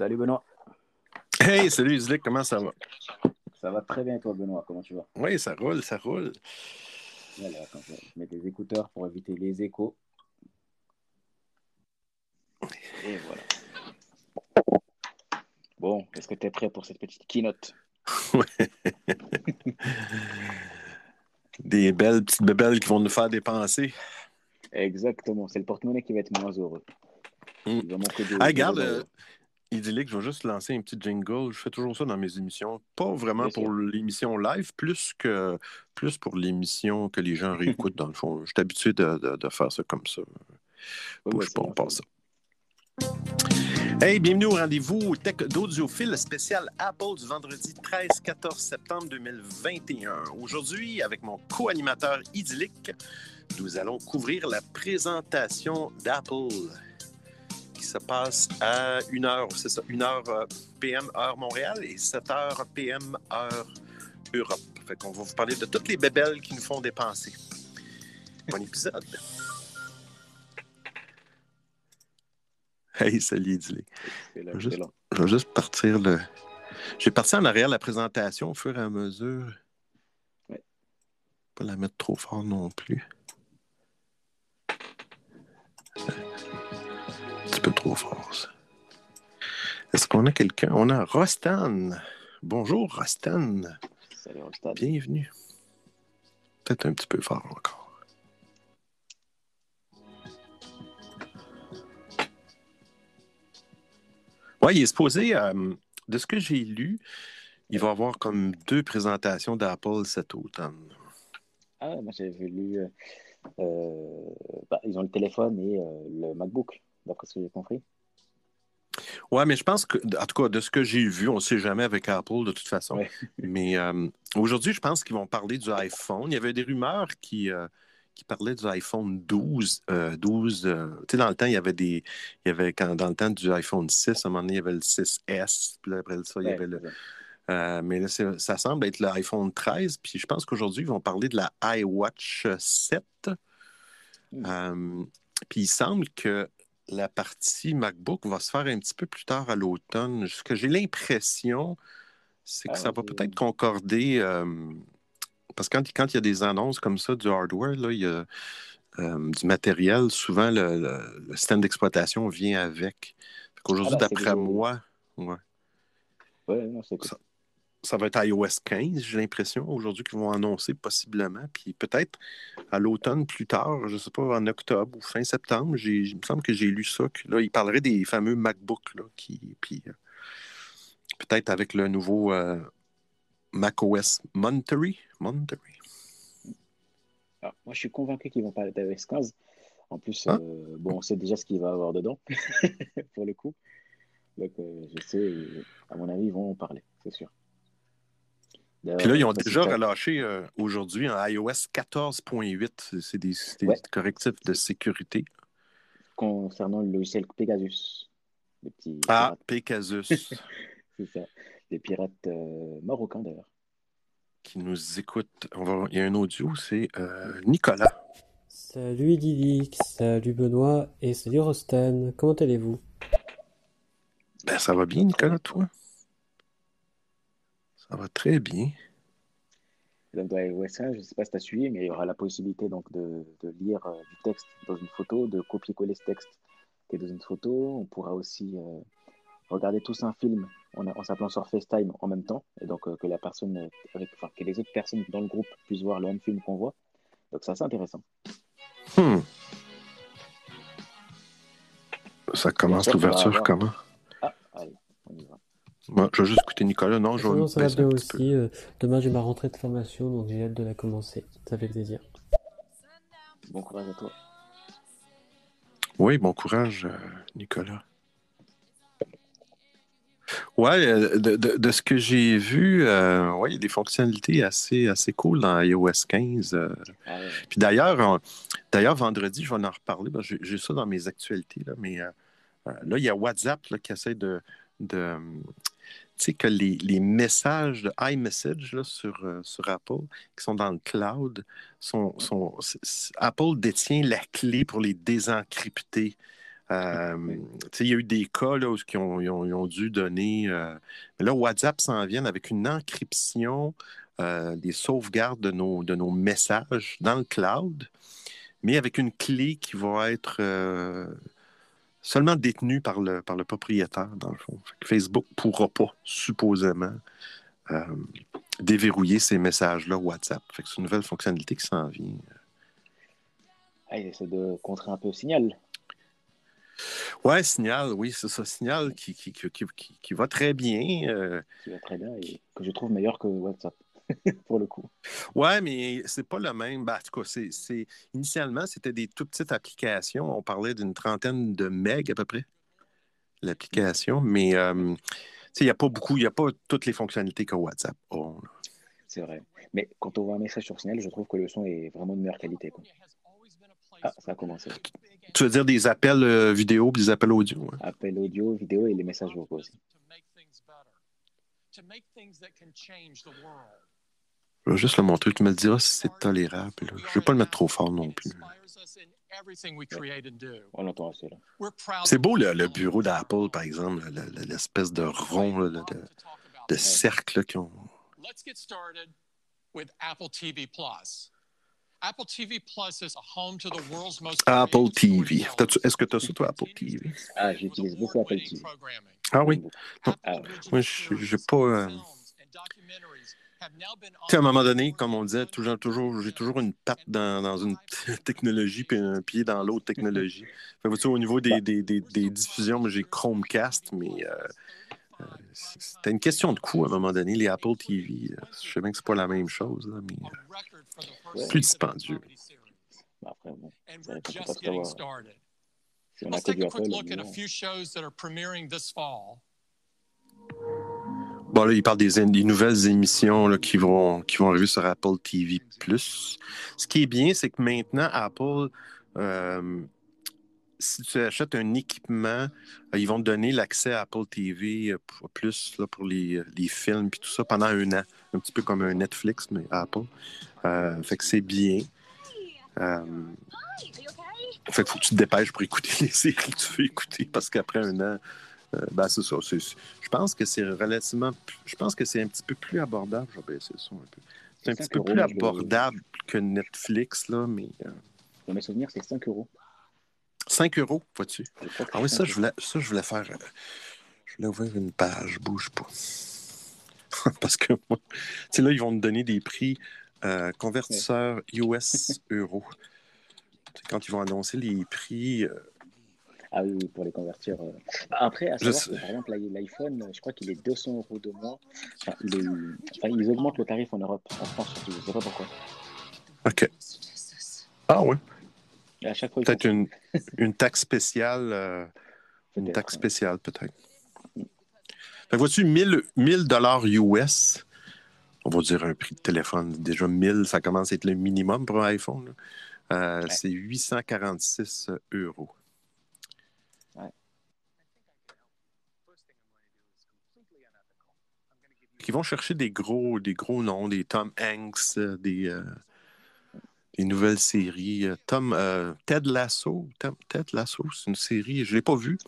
Salut Benoît. Hey, salut Islick, comment ça va? Ça va très bien toi Benoît, comment tu vas? Oui, ça roule, ça roule. Voilà, quand je mets des écouteurs pour éviter les échos. Et voilà. Bon, est-ce que tu es prêt pour cette petite keynote? Ouais. des belles petites bébelles qui vont nous faire dépenser. Exactement, c'est le porte-monnaie qui va être moins heureux. Mm. Il va manquer de- Ah, regarde, de- euh, idyllique, je vais juste lancer un petit jingle. Je fais toujours ça dans mes émissions. Pas vraiment Bien pour l'émission live, plus que plus pour l'émission que les gens réécoutent dans le fond. Je suis habitué de, de- de faire ça comme ça. Ouais, Bouge pas, on passe ça. Hey, bienvenue au rendez-vous Tech d'Audiophile spécial Apple du vendredi 13-14 septembre 2021. Aujourd'hui, avec mon co-animateur idyllique, nous allons couvrir la présentation d'Apple qui se passe à 1h, c'est ça, 1h euh, PM heure Montréal et 7h PM heure Europe. Fait qu'on va vous parler de toutes les bébelles qui nous font dépenser. Bon épisode. Hey, salut là. Je vais juste partir le. J'ai parti en arrière la présentation au fur et à mesure. Ouais. Pas la mettre trop fort non plus. Petit peu trop fort, ça. Est-ce qu'on a quelqu'un? On a Rostan. Bonjour, Rostan. Salut Rostad. Bienvenue. Peut-être un petit peu fort encore. Oui, il est supposé, euh, de ce que j'ai lu, il va y avoir comme deux présentations d'Apple cet automne. Ah, moi j'avais lu. euh, euh, bah, ils ont le téléphone et euh, le MacBook, d'après ce que j'ai compris. Ouais, mais je pense que, en tout cas, de ce que j'ai vu, on ne sait jamais avec Apple de toute façon. Ouais. Mais euh, aujourd'hui, je pense qu'ils vont parler du iPhone. Il y avait des rumeurs qui, euh, qui parlaient du iPhone 12. euh, 12 euh, tu sais, dans le temps, il y avait des. Il y avait, quand, dans le temps du iPhone 6, à un moment donné, il y avait le 6S. Puis après ça, il y Ouais, avait le. mais là, ça semble être l'iPhone 13. Puis je pense qu'aujourd'hui, ils vont parler de la iWatch 7. Mm. Euh, puis il semble que la partie MacBook va se faire un petit peu plus tard à l'automne. Ce que j'ai l'impression, c'est que Ah, ça va peut-être concorder. euh, parce que quand, quand il y a des annonces comme ça du hardware, là, il y a euh, du matériel. Souvent, le, le- le système d'exploitation vient avec. Aujourd'hui, Ah, c'est d'après moi, ouais, Ouais, non, c'est Ça- ça va être iOS 15, j'ai l'impression, aujourd'hui, qu'ils vont annoncer possiblement. Puis peut-être à l'automne plus tard, je ne sais pas, en octobre ou fin septembre, j'ai- il me semble que j'ai lu ça. Que, là, il parlerait des fameux MacBooks, là, qui, puis euh, peut-être avec le nouveau euh, macOS Monterey. Monterey. Ah, moi, je suis convaincu qu'ils vont parler d'iOS 15. En plus, Ah. euh, bon, on sait déjà ce qu'il va y avoir dedans, pour le coup. Donc, euh, je sais, à mon avis, ils vont en parler, c'est sûr. Puis là, ils ont déjà relâché euh, aujourd'hui un iOS 14.8. C'est- des, des Ouais. correctifs de sécurité. Concernant le logiciel Pegasus, les petits Ah, pirates, Pegasus. c'est ça. Les pirates euh, marocains, d'ailleurs. qui nous écoute. On va... Il y a un audio, c'est euh, Nicolas. Salut Didic, salut Benoît et salut Rostan, comment allez-vous? Ben, ça va bien, Nicolas, toi? Ça va très bien. Donc, dans iOS 15, je ne sais pas si tu as suivi, mais il y aura la possibilité donc, de, de lire euh, du texte dans une photo, de copier-coller ce texte qui est dans une photo. On pourra aussi euh, regarder tous un film en, en s'appelant sur FaceTime en même temps, et donc euh, que la personne, avec, enfin, que les autres personnes dans le groupe puissent voir le même film qu'on voit. Donc, c'est assez intéressant. Hmm. Ça commence l'ouverture comment? Ah, allez, on y va. Moi, je vais juste écouter Nicolas. Non, je Sinon, ça va bien aussi. euh, demain, j'ai ma rentrée de formation, donc j'ai hâte de la commencer. Ça fait plaisir. Bon courage à toi. Oui, bon courage, euh, Nicolas. Ouais, euh, de, de- de ce que j'ai vu, euh, ouais, il y a des fonctionnalités assez, assez cool dans iOS 15. euh, Ah ouais. Puis d'ailleurs, d'ailleurs, vendredi, je vais en reparler. J'ai ça dans mes actualités, là, mais là, il y a WhatsApp là, qui essaie de. Sais, que les, les messages de iMessage là, sur, euh, sur Apple, qui sont dans le cloud, sont, Apple détient la clé pour les désencrypter. Euh, il y a eu des cas là, où ils ont, ils ont, dû donner. Euh, mais là, WhatsApp s'en vient avec une encryption euh, des sauvegardes de nos, de nos messages dans le cloud, mais avec une clé qui va être seulement détenue par le, par le propriétaire, dans le fond. Facebook ne pourra pas, supposément, déverrouiller ces messages-là WhatsApp. c'est une nouvelle fonctionnalité qui s'en vient. Ah, il essaie de contrer un peu signal. Ouais, Signal, oui, c'est ça. Signal qui, qui, qui, va très bien. Euh. Qui va très bien et que je trouve meilleur que WhatsApp, pour le coup. Ouais, mais c'est pas le même. Ben, en tout cas, c'est, initialement, c'était des tout petites applications. On parlait d'une trentaine de meg à peu près, l'application. Mais euh, il n'y a pas beaucoup, il n'y a pas toutes les fonctionnalités que WhatsApp a. c'est vrai. Mais quand on voit un message sur Signal, je trouve que le son est vraiment de meilleure qualité. Ah, ça a commencé. Tu veux dire des appels euh, vidéo des appels audio? Appels audio, vidéo et les messages vocaux aussi. Je vais juste le montrer. Tu me le diras si c'est tolérable. Je ne vais pas le mettre trop fort non plus. C'est beau le, bureau d'Apple, par exemple, l'espèce de rond, de, de cercle qu'ils ont. Let's get started with Apple TV Plus. Apple TV Plus is home to the world's most Apple TV. Est-ce que tu as ça, toi, Apple TV? Ah, j'utilise beaucoup Apple TV. Ah oui? Ah, moi, je n'ai pas. Euh... à un moment donné, comme on disait, toujours, toujours, j'ai toujours une patte dans, dans, une technologie puis un pied dans l'autre technologie. Fait, au niveau des, des, des, des diffusions, j'ai Chromecast, mais euh, c'était une question de coût à un moment donné, les Apple TV. Euh, je sais bien que c'est pas la même chose, mais euh, plus dispendieux. Après, bon, Si on a que du Apple, Bon, là, il parle des, nouvelles émissions là, qui, vont, qui vont arriver sur Apple TV. Ce qui est bien, c'est que maintenant, Apple euh, si tu achètes un équipement, euh, ils vont te donner l'accès à Apple TV euh, plus là, pour les, films et tout ça pendant un an. Un petit peu comme un Netflix, mais Apple. fait que c'est bien. fait qu'il faut que tu te dépêches pour écouter les séries que tu veux écouter parce qu'après un an, ben c'est ça. Je pense que c'est relativement. Je pense que c'est un petit peu plus abordable. Je vais baisser ça un peu. C'est un petit peu plus abordable que Netflix, là, mais. Dans mes souvenirs, c'est 5 euros. 5 euros, vois-tu? Ah oui, ça, je voulais, ça, je voulais faire. Euh, je voulais ouvrir une page, bouge pas. Parce que moi, tu sais, là, ils vont me donner des prix euh, convertisseurs US-euros. Quand ils vont annoncer les prix. Euh, ah oui, pour les convertir. Bah, après, à savoir par exemple, l'iPhone, je crois qu'il est 200 euros de moins. Enfin, ils augmentent le tarif en Europe, en France surtout. Je ne sais pas pourquoi. OK. Ah oui. Peut-être une, une, taxe spéciale. Euh, une taxe spéciale, peut-être. vois-tu, 1000 dollars US, on va dire un prix de téléphone. Déjà, 1000, ça commence à être le minimum pour un iPhone. Euh, c'est 846 euros. Ils vont chercher des gros, des gros noms, des Tom Hanks, euh, des, les nouvelles séries. Euh, Tom, euh, Ted Lasso, Ted Lasso, c'est une série, je ne l'ai pas vue.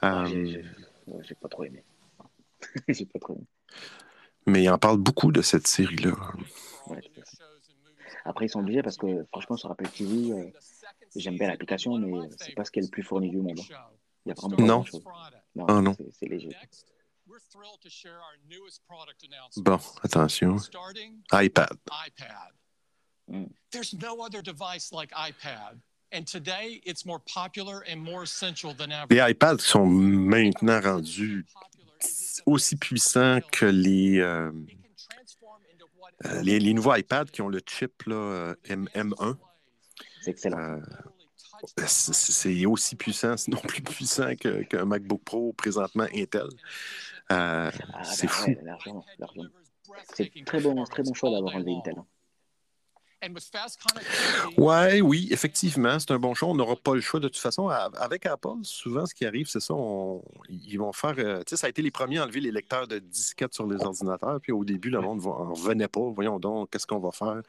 Ah, euh, j'ai pas trop aimé. j'ai pas trop aimé. Mais il en parle beaucoup de cette série-là. Après, ils sont obligés parce que, franchement, sur Apple TV, j'aime bien l'application, mais c'est pas ce qui est le plus fourni du monde. Hein. Il y a vraiment non. Non, ah, non. c'est léger. Bon, attention. iPad. Mm. There's no other device like iPad. And today, it's more popular and more essential than ever. Les iPads sont maintenant rendus aussi puissants que les, euh, euh, les, les, nouveaux iPads qui ont le chip là, M, M1. C'est excellent. Euh, c'est aussi puissant, sinon plus puissant qu'un que MacBook Pro présentement Intel. Euh, ah, c'est bah, fou. Ouais, c'est très bon, très bon choix d'avoir enlevé Intel. Hein. Ouais, oui, effectivement, c'est un bon choix. On n'aura pas le choix de toute façon. Avec Apple, souvent, ce qui arrive, c'est ça. Ils vont faire. Euh, tu sais, ça a été les premiers à enlever les lecteurs de disquettes sur les ordinateurs. Puis au début, le monde n'en revenait pas. Voyons donc, qu'est-ce qu'on va faire?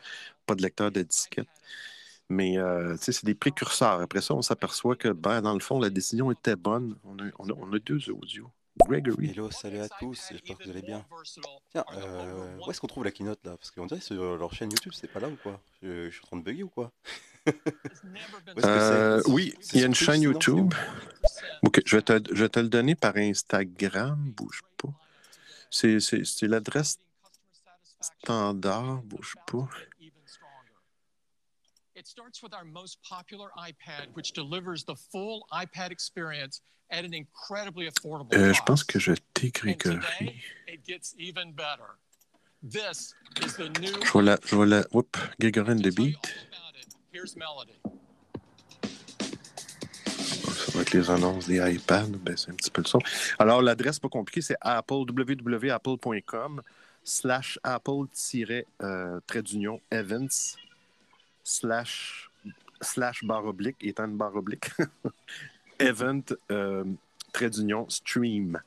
Pas de lecteur de disquettes. Mais euh, c'est des précurseurs. Après ça, on s'aperçoit que, ben, dans le fond, la décision était bonne. On a, on a, on a deux audios. Gregory. Hello, salut à tous, j'espère que vous allez bien. Tiens, euh, où est-ce qu'on trouve la keynote là? Parce qu'on dirait que sur leur chaîne YouTube, c'est pas là ou quoi? Je, je, suis en train de bugger ou quoi? Euh, Oui, il y a une chaîne YouTube. Ok, je vais, te, je vais te le donner par Instagram, bouge pas. C'est l'adresse standard, bouge pas. It starts with our most popular iPad, which delivers the full iPad experience euh, Je pense que je t'ai Grégory. Je vais la, je vais la, whoop, Grégory the beat. Ça va être les annonces des iPads, ben, c'est un petit peu le son. Alors, l'adresse pas compliquée, c'est apple, www.apple.com slash apple-trait d'union events slash, slash barre oblique, étant une barre oblique, event euh, trait d'union stream.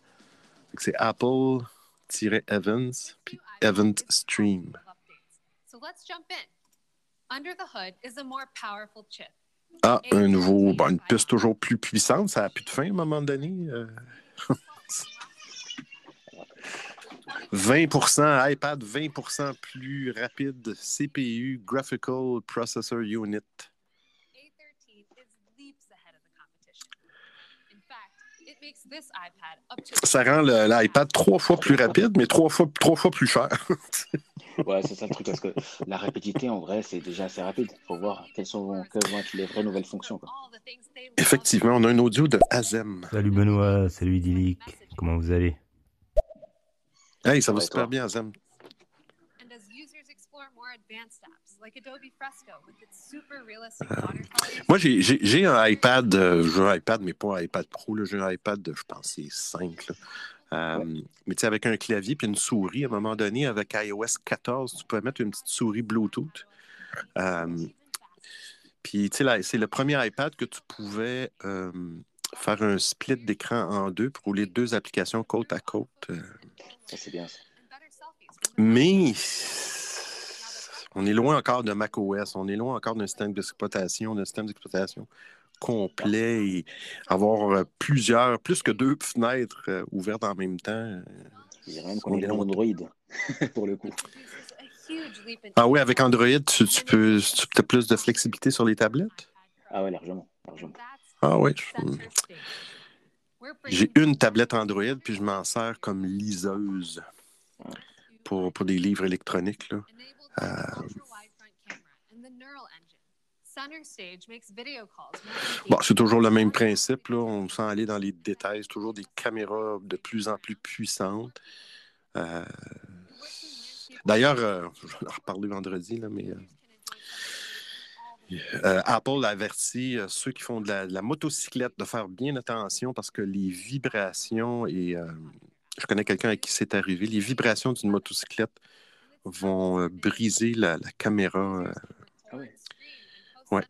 C'est Apple-events puis event stream. So let's jump in. Under the hood is a more powerful chip. Ah, un nouveau, bon, une piste toujours plus puissante, ça n'a plus de fin à un moment donné. Euh... 20% iPad 20% plus rapide, CPU, Graphical Processor Unit. Ça rend l'iPad trois fois plus rapide, mais trois fois, trois fois plus cher. ouais, c'est ça le truc, parce que la rapidité, en vrai, c'est déjà assez rapide. Il faut voir quelles, sont, quelles vont être les vraies nouvelles fonctions. Quoi. Effectivement, on a un audio de Azem. Salut Benoît, salut Idyllic. Comment vous allez? Hey, ça va super bien, Azem. Euh, moi, j'ai un iPad, euh, j'ai un iPad, mais pas un iPad Pro, j'ai un iPad, je pense c'est 5. Euh, mais tu sais, avec un clavier et une souris, à un moment donné, avec iOS 14, tu peux mettre une petite souris Bluetooth. puis, tu sais, c'est le premier iPad que tu pouvais faire un split d'écran en deux pour rouler deux applications côte à côte. Ça, c'est bien ça. Mais on est loin encore de macOS, on est loin encore d'un système d'exploitation, d'un système d'exploitation complet et avoir euh, plusieurs, plus que deux fenêtres euh, ouvertes en même temps. Il y a même qu'on est loin Android, pour le coup. Ah oui, avec Android, tu, peux, tu as plus de flexibilité sur les tablettes? Ah oui, largement. largement. Ah oui. J'ai une tablette Android, puis je m'en sers comme liseuse pour, pour des livres électroniques. Là. Euh... Bon, c'est toujours le même principe. Là. On sent aller dans les détails. C'est toujours des caméras de plus en plus puissantes. Euh... D'ailleurs, euh, je vais en reparler vendredi, là, mais euh, euh, Apple avertit euh, ceux qui font de la, motocyclette de faire bien attention parce que les vibrations, et je connais quelqu'un à qui c'est arrivé, les vibrations d'une motocyclette vont briser la, caméra. Ah ouais.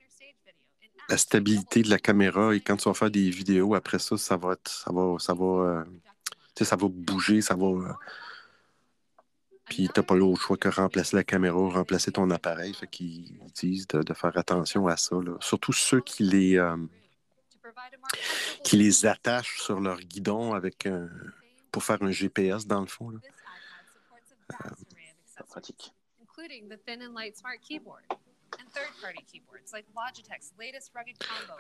La stabilité de la caméra et quand tu vas faire des vidéos, après ça, ça va ça va, ça va, ça va bouger, ça va puis tu n'as pas l'autre choix que remplacer la caméra, remplacer ton appareil. Fait qu'ils disent de, faire attention à ça. Surtout ceux qui les, euh, qui les attachent sur leur guidon avec pour faire un GPS dans le fond. Euh, pratique.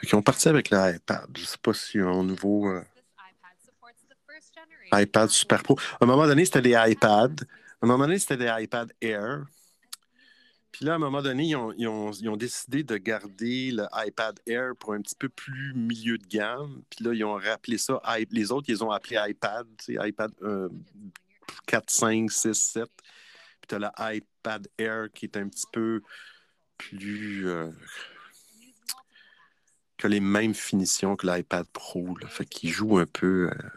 Ils ont parti avec l'iPad. Je ne sais pas si un nouveau euh, iPad Super Pro. À un moment donné, c'était des iPads. À un moment donné, c'était des iPad Air. Puis là, à un moment donné, ils ont, décidé de garder le iPad Air pour un petit peu plus milieu de gamme. Puis là, ils ont rappelé ça. Les autres, ils ont appelé iPad, iPad 4, 5, 6, 7. Puis tu as le iPad Air qui est un petit peu plus. Euh, que les mêmes finitions que l'iPad Pro. Là. Fait qu'il joue un peu euh,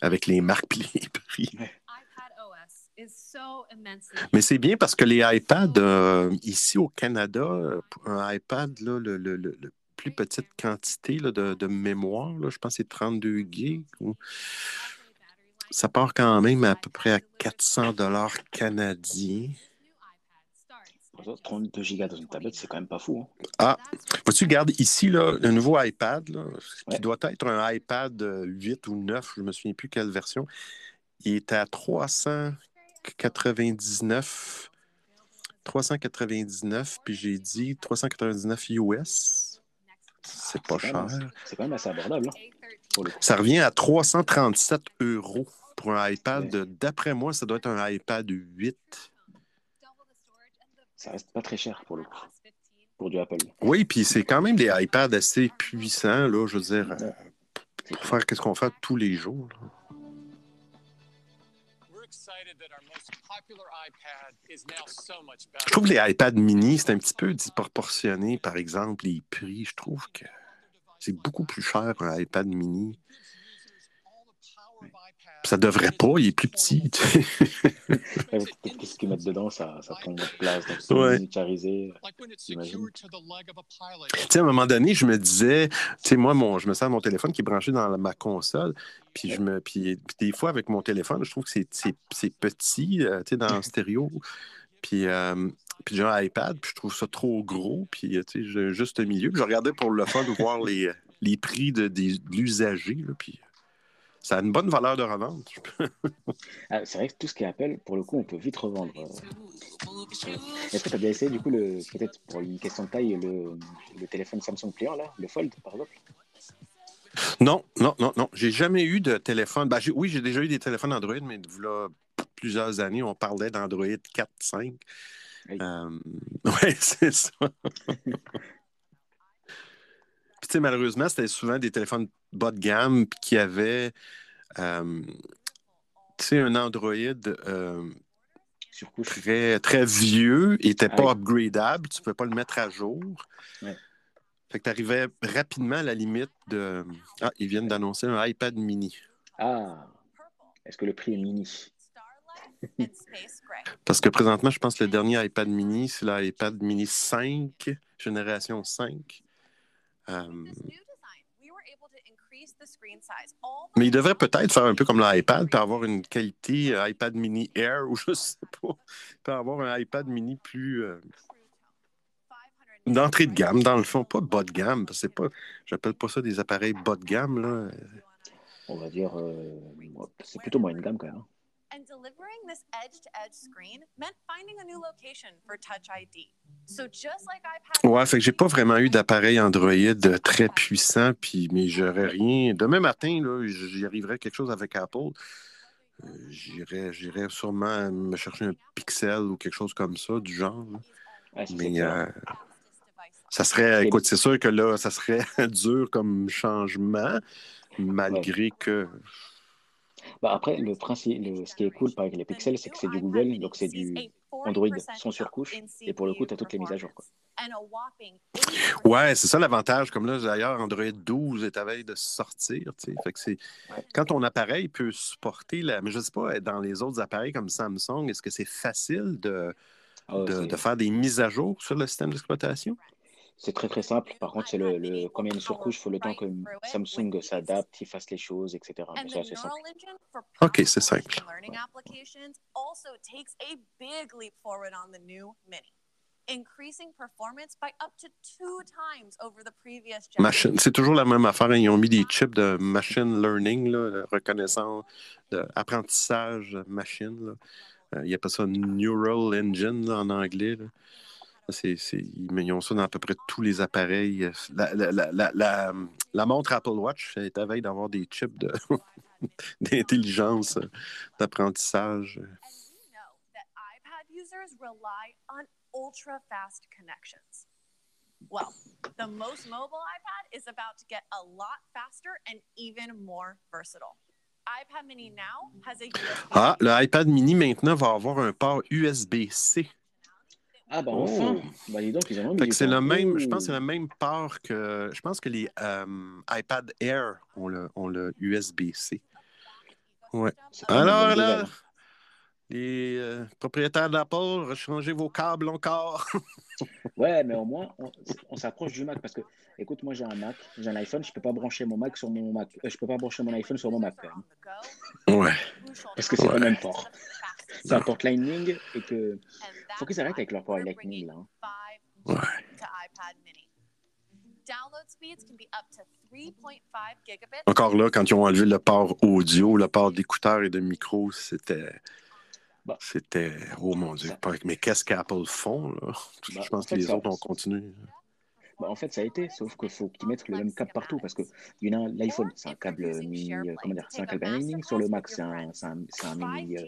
avec les marques et les prix. Mais c'est bien parce que les iPads, euh, ici au Canada, euh, un iPad, là, le, le, le, plus petite quantité là, de, de, mémoire, là, je pense que c'est 32 gigs. Ça part quand même à peu près à 400 dollars canadiens. 32 gigas dans une tablette, c'est quand même pas fou. Hein. Ah, vois-tu, regarde ici, là, le nouveau iPad, là, Ouais. qui doit être un iPad euh, 8 ou 9, je ne me souviens plus quelle version. Il est à 399. 399, puis j'ai dit 399 US. C'est pas C'est quand cher. C'est quand même assez abordable. hein, pour le coup. Ça revient à 337 euros pour un iPad. Ouais. D'après moi, ça doit être un iPad 8. Ça reste pas très cher pour le coup, pour du Apple. Oui, puis c'est quand même des iPads assez puissants, là, je veux dire, euh, pour faire qu'est-ce qu'on fait tous les jours. là. Je trouve que les iPads mini, c'est un petit peu disproportionné, par exemple, les prix. Je trouve que c'est beaucoup plus cher un iPad mini. Ça devrait pas, il est plus petit. tu sais. Ouais, Peut-être que ce qu'ils mettent dedans, ça, ça prend de place. Donc, c'est Ouais. miniaturisé. À un moment donné, je me disais, tu sais, moi, mon, je me sers mon téléphone qui est branché dans ma console, puis je me, puis, des fois, avec mon téléphone, je trouve que c'est, c'est, c'est petit, euh, tu sais, dans le stéréo. Puis, euh, puis j'ai un iPad, puis je trouve ça trop gros, puis, euh, tu sais, j'ai juste un milieu. Puis je regardais pour le fun de voir les, les prix de, des, de l'usager, là, puis ça a une bonne valeur de revente. Ah, c'est vrai que tout ce qui est Apple, pour le coup, on peut vite revendre. euh. Est-ce que tu as bien essayé, du coup, le- peut-être pour une question de taille, le, le téléphone Samsung pliant, là, le Fold, par exemple? Non, non, non, non. J'ai jamais eu de téléphone. Ben, oui, j'ai déjà eu des téléphones Android, mais là, plusieurs années, on parlait d'Android 4, 5. Oui. Euh, ouais, c'est ça. Puis, tu sais, malheureusement, c'était souvent des téléphones bas de gamme qui avaient, euh, tu sais, un Android euh, très, très vieux, il n'était pas upgradable, tu ne pouvais pas le mettre à jour. Ouais. Fait que tu arrivais rapidement à la limite de. Ah, ils viennent d'annoncer un iPad mini. Ah, est-ce que le prix est mini? Parce que présentement, je pense que le dernier iPad mini, c'est l'iPad mini 5, génération 5. Euh, mais il devrait peut-être faire un peu comme l'iPad, puis avoir une qualité euh, iPad mini Air, ou je sais pas, puis avoir un iPad mini plus euh, d'entrée de gamme, dans le fond, pas bas de gamme, parce que c'est pas, j'appelle pas ça des appareils bas de gamme, là. On va dire, euh, c'est plutôt moyenne gamme quand même. And delivering this edge-to-edge screen meant finding a new location for Touch ID. So just like iPad. Ouais, fait que j'ai pas vraiment eu d'appareil Android très puissant, puis mais j'aurais rien. Demain matin, là, j'y arriverais quelque chose avec Apple. Euh, j'irais, j'irais sûrement me chercher un Pixel ou quelque chose comme ça, du genre. Mais euh, ça serait, écoute, c'est sûr que là, ça serait dur comme changement, malgré que. Bah, après, le principe, le- ce qui est cool avec les pixels, c'est que c'est du Google, donc c'est du Android sans surcouche. Et pour le coup, tu as toutes les mises à jour. Quoi. Ouais, c'est ça l'avantage. Comme là, d'ailleurs, Android 12 est à veille de sortir. Fait que. Ouais. Quand ton appareil peut supporter la. Mais je ne sais pas, dans les autres appareils comme Samsung, est-ce que c'est facile de, Ah, de faire des mises à jour sur le système d'exploitation? C'est très très simple. Par contre, c'est le, le combien de surcouches, il faut le temps que Samsung s'adapte, il fasse les choses, etc. C'est simple. Ok, c'est simple. machine learning applications also takes a big leap forward on the new Mini, increasing performance by up to two times over the previous generation. Machine, c'est toujours la même affaire. hein. Ils ont mis des chips de machine learning, là, reconnaissance, d'apprentissage machine. Là. Euh, ils appellent ça Neural Engine là, en anglais. là. C'est, ils ont ça dans à peu près tous les appareils. La, la- la- la- la- la montre Apple Watch est à veille d'avoir des chips de, d'intelligence, euh, d'apprentissage. Well, the most mobile iPad is about to get a lot faster and even more versatile. iPad mini now has a USB. Ah, le iPad mini maintenant va avoir un port USB-C. Ah, bah Oh. enfin Bah dis donc, ils ont c'est même, je pense que c'est le même port que. Je pense que les euh, iPad Air ont le, ont le USB-C. Ouais. Une Alors là, les euh, propriétaires d'Apple, changez vos câbles encore. Ouais, mais au moins, on, on s'approche du Mac parce que, écoute, moi j'ai un Mac, j'ai un iPhone, je peux pas brancher mon Mac sur mon Mac. Euh, je peux pas brancher mon iPhone sur mon Mac quand même. ouais. Parce que c'est Ouais. le même port. C'est un port Lightning et que faut qu'ils arrêtent avec leur port Lightning là. hein. Ouais. to iPad mini. Download speeds can be up to 3.5 gigabits. Encore là, quand ils ont enlevé le port audio, le port d'écouteurs et de micro, c'était. Bah. C'était. Oh mon Dieu. pas- Mais qu'est-ce qu'Apple font, là? Bah, Je en pense que les autres ont continué. Bah, en fait, ça a été, sauf qu'il faut qu'ils mettent le même câble partout parce que il y en a un- l'iPhone, c'est un câble mini, euh, comment dire, c'est un câble Lightning. Sur le Mac, c'est un, c'est un, c'est un mini euh,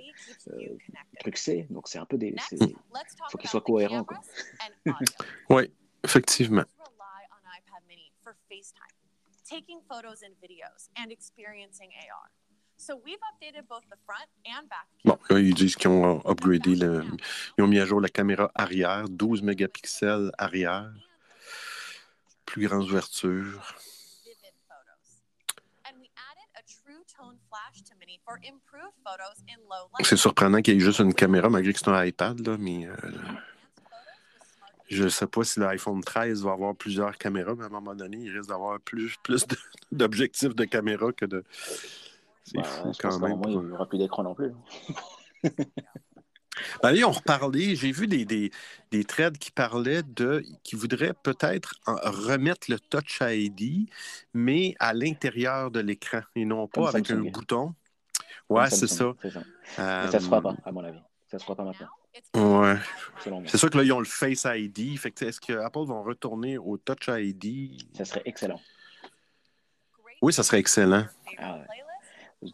euh, truc C, donc c'est un peu des. c'est- faut qu'il soit cohérent, quoi. Oui, effectivement. rely on iPad mini for FaceTime, taking photos and videos, and experiencing AR. So we've updated both the front and back Bon, là, ils disent qu'ils ont upgradé, le- ils ont mis à jour la caméra arrière, 12 mégapixels arrière, plus grande ouverture. vivid photos. And we added a true tone flash to Mini for improved photos in low light. C'est surprenant qu'il y ait juste une caméra, malgré que c'est un iPad, là, mais euh, je ne sais pas si l'iPhone 13 va avoir plusieurs caméras, mais à un moment donné, il risque d'avoir plus, plus d'objectifs de caméra que de. C'est Bah, fou quand même. moment, il n'y aura plus d'écran non plus. Ben, allez, on reparlait. J'ai vu des, des, des threads qui parlaient de. qui voudraient peut-être remettre le Touch ID, mais à l'intérieur de l'écran et non pas Comme avec Samsung. un bouton. Ouais, c'est ça. Ça. Euh, ça se fera pas, à mon avis. Ça se fera pas maintenant, Ouais. C'est sûr que là, ils ont le Face ID. Fait est-ce que Apple vont retourner au Touch ID? Ça serait excellent. Oui, ça serait excellent. Ah ouais.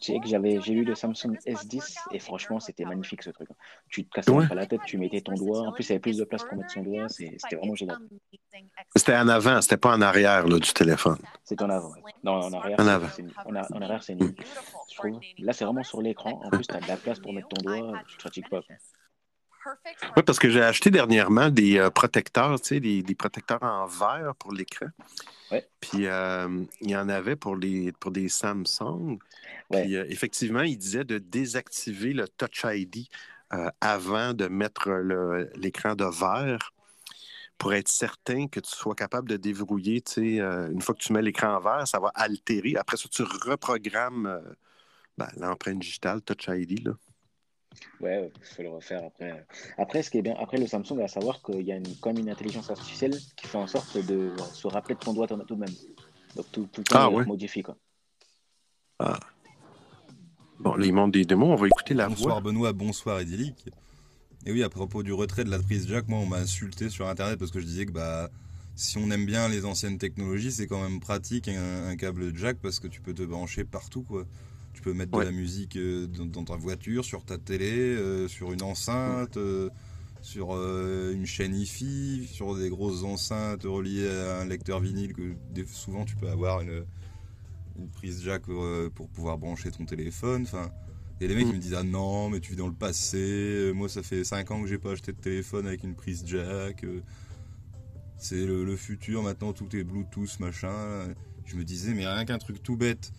J'ai eu le Samsung S10 et franchement, c'était magnifique ce truc. Tu te cassais Ouais. pas la tête, tu mettais ton doigt. En plus, il y avait plus de place pour mettre son doigt. c'est- C'était vraiment génial. C'était en avant, c'était pas en arrière là, du téléphone. C'est en avant. Non, en arrière, En avant. nul. En, arrière, c'est nul. Je trouve. Là, c'est vraiment sur l'écran. En plus, tu as de la place pour mettre ton doigt. Tu te fatigues pas. quoi. Oui, parce que j'ai acheté dernièrement des euh, protecteurs, tu sais, des, des protecteurs en verre pour l'écran. Ouais. Puis euh, il y en avait pour, les, pour des Samsung. Ouais. Puis euh, effectivement, il disait de désactiver le Touch ID euh, avant de mettre l'écran de verre pour être certain que tu sois capable de déverrouiller, tu sais, euh, une fois que tu mets l'écran en verre, ça va altérer. Après ça, tu reprogrammes euh, ben, l'empreinte digitale Touch ID. Là. Ouais, il faut le refaire après. Après, ce qui est bien, après le Samsung, à savoir qu'il y a une, quand même une intelligence artificielle qui fait en sorte de se rappeler de ton doigt tout de même. Donc tout, tout le temps, Ah, il ouais. modifie. Quoi. Bon, là, il montre des démos, on va écouter la Bonsoir voix. Benoît, bonsoir Idyllique. Et oui, à propos du retrait de la prise jack, moi on m'a insulté sur internet parce que je disais que bah si on aime bien les anciennes technologies, c'est quand même pratique un, un câble jack parce que tu peux te brancher partout quoi. Peux mettre Ouais. de la musique euh, dans, dans ta voiture, sur ta télé, euh, sur une enceinte, euh, sur euh, une chaîne hi-fi, sur des grosses enceintes reliées à un lecteur vinyle que souvent tu peux avoir une, une prise jack euh, pour pouvoir brancher ton téléphone. Enfin, et les mecs Mm. ils me disent ah non mais tu vis dans le passé. Moi ça fait 5 ans que j'ai pas acheté de téléphone avec une prise jack. C'est le, le futur maintenant tout est Bluetooth machin. Je me disais mais rien qu'un truc tout bête.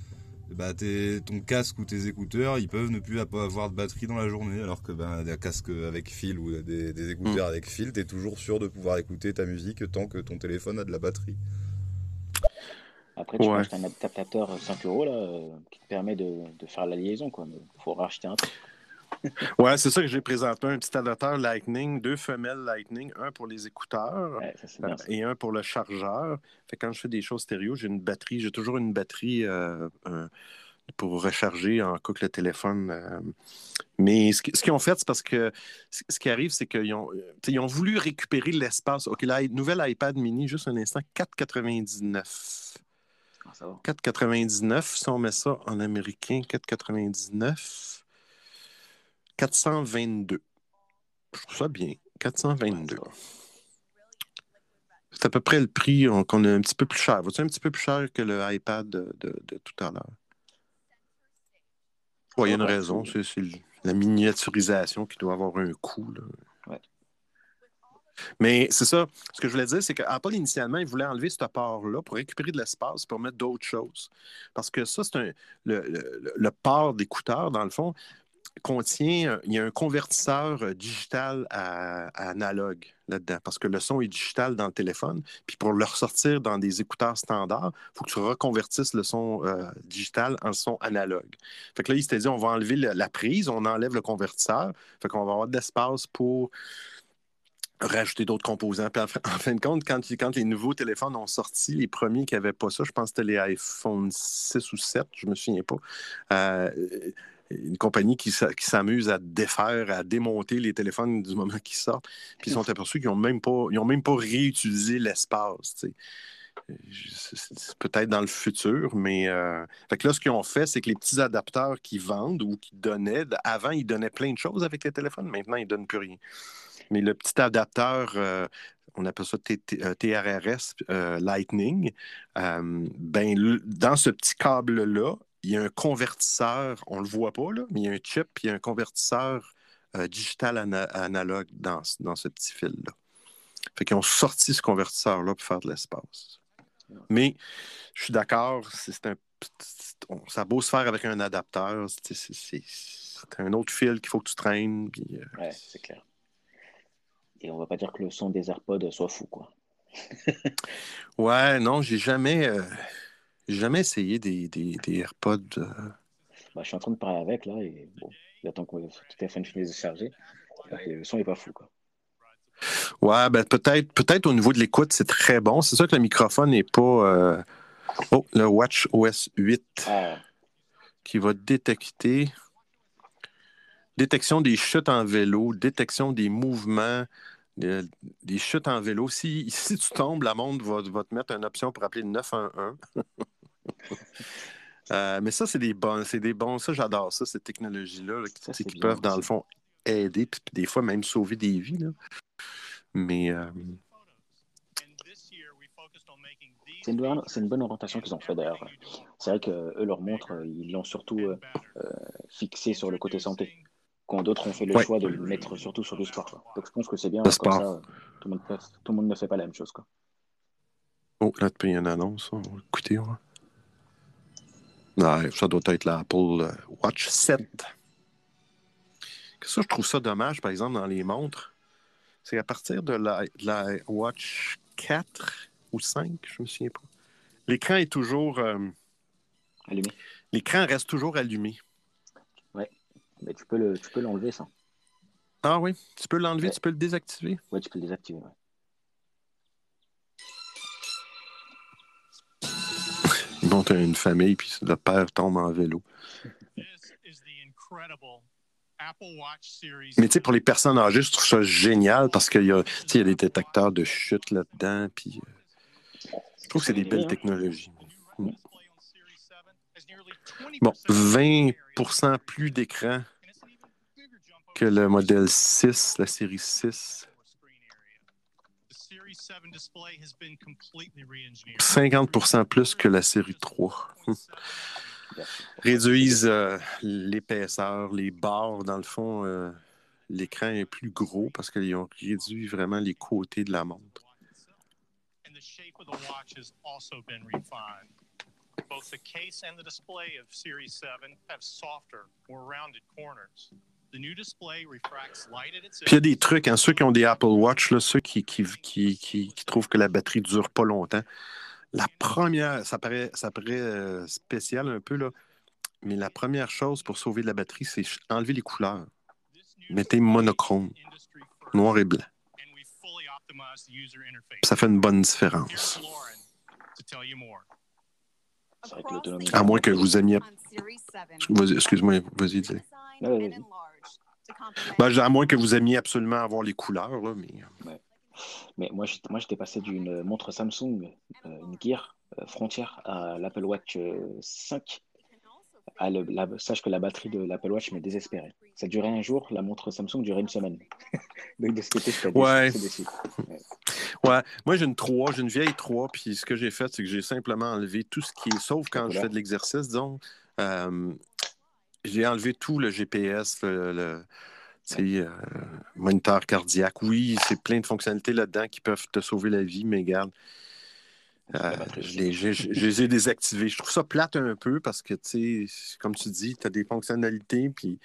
Bah tes- ton casque ou tes écouteurs ils peuvent ne plus avoir de batterie dans la journée alors que ben des casques avec fil ou des, des écouteurs avec fil t'es toujours sûr de pouvoir écouter ta musique tant que ton téléphone a de la batterie. Après, tu Ouais. peux acheter un adaptateur 5 euros là, euh, qui te permet de, de faire la liaison. Il faut racheter un truc. Ouais, c'est ça que j'ai présenté, un petit adaptateur Lightning, deux femelles Lightning, un pour les écouteurs Ouais, ça, c'est euh, et un pour le chargeur. Fait quand je fais des choses stéréo, j'ai une batterie, j'ai toujours une batterie euh, euh, pour recharger en cas que le téléphone. euh, Mais ce qui- ce qu'ils ont fait, c'est parce que ce qui arrive, c'est qu'ils ont, ils ont voulu récupérer l'espace. OK, la nouvelle iPad mini, juste un instant, 4,99. Ah, ça va. 4,99. Si on met ça en américain, 4,99. 422. Je trouve ça bien. 422. Ouais, ça va. C'est à peu près le prix on- qu'on a un petit peu plus cher. Va-tu un petit peu plus cher que le iPad de, de- de tout à l'heure? Oui, il y a une raison. c'est- la miniaturisation qui doit avoir un coût. là. Ouais. Mais c'est ça. Ce que je voulais dire, c'est qu'Apple, initialement, il voulait enlever ce port-là pour récupérer de l'espace, pour mettre d'autres choses. Parce que ça, c'est. Le, le- le port d'écouteur, dans le fond, contient, euh, il y a un convertisseur euh, digital à, analogue là-dedans, parce que le son est digital dans le téléphone. Puis pour le ressortir dans des écouteurs standards, il faut que tu reconvertisses le son euh, digital en son analogue. Fait que là, il s'était dit, on va enlever le- la prise, on enlève le convertisseur. Fait qu'on va avoir de l'espace pour rajouter d'autres composants. Puis en, fin- de compte, quand, quand les nouveaux téléphones ont sorti, les premiers qui n'avaient pas ça, je pense que c'était les iPhone 6 ou 7, je ne me souviens pas. Une compagnie qui, s'a- qui s'amuse à défaire, à démonter les téléphones du moment qu'ils sortent. Puis ils sont aperçus qu'ils n'ont même, pas- ils ont même pas réutilisé l'espace. tu sais. C'est peut-être dans le futur, mais euh, fait que là, ce qu'ils ont fait, c'est que les petits adapteurs qu'ils vendent ou qu'ils donnaient, avant, ils donnaient plein de choses avec les téléphones, maintenant, ils ne donnent plus rien. Mais le petit adapteur, euh, on appelle ça euh, TRRS euh, Lightning, euh, ben, dans ce petit câble-là, il y a un convertisseur, on ne le voit pas, là, mais il y a un chip, puis il y a un convertisseur euh, digital ana- analogue dans, ce- dans ce petit fil-là. Fait qu'ils ont sorti ce convertisseur-là pour faire de l'espace. Mais je suis d'accord, c'est un, on- ça a beau se faire avec un adapteur, c'est un autre fil qu'il faut que tu traînes. Puis, euh, Ouais, c'est clair. Et on va pas dire que le son des AirPods soit fou, quoi. Ouais, non, j'ai jamais, euh, j'ai jamais essayé des, des, des AirPods. euh. Bah, je suis en train de parler avec, là, et bon, j'attends que ton téléphone finisse de charger. Le son est pas fou, quoi. Ouais, ben peut-être, peut-être au niveau de l'écoute, c'est très bon. C'est sûr que le microphone n'est pas. euh, Oh, le Watch OS 8 Ah, qui va détecter détection des chutes en vélo, détection des mouvements, des, des chutes en vélo. Si, si tu tombes, la montre va, va te mettre une option pour appeler le 911. Euh, mais ça, c'est des bons, c'est des bons. Ça, j'adore ça, cette technologie-là, là, qui, tu peuvent, dans le fond, aider, puis des fois même sauver des vies. là. Mais euh, c'est une, bonne- c'est une bonne orientation qu'ils ont fait, d'ailleurs. C'est vrai que eux, leur montre, euh, ils l'ont surtout euh, euh, fixé sur le côté santé. Quand d'autres ont fait le Ouais. choix de le mettre surtout sur le sport. quoi. Donc je pense que c'est bien, Le comme sport. ça, tout le, monde peut- tout le monde ne fait pas la même chose. Quoi. Oh, là, il y a une annonce. On va écouter. ouais. Ouais, ça doit être l'Apple euh, Watch 7. Que Ça, je trouve ça dommage, par exemple, dans les montres. C'est à partir de la, de la Watch 4 ou 5, je me souviens pas. L'écran est toujours. euh, Allumé. L'écran reste toujours allumé. Mais tu peux le- l'enlever, ça. Ah oui, tu peux l'enlever, Ouais. tu peux le désactiver. Ouais, tu peux le désactiver. ouais. Bon, t'as une famille, puis le père tombe en vélo. Mais tu sais, pour les personnes âgées, je trouve ça génial parce qu'il y, a- tu sais, il y a des détecteurs de chute là-dedans. Puis, euh, je trouve que c'est des belles technologies. Mm. Bon, 20% plus d'écran que le modèle 6, la série 6. 50 plus que la série 3. Réduisent euh, l'épaisseur, les barres, dans le fond, euh, l'écran est plus gros parce qu'ils ont réduit vraiment les côtés de la montre. and the shape of the watch has also been refined. Both the case and the display of Series 7 have softer, more rounded corners. The new display refracts light at its Puis il y a des trucs, hein, ceux qui ont des Apple Watch, là, ceux qui, qui, qui, qui- qui trouvent que la batterie dure pas longtemps. La première, ça paraît, ça paraît euh, spécial un peu, là, mais la première chose pour sauver de la batterie, c'est enlever les couleurs. Mettez monochrome, noir et blanc. Ça fait une bonne différence. À moins que vous aimiez. On Series 7, Vas-y, excuse-moi, vas-y, dis. Ben, à moins que vous aimiez absolument avoir les couleurs, là, mais. Mais moi, j'étais- moi, j'étais passé d'une montre Samsung, euh, une Gear euh, Frontier, à l'Apple Watch euh, 5. Ah, le- la- sache que la batterie de l'Apple Watch m'est désespérée. Ça durait un jour, la montre Samsung durait une semaine. Donc de ce côté, je Ouais. déçu. Ouais, moi j'ai une 3, j'ai une vieille 3, puis ce que j'ai fait, c'est que j'ai simplement enlevé tout ce qui est, sauf quand je fais de l'exercice, disons, euh, j'ai enlevé tout le GPS, le, euh, moniteur cardiaque. Oui, c'est plein de fonctionnalités là-dedans qui peuvent te sauver la vie, mais regarde, euh, je, les, je- je- je les ai désactivés. Je trouve ça plate un peu parce que, tu sais, comme tu dis, tu as des fonctionnalités, puis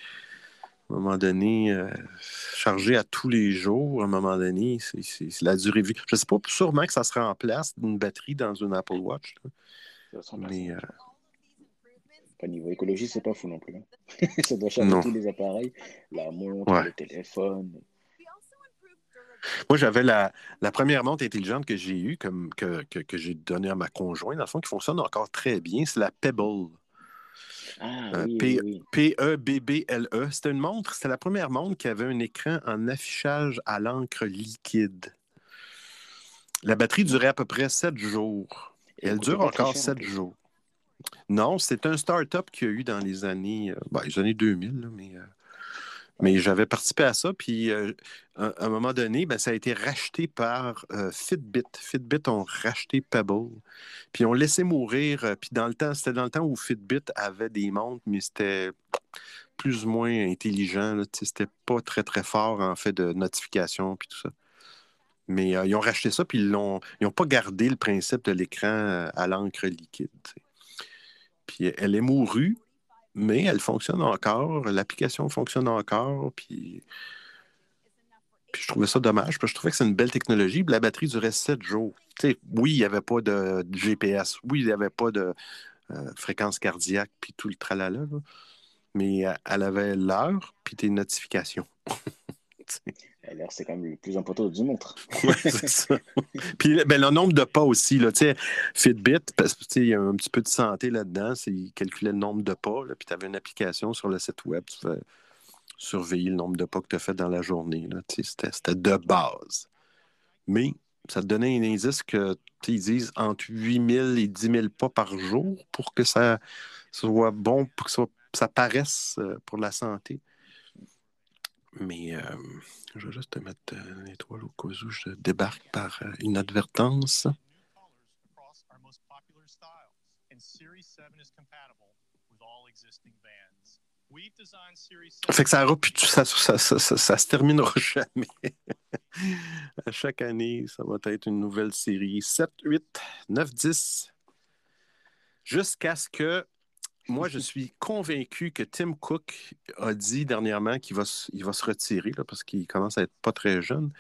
À un moment donné, euh, charger à tous les jours, à un moment donné, c'est la durée de vie. Je ne sais pas, sûrement que ça se remplace d'une batterie dans une Apple Watch. Là. Mais, euh... Au niveau écologie, c'est pas fou non plus. Hein. ça doit charger tous les appareils, la montre, le téléphone. Moi, j'avais la, la, première montre intelligente que j'ai eue, comme, que, que, que j'ai donnée à ma conjointe, dans le fond, qui fonctionne encore très bien, c'est la Pebble. Ah, euh, oui, P-E-B-B-L-E. E. C'était une montre, c'était la première montre qui avait un écran en affichage à l'encre liquide. La batterie durait à peu près 7 jours. Et elle dure encore 7 jours. Non, c'est un start-up qu'il y a eu dans les années, euh, ben, les années 2000, mais euh, mais j'avais participé à ça, puis euh, à, un moment donné, ben, ça a été racheté par Fitbit. Fitbit ont racheté Pebble, puis ont laissé mourir. Puis dans le temps, c'était dans le temps où Fitbit avait des montres, mais c'était plus ou moins intelligent. C'était pas très, très fort en fait de notification, puis tout ça. Mais ils ont racheté ça, puis ils n'ont pas gardé le principe de l'écran à l'encre liquide. Puis elle est mourue, mais elle fonctionne encore, l'application fonctionne encore, puis, puis je trouvais ça dommage, parce que je trouvais que c'est une belle technologie, la batterie durait 7 jours. oui, il n'y avait pas de GPS, oui, il n'y avait pas de euh, fréquence cardiaque, puis tout le tralala, mais euh, elle avait l'heure, puis tes notifications. L'heure, c'est quand même le plus important du montre. oui, c'est ça. Puis ben, le nombre de pas aussi. Là, Fitbit, parce qu'il y a un petit peu de santé là-dedans, il calculait le nombre de pas. Puis tu avais une application sur le site web, tu fais surveiller le nombre de pas que tu as fait dans la journée. C'était de base. Mais ça te donnait un indice que ils disent entre 8000 et 10 000 pas par jour pour que ça soit bon, pour que ça, ça paraisse euh, pour la santé. Mais euh, je vais juste te mettre une étoile au cas où je débarque par euh, inadvertance. Fait que ça, ça, ça, ça, ça, se terminera jamais. à chaque année, ça va être une nouvelle série. 7, 8, 9, 10. Jusqu'à ce que moi, je suis convaincu que Tim Cook a dit dernièrement qu'il va, il va se retirer là, parce qu'il commence à être pas très jeune.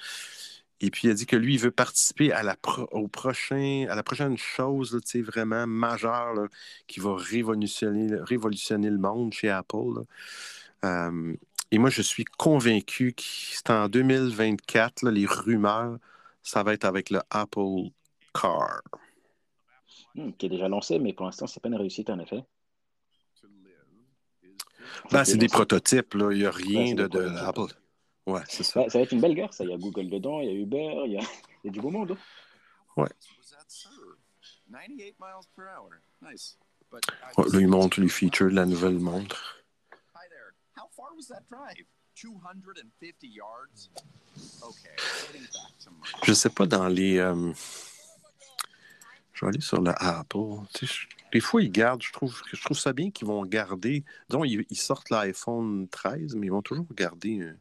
Et puis, il a dit que lui, il veut participer à la, au prochain, à la prochaine chose vraiment majeure qui va révolutionner, révolutionner le monde chez Apple. Euh, et moi, je suis convaincu que c'est en 2024, les rumeurs, ça va être avec le Apple Car. Hmm, qui est déjà lancé, mais pour l'instant, c'est pas une réussite en effet. Ben, c'est des prototypes, là. Il n'y a rien de, de Apple. Ouais, c'est ça. ça va être une belle guerre, ça. Il y a Google dedans, il y a Uber, il y a, il y a du beau monde. Hein. Ouais. Oh, là, il montre les features de la nouvelle montre. Je sais pas dans les. Euh... Je vais aller sur la Apple. Des fois, ils gardent, je trouve, je trouve ça bien qu'ils vont garder. Disons, ils, sortent l'iPhone 13, mais ils vont toujours garder euh,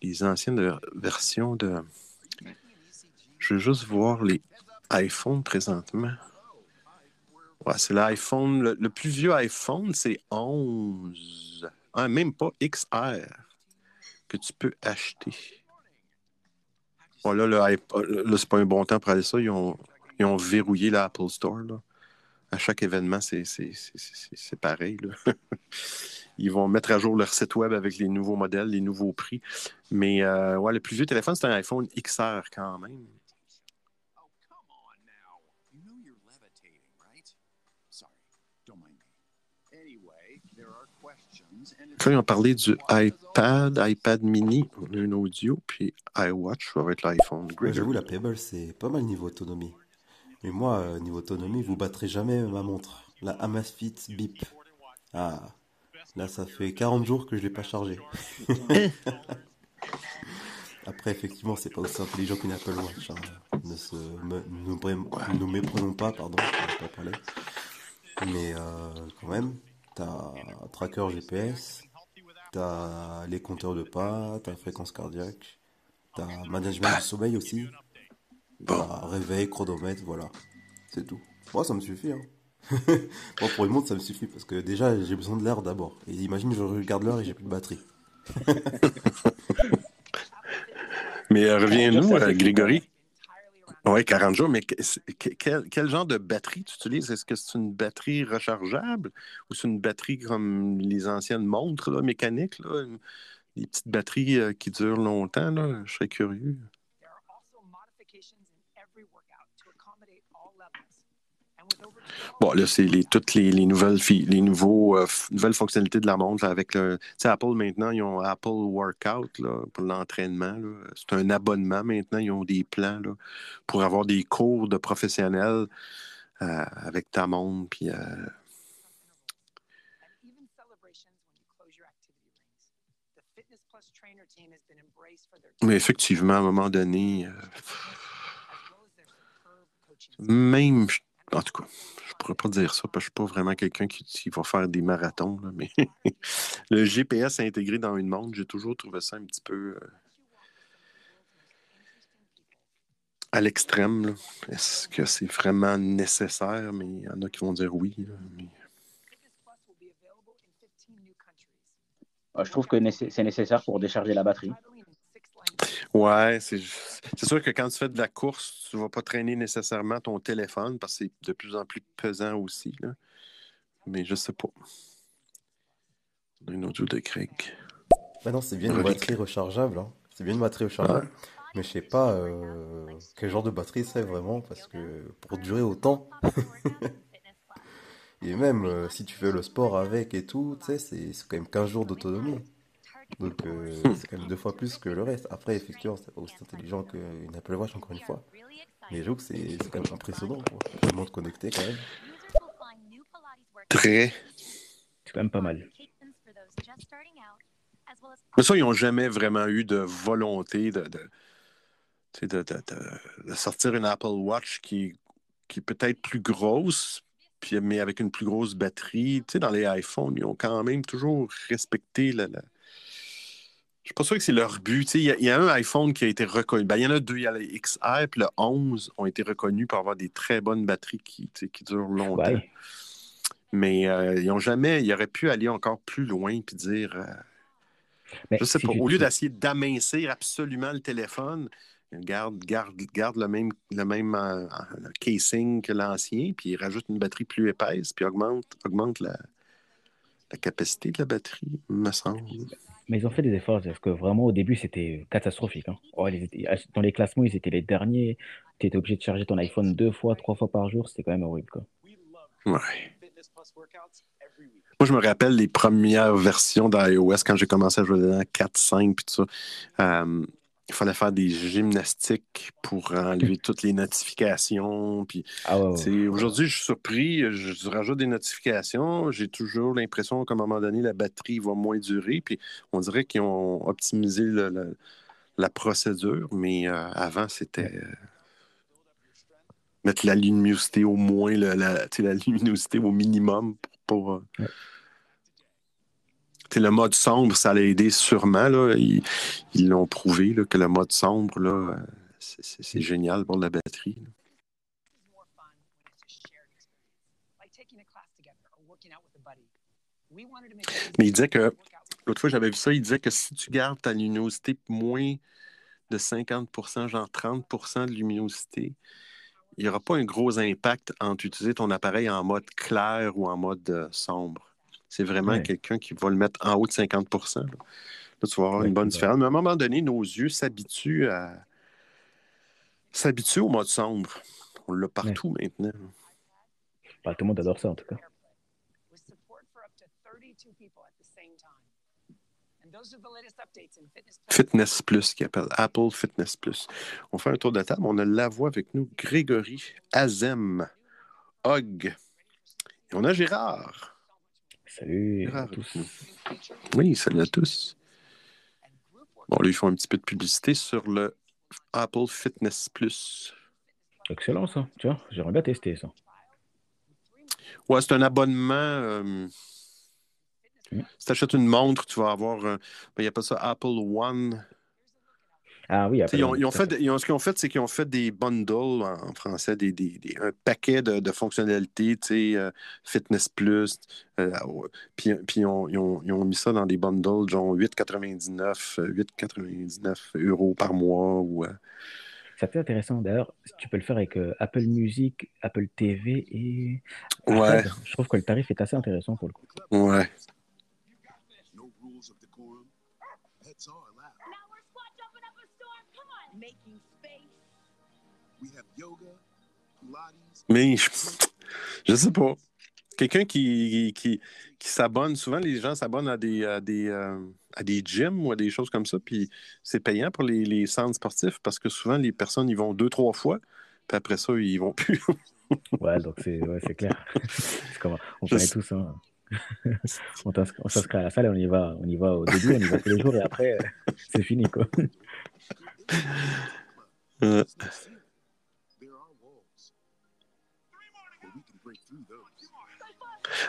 les anciennes versions de. Je veux juste voir les iPhones présentement. Ouais, c'est l'iPhone. Le, plus vieux iPhone, c'est 11. Ah, même pas XR que tu peux acheter. Bon, là, le, là c'est pas un bon temps pour aller ça. Ils ont, ils ont verrouillé l'Apple Store. Là à chaque événement, c'est pareil. Ils vont mettre à jour leur site web avec les nouveaux modèles, les nouveaux prix. Mais euh, ouais, le plus vieux téléphone, c'est un iPhone XR quand même. Quand ils ont parlé du iPad, iPad mini, on a un audio, puis iWatch, ça va être l'iPhone. J'avoue, la Pebble, c'est pas mal niveau autonomie. Mais moi, euh, niveau autonomie, vous battrez jamais ma montre. La Amazfit Bip. Ah, là, ça fait 40 jours que je l'ai pas chargée. Après, effectivement, c'est pas aussi intelligent qu'une Apple Watch. Hein. Ne se, nous, méprenons pas, pardon, pas parler. Mais euh, quand même, t'as un tracker GPS, t'as les compteurs de pas, t'as fréquence cardiaque, t'as management du sommeil aussi, réveil, chronomètre, voilà. C'est tout. Moi, ça me suffit. Hein. Moi, pour une montre, ça me suffit parce que déjà, j'ai besoin de l'heure d'abord. Et imagine, je regarde l'heure et j'ai plus de batterie. Mais euh, reviens-nous, euh, Grégory. Oui, 40 jours, mais que- que- quel, quel genre de batterie tu utilises? Est-ce que c'est une batterie rechargeable ou c'est une batterie comme les anciennes montres là, mécaniques, là, des petites batteries euh, qui durent longtemps? Là? Je serais curieux. There are also modifications in every workout to accommodate all levels. And with over 12 Bon, là, c'est les, toutes les, les nouvelles, fi- les nouveaux, euh, nouvelles fonctionnalités de la montre là, avec le. Apple maintenant, ils ont Apple Workout là, pour l'entraînement. C'est un abonnement maintenant. Ils ont des plans là, pour avoir des cours de professionnels euh, avec ta montre. Puis, euh, mais effectivement, à un moment donné, même. En tout cas, pourrais pas dire ça parce que je suis pas vraiment quelqu'un qui, va faire des marathons. mais le GPS intégré dans une montre, j'ai toujours trouvé ça un petit peu. euh, à l'extrême. Est-ce que c'est vraiment nécessaire? Mais il y en a qui vont dire oui. là, mais- Fitness Plus will be available in 15 new countries. Euh, Je trouve que c'est nécessaire pour décharger la batterie. Ouais, c'est c'est sûr que quand tu fais de la course, tu vas pas traîner nécessairement ton téléphone parce que c'est de plus en plus pesant aussi. là. Mais je sais pas. Une audio de Craig. Bah non, c'est bien une batterie rechargeable. hein. C'est bien une batterie rechargeable. Mais je sais pas euh, quel genre de batterie c'est vraiment, parce que pour durer autant, et même euh, si tu fais le sport avec et tout, tu sais, c'est c'est quand même 15 jours d'autonomie. Donc euh, c'est quand même deux fois plus que le reste. Après, effectivement, c'est aussi intelligent qu'une Apple Watch, encore une fois. Mais j'avoue que c'est c'est quand même impressionnant, quoi. Le monde connecté quand même. Très. C'est quand même pas mal. Mais ça, ils n'ont jamais vraiment eu de volonté de, de, de, de- de- de sortir une Apple Watch qui, qui est peut-être plus grosse, puis, mais avec une plus grosse batterie. Tu sais, dans les iPhones, ils ont quand même toujours respecté la. la- Je suis pas sûr que c'est leur but. Il y, a- il y a un iPhone qui a été reconnu. Ben, il y en a deux. Il y a le XR et le 11 ont été reconnus pour avoir des très bonnes batteries qui, durent longtemps. Ouais. Mais euh, ils ont jamais. Ils auraient pu aller encore plus loin puis dire. euh, Mais je sais si pas. Au lieu d'essayer d'amincir absolument le téléphone, garde, garde, garde le même, le même euh, casing que l'ancien, puis rajoute une batterie plus épaisse, puis augmente, augmente la, la capacité de la batterie, me semble. Mais ils ont fait des efforts, parce que vraiment au début c'était catastrophique. hein. Oh, étaient- Dans les classements, ils étaient les derniers. Tu étais obligé de charger ton iPhone deux fois, trois fois par jour. C'était quand même horrible. Quoi. Ouais. Moi, je me rappelle les premières versions d'iOS quand j'ai commencé à jouer dedans, 4, 5, puis tout ça. Euh, il fallait faire des gymnastiques pour enlever toutes les notifications. Puis, Ah ouais, aujourd'hui, je suis surpris, je, rajoute des notifications. J'ai toujours l'impression qu'à un moment donné, la batterie va moins durer. Puis, on dirait qu'ils ont optimisé le- le- la procédure, mais euh, avant, c'était. euh, mettre la luminosité au moins, le- la, la luminosité au minimum pour. euh, Ouais. Le mode sombre, ça l'a aidé sûrement. Là. Ils l'ont prouvé là, que le mode sombre, euh, c'est- génial pour la batterie. Mais il disait que, l'autre fois, j'avais vu ça, il disait que si tu gardes ta luminosité moins de 50% genre 30% de luminosité, il n'y aura pas un gros impact entre utiliser ton appareil en mode clair ou en mode euh, sombre. C'est vraiment Ouais. quelqu'un qui va le mettre en haut de 50 Là, Là, tu vas avoir Ouais, une bonne différence. Mais à un moment donné, nos yeux s'habituent à s'habituent au mode sombre. On l'a partout maintenant. Bah, tout le monde adore ça en tout cas. with support for up to 32 people at the same time. And those are the latest updates in Fitness Plus. Qui appelle Apple Fitness Plus. On fait un tour de table. On a la voix avec nous, Grégory, Azem, Og. Et on a Gérard. Salut à tous. Oui, salut à tous. Bon, là, ils font un petit peu de publicité sur le Apple Fitness Plus. Excellent ça. Tu vois, j'aimerais bien tester ça. Ouais, c'est un abonnement. euh, Mm. Si tu achètes une montre, tu vas avoir. un- ben, il appelle ça Apple One. Ah oui, Apple Ils ont, ils fait, ils ont- ce qu'ils ont fait, c'est qu'ils ont fait des bundles en, français, des, des- des- un paquet de, de fonctionnalités, tu sais, euh, Fitness Plus, euh, puis, puis ils, ont, ils ont- mis ça dans des bundles, genre 8,99 euh, 8,99 euros par mois. Ou, euh, Ça fait intéressant. D'ailleurs, tu peux le faire avec euh, Apple Music, Apple TV et Ouais. Je trouve que le tarif est assez intéressant pour le coup. ouais. Mais je, je sais pas. Quelqu'un qui, qui, qui s'abonne, souvent les gens s'abonnent à des, à, des, euh, à des gyms ou à des choses comme ça, puis c'est payant pour les, les centres sportifs parce que souvent les personnes y vont deux, trois fois, puis après ça, ils vont plus. Ouais, donc c'est ouais, clair. Comme- on connaît tous. Hein. on s'inscrit à la salle et on y va, on y va au début, on y va tous les jours et après, euh, c'est fini quoi. Euh,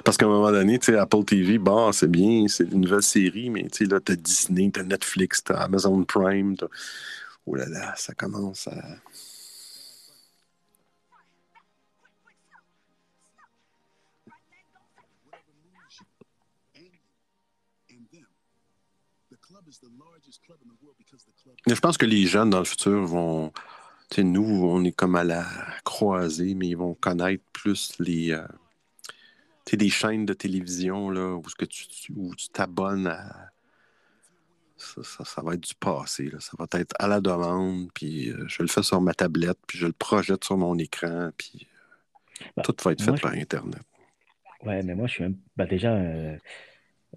Parce qu'à un moment donné, tu sais, Apple TV, bon, c'est bien, c'est une nouvelle série, mais tu sais, là, t'as Disney, t'as Netflix, t'as Amazon Prime, t'as... Oh là là, ça commence à... Je pense que les jeunes, dans le futur, vont... Tu sais, nous, on est comme à la croisée, mais ils vont connaître plus les... euh, sais, des chaînes de télévision, là, où, ce que tu, tu- où tu t'abonnes à... Ça, ça- ça va être du passé, là. Ça va être à la demande, puis euh, je le fais sur ma tablette, puis je le projette sur mon écran, puis euh, Bah, tout va être fait moi, je- par Internet. Ouais, mais moi je suis même bah déjà euh,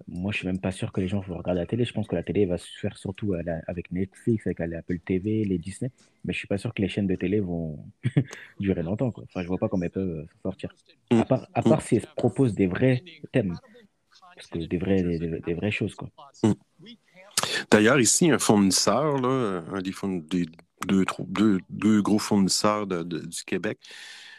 moi je suis même pas sûr que les gens vont regarder la télé. Je pense que la télé va se faire surtout à la- avec Netflix, avec Apple TV, les Disney. Mais je suis pas sûr que les chaînes de télé vont durer longtemps quoi. Enfin, je vois pas comment elles peuvent euh, s'en sortir. À part, à part si elles se proposent des vrais thèmes, parce que des vrais des, des- des vraies choses quoi. D'ailleurs, ici, un fournisseur, là, un des, fourn- des deux, tro- deux, deux gros fournisseurs de- de- du Québec,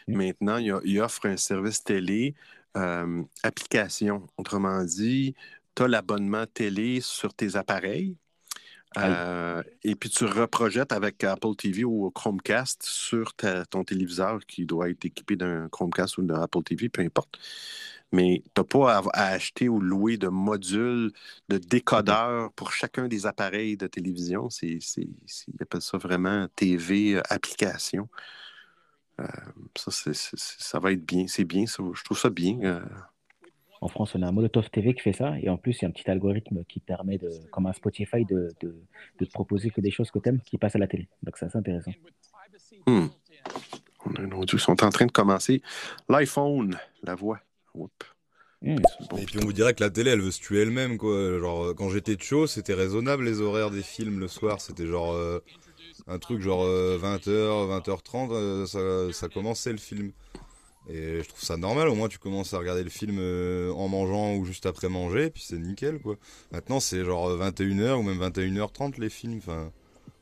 Mm. maintenant, il, a- il offre un service télé, euh, application. Autrement dit, tu as l'abonnement télé sur tes appareils. euh, et puis tu reprojettes avec Apple TV ou Chromecast sur ta- ton téléviseur qui doit être équipé d'un Chromecast ou d'un Apple TV, peu importe. Mais tu n'as pas à, à acheter ou louer de modules de décodeurs pour chacun des appareils de télévision. C'est, c'est, c'est- ils appellent ça vraiment TV euh, application. Euh, ça, ça va être bien. C'est bien, ça. Je trouve ça bien. euh. En France, on a un Molotov TV qui fait ça, et en plus, il y a un petit algorithme qui permet, de, comme un Spotify, de, de, de te proposer que des choses que tu aimes qui passent à la télé. Donc, c'est assez intéressant. Hmm. On a un audio. Ils sont en train de commencer. L'iPhone, la voix. Oups. Hmm. Et puis on vous dirait que la télé, elle veut se tuer elle-même, quoi. Genre, quand j'étais chaud, c'était raisonnable les horaires des films le soir. C'était genre euh, un truc genre 20h, 20h30, euh, ça, ça commençait le film. Et je trouve ça normal, au moins tu commences à regarder le film euh, en mangeant ou juste après manger, puis c'est nickel, quoi. Maintenant, c'est genre 21h ou même 21h30 les films, enfin...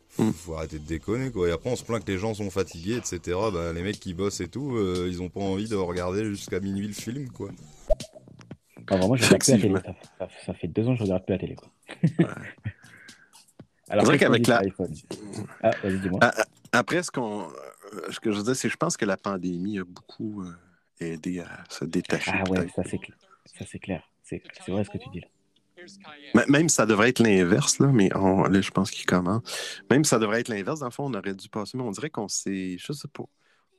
Faut, Mm. faut arrêter de déconner quoi. Et après on se plaint que les gens sont fatigués, etc. Bah, les mecs qui bossent et tout, euh, ils ont pas envie de regarder jusqu'à minuit le film quoi. Enfin, vraiment, je regarde plus la télé. Ça, ça- ça fait deux ans que je regarde plus la télé. Quoi. Alors, vrai qu'on qu'avec la- Ah, vas-y, dis-moi. Après, ce, qu'on, euh, ce que je veux dire, c'est que je pense que la pandémie a beaucoup euh, aidé à se détacher. Ah ouais, ça c'est clair. Ça c'est clair. C'est c'est vrai ce que tu dis là. Même ça devrait être l'inverse, là, mais on- là, je pense qu'il commence. Même ça devrait être l'inverse, dans le fond, on aurait dû passer, mais on dirait qu'on s'est. Je sais pas.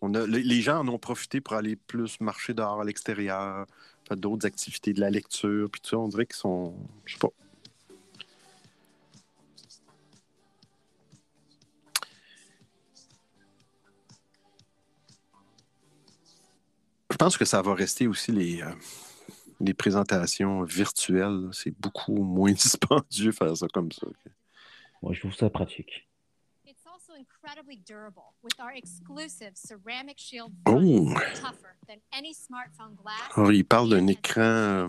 On a, les gens en ont profité pour aller plus marcher dehors à l'extérieur, faire d'autres activités, de la lecture, puis tout ça. On dirait qu'ils sont. Je sais pas. Pense que ça va rester aussi les, euh, les présentations virtuelles. C'est beaucoup moins dispendieux faire ça comme ça. Moi, je trouve ça pratique. It's also incredibly durable with our exclusive ceramic shield Oh. front, tougher than any smartphone glass. Alors, il parle d'un écran euh,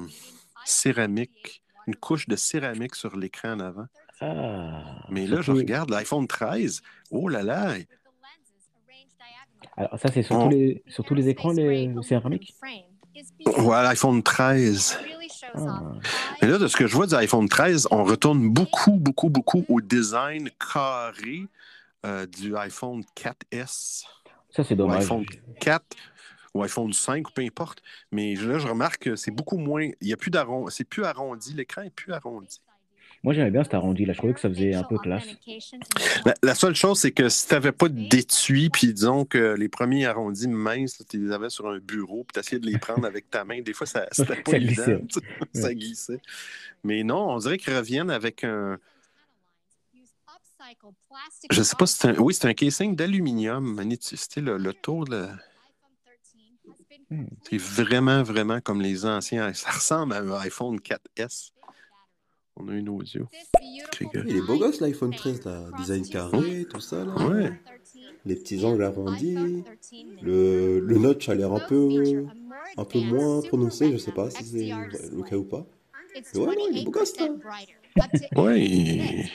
céramique, une couche de céramique sur l'écran en avant. Ah. Mais là, je regarde l'iPhone 13. Oh là là! With the lenses arranged diagonally. Alors, ça, c'est sur, Oh. tous les, sur tous les écrans, les, le céramique Frame is because Voilà, l'iPhone 13. it really shows Ah. Et là, de ce que je vois du iPhone 13, on retourne beaucoup, beaucoup, beaucoup au design carré euh, du iPhone 4S. Ça, c'est Ou dommage. iPhone 4 ou iPhone 5, peu importe. Mais là, je remarque que c'est beaucoup moins. Il y a plus d'arrondi. C'est plus arrondi. L'écran est plus arrondi. Moi, j'aimais bien cet arrondi là. Je trouvais que ça faisait un peu classe. La, la seule chose, c'est que si tu n'avais pas d'étui, puis disons que les premiers arrondis minces, tu les avais sur un bureau, puis tu essayais de les prendre avec ta main, des fois, ça c'était pas Ça évident. glissait. ça glissait. Mais non, on dirait qu'ils reviennent avec un. Je sais pas si c'est un. Oui, c'est un casing d'aluminium. C'était le, le tour de. Hmm. C'est vraiment, vraiment comme les anciens. Ça ressemble à un iPhone 4S. On a une audio. Il est beau gosse l'iPhone 13 là, design carré, tout ça là. Ouais. Les petits angles arrondis. Le, le notch a l'air un peu, un peu moins prononcé, je sais pas si c'est le cas ou pas. Mais ouais, non, il est beau gosse là. Oui.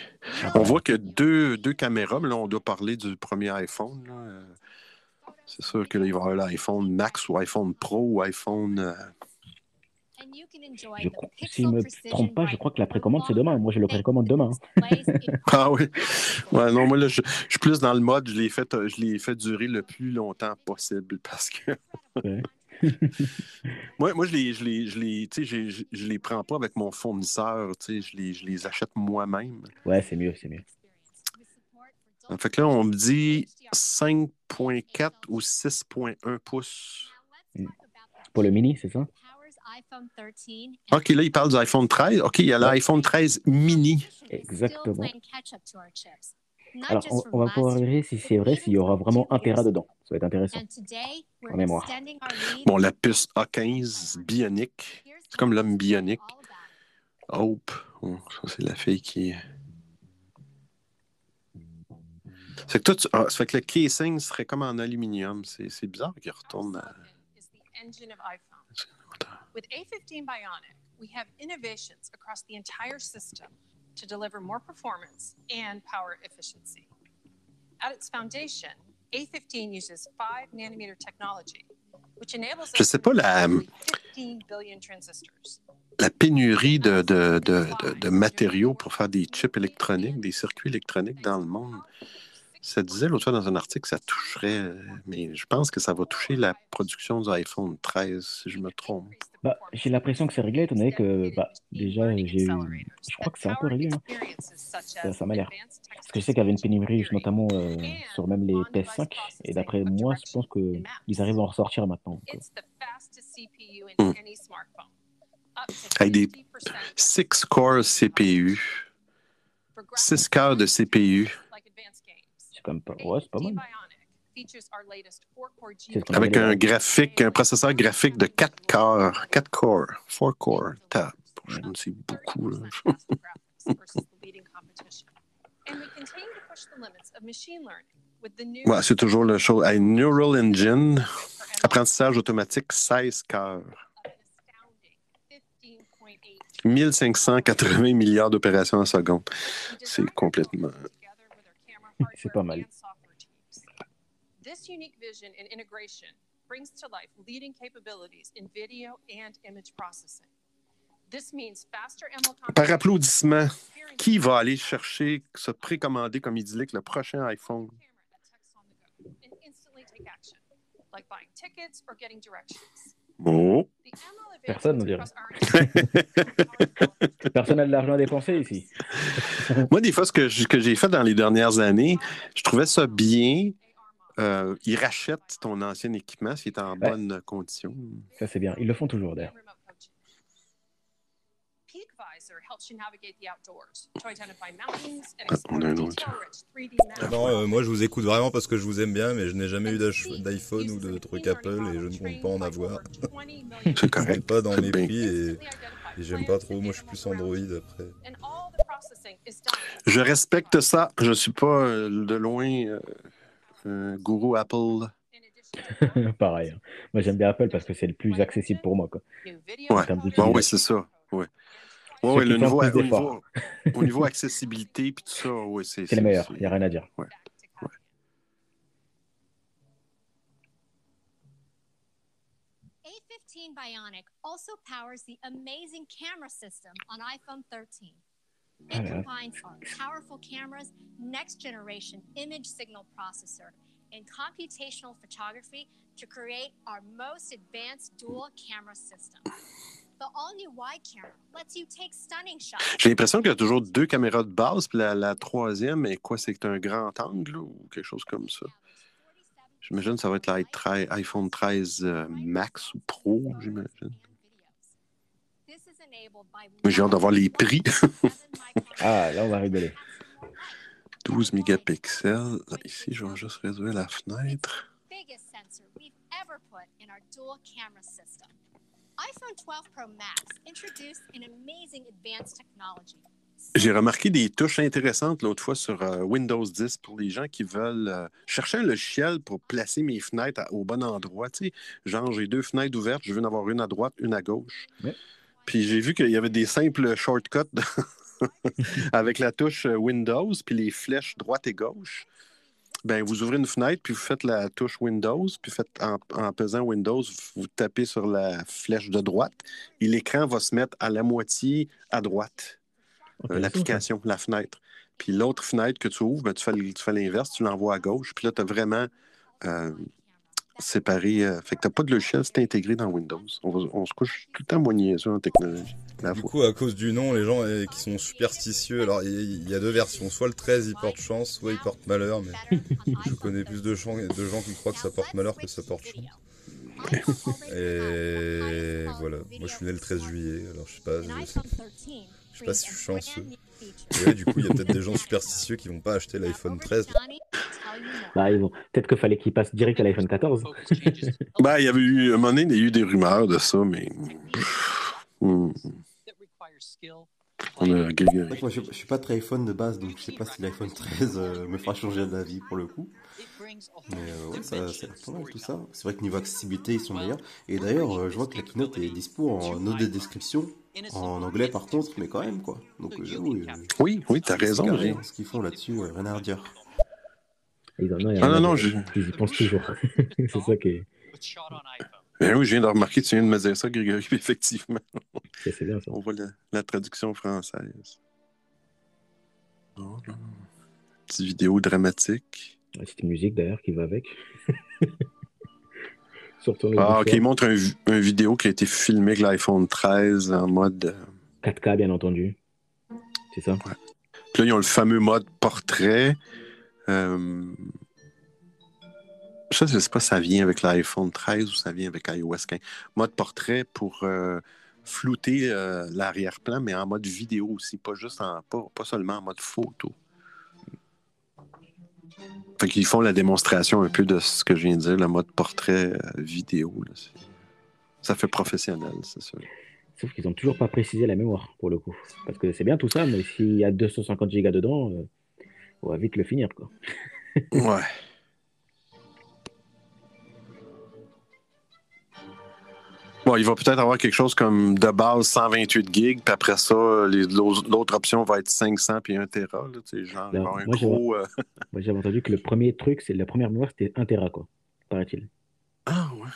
On voit que deux, deux caméras, mais là, on doit parler du premier iPhone. là. Euh, C'est sûr que là, il va y avoir l'iPhone Max ou iPhone Pro ou iPhone. Je crois- S'il me trompe pas, je crois que la précommande, c'est demain. Moi, je le précommande demain. hein. Ah oui. Ouais, non, moi, là, je, je suis plus dans le mode, je l'ai fait, euh, je l'ai fait durer le plus longtemps possible parce que. Ouais. moi, moi, je les, je les, je les, tu sais, j'ai- je, je les prends pas avec mon fournisseur, tu sais, je les, je les achète moi-même. Ouais, c'est mieux, c'est mieux. Fait que là, on me dit 5.4 ou 6.1 pouces. Pour le mini, c'est ça? OK, là, il parle du iPhone 13. OK, il y a l'iPhone 13 mini. Exactement. Alors, on, on va pouvoir vérifier si c'est vrai, s'il y aura vraiment un Tera dedans. Ça va être intéressant. En mémoire. Bon, la puce A15 bionique. C'est comme l'homme bionique. Hope. Oh, ça, c'est la fille qui. C'est que toi, tu... ah, ça fait que le casing serait comme en aluminium. C'est c'est bizarre qu'il retourne à. is the engine of iPhone. With A15 Bionic, we have innovations across the entire system to deliver more performance and power efficiency. At its foundation, A15 uses 5 nanometer technology, which enables Je us sais to pas la, make 15 billion transistors. la pénurie de, de, de, de- de matériaux pour faire des chips électroniques, des circuits électroniques dans le monde. Ça disait l'autre fois dans un article que ça toucherait, euh, mais je pense que ça va toucher la production du iPhone 13, si je me trompe. Bah, j'ai l'impression que c'est réglé, étant donné que bah, déjà, j'ai eu... je crois que c'est un peu réglé. hein. Ça, ça m'a l'air. Parce que je sais qu'il y avait une pénurie, notamment euh, sur même les PS5. Et d'après moi, je pense qu'ils arrivent à en ressortir maintenant. quoi. It's the fastest CPU in Hmm. Avec des 50% 6 cores CPU, 6 cœurs de CPU, pas... Ouais, c'est pas mal. Features our latest 4-core C'est ce GPU. qu'on avec un graphique, un processeur graphique de 4 cores, 4 cores, 4 cores. Tab. C'est beaucoup, là. versus the leading competition. And we continue to push the limits of machine learning with the new Ouais, c'est toujours le show. Hey, Neural Engine, apprentissage automatique, 16 cœurs. 1580 milliards d'opérations en seconde. C'est complètement. C'est pas mal. This unique vision and integration brings to life leading capabilities in video and image processing. This means faster Par applaudissement, qui va aller chercher, se précommander comme idyllique le prochain iPhone? like buying tickets or getting directions. Oh. Personne, on dirait. Personne n'a de l'argent à dépenser ici. Moi, des fois, ce que j'ai fait dans les dernières années, je trouvais ça bien. Euh, ils rachètent ton ancien équipement s'il est en Ouais. bonne condition. Ça, c'est bien. Ils le font toujours, d'ailleurs. Peakvisor helps you navigate the outdoors to identify mountains and Ah, on a un autre. detail-rich 3D maps. Non, euh, moi je vous écoute vraiment parce que je vous aime bien, mais je n'ai jamais eu d'iPhone ou de truc Apple et je ne compte pas en avoir. C'est correct. pas dans mes prix et, et j'aime pas trop. Moi je suis plus Android après. And all the processing is done Je respecte ça. Je suis pas euh, de loin euh, un gourou Apple. Pareil. hein. Moi, j'aime bien Apple parce que c'est le plus accessible pour moi. Quoi. Ouais, bon, d'utilisation. oui, c'est ça. Ouais. Ouais, Ceux ouais, qui le niveau, au, niveau, au niveau accessibilité puis tout ça, ouais, c'est C'est le meilleur. Il n'y a rien à dire. Ouais. A14 Bionic also powers the amazing camera system on iPhone 13. It combines our powerful cameras, next generation image signal processor, and computational photography to create our most advanced dual camera system. J'ai l'impression qu'il y a toujours deux caméras de base, puis la, la troisième, est quoi? C'est un grand angle là, ou quelque chose comme ça? J'imagine que ça va être l'iPhone 13 euh, Max ou Pro, j'imagine. J'ai hâte d'avoir les prix. Ah, là, on va rigoler. 12 mégapixels. Ici, je vais juste réduire la fenêtre. iPhone 12 Pro Max introduced an amazing advanced technology. J'ai remarqué des touches intéressantes l'autre fois sur euh, Windows 10 pour les gens qui veulent euh, chercher un logiciel pour placer mes fenêtres à- au bon endroit. Tu sais, genre, j'ai deux fenêtres ouvertes, je veux en avoir une à droite, une à gauche. Ouais. Puis j'ai vu qu'il y avait des simples shortcuts avec la touche euh, Windows, puis les flèches droite et gauche. Ben, vous ouvrez une fenêtre, puis vous faites la touche Windows, puis faites en, en pesant Windows, vous tapez sur la flèche de droite, et l'écran va se mettre à la moitié à droite euh, l'application, la fenêtre. Puis l'autre fenêtre que tu ouvres, ben, tu fais, tu fais l'inverse, tu l'envoies à gauche. Puis là, tu as vraiment euh, séparé. euh, fait que tu n'as pas de logiciel, c'est intégré dans Windows. On, va- on se couche tout le temps moigné ça en technologie. La Du fois. coup, à cause du nom, les gens euh, qui sont superstitieux, alors il y, a deux versions. Soit le 13 il porte chance, soit il porte malheur, mais je connais plus de gens, de gens qui croient que ça porte malheur que ça porte chance. Et voilà, moi je suis né le 13 juillet, alors je sais pas, je sais, je sais pas si je suis chanceux. Et ouais, du coup, il y a peut-être des gens superstitieux qui vont pas acheter l'iPhone 13. Bah, ils vont... Peut-être qu'il fallait qu'ils passent direct à l'iPhone 14. Ben, il y avait eu, à un moment donné, il y a eu des rumeurs de ça, mais. Hmm, moi, je, je suis pas très iPhone de base, donc je sais pas si l'iPhone 13 euh, me fera changer d'avis pour le coup. Mais euh, ouais, ça, pas mal tout ça. C'est vrai que niveau accessibilité, ils sont meilleurs. Et d'ailleurs, euh, je vois que la keynote est dispo en note de description, en anglais par contre, mais quand même quoi. Donc euh, j'avoue, euh, Oui, oui, t'as raison. carré, hein, ce qu'ils font là-dessus, euh, rien à redire. Ah non, non, je- pensent toujours. c'est ça qui est... Ben oui, je viens de remarquer, tu viens de me dire ça, Grégory, effectivement. c'est- c'est bien ça. On voit la, la traduction française. Oh. Petite vidéo dramatique. Ouais, C'est une musique d'ailleurs qui va avec. Ah, ok, il montre un, un vidéo qui a été filmé avec l'iPhone 13 en mode. euh, 4K, bien entendu. C'est ça? Puis là, ils ont le fameux mode portrait. Euh, Ça, je sais pas si ça vient avec l'iPhone 13 ou ça vient avec iOS 15. Mode portrait pour euh, flouter euh, l'arrière-plan, mais en mode vidéo aussi, pas juste en pas, pas seulement en mode photo. Fait qu'ils font la démonstration un peu de ce que je viens de dire, le mode portrait euh, vidéo. là. Ça fait professionnel, c'est sûr. Sauf qu'ils n'ont toujours pas précisé la mémoire pour le coup. Parce que c'est bien tout ça, mais s'il y a 250 Go dedans, euh, on va vite le finir. Quoi. Ouais. Bon, il va peut-être avoir quelque chose comme de base 128 gigs, puis après ça, les- l'autre option va être 500 puis 1 Tera. Là, genre, un Moi, gros. euh, Moi, j'avais entendu que le premier truc, c'est la première mémoire, c'était 1 Tera, quoi. Paraît-il. Ah ouais.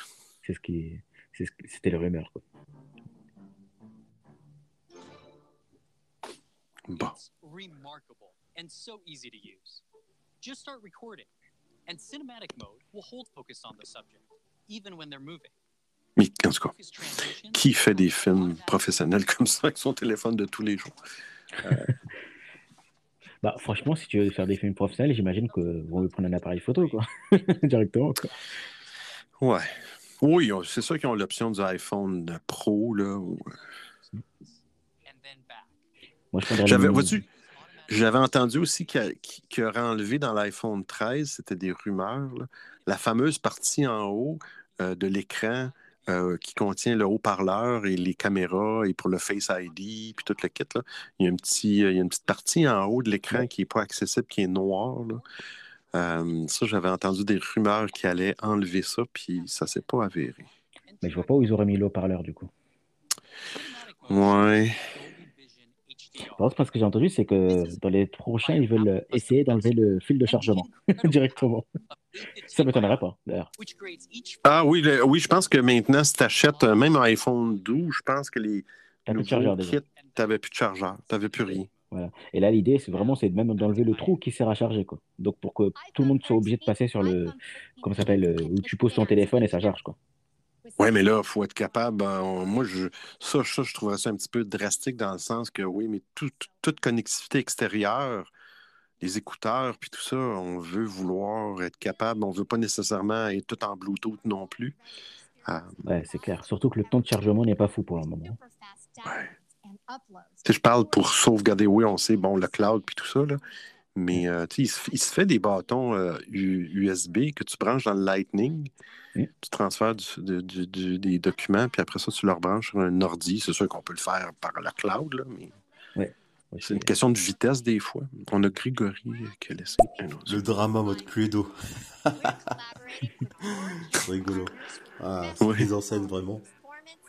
C'est ce qui, c'est ce qui- c'était le rumeur, quoi. Bon. remarkable and so easy to use. Just start recording, and cinematic mode will hold focus on the subject, even when they're moving. Mais en tout cas, qui fait des films professionnels comme ça avec son téléphone de tous les jours? Bah, franchement, si tu veux faire des films professionnels, j'imagine que vont lui prendre un appareil photo, quoi. Directement, quoi. Ouais. Oui, c'est sûr qu'ils ont l'option du iPhone Pro, là. ou- Moi, je J'avais, vois-tu, j'avais entendu aussi qu'il y aurait enlevé dans l'iPhone 13, c'était des rumeurs, là, la fameuse partie en haut euh, de l'écran euh, qui contient le haut-parleur et les caméras et pour le Face ID puis tout le kit. Là. Il, y a un petit, il y a une petite partie en haut de l'écran qui n'est pas accessible, qui est noire. Euh, ça, j'avais entendu des rumeurs qui allaient enlever ça, puis ça s'est pas avéré. Mais je vois pas où ils auraient mis le haut-parleur, du coup. Ouais. Par contre, parce que j'ai entendu, c'est que dans les prochains, ils veulent essayer d'enlever le fil de chargement directement. Ça m'étonnerait pas, d'ailleurs. Ah oui, le- oui, je pense que maintenant, si tu achètes même un iPhone 12, je pense que les T'as plus de nouveaux kits, t'avais plus de chargeur, t'avais plus rien. Voilà. Et là, l'idée, c'est vraiment c'est même d'enlever le trou qui sert à charger, quoi. Donc, pour que tout le monde soit obligé de passer sur le, comment ça s'appelle, euh, où tu poses ton téléphone et ça charge, quoi. Oui, mais là, il faut être capable. euh, moi, je, ça, ça, je trouverais ça un petit peu drastique dans le sens que oui, mais tout- tout- toute connectivité extérieure, les écouteurs, puis tout ça, on veut vouloir être capable. On veut pas nécessairement être tout en Bluetooth non plus. Ah, Ouais, c'est clair. Surtout que le temps de chargement n'est pas fou pour le moment. sais, je parle pour sauvegarder, oui, on sait, bon, le cloud, puis tout ça, là. Mais euh, il se, il se fait des bâtons euh, USB que tu branches dans le Lightning. Tu transfères du- de- du- du- des documents, puis après ça, tu leur branches sur un ordi. C'est sûr qu'on peut le faire par la cloud, là, mais Ouais. C'est une question de vitesse des fois. On a Grégory qui a laissé un autre. Le drama mode Cluedo. Rigolo. Ah, c'est Ouais. mise en scène vraiment.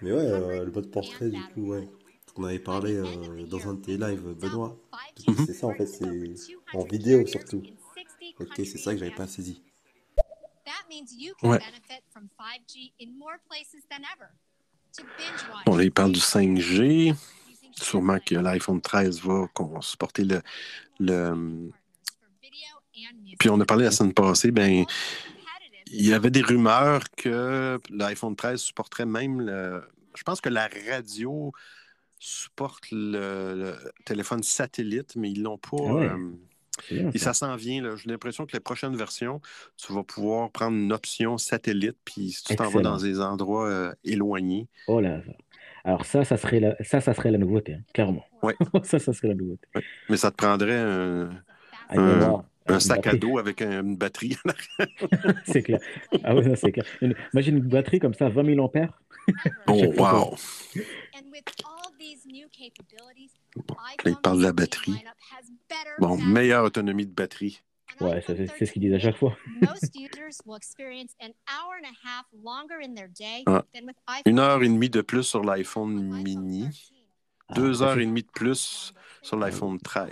Mais ouais, euh, le mode portrait, du coup, ouais. On avait parlé euh, dans un de tes lives, Benoît. Mhm. C'est ça en fait, c'est en vidéo surtout. Ok, c'est ça que j'avais pas saisi. That means you can Ouais. benefit from 5G in more places than ever. To binge watch Bon, là, il parle du 5G. Sûrement que l'iPhone 13 va supporter le, le. Puis on a parlé la semaine passée, ben, il y avait des rumeurs que l'iPhone 13 supporterait même le. Je pense que la radio supporte le, le téléphone satellite, mais ils l'ont pas. Ah ouais. euh, et ça. s'en vient. J'ai l'impression que les prochaines versions, tu vas pouvoir prendre une option satellite, puis si tu t'en vas dans des endroits euh, éloignés, Oh là là. Alors ça, ça serait la, ça, ça serait la nouveauté, hein, clairement. Ouais. ça, ça serait la nouveauté. mais ça te prendrait un, Ah, un- un sac à dos avec un- une batterie. C'est clair. Ah oui, c'est clair. Une- imagine une batterie comme ça, 20 000 ampères. Oh, wow! And with all these new capabilities, Là, il parle de la batterie. Bon, meilleure autonomie de batterie. Ouais, ça, c'est c'est ce qu'ils disent à chaque fois. most users will experience an hour and a half longer in their day Ah. than with iPhone. Une heure et demie de plus sur l'iPhone mini, deux Ah, ça, heures et demie de plus sur l'iPhone 13.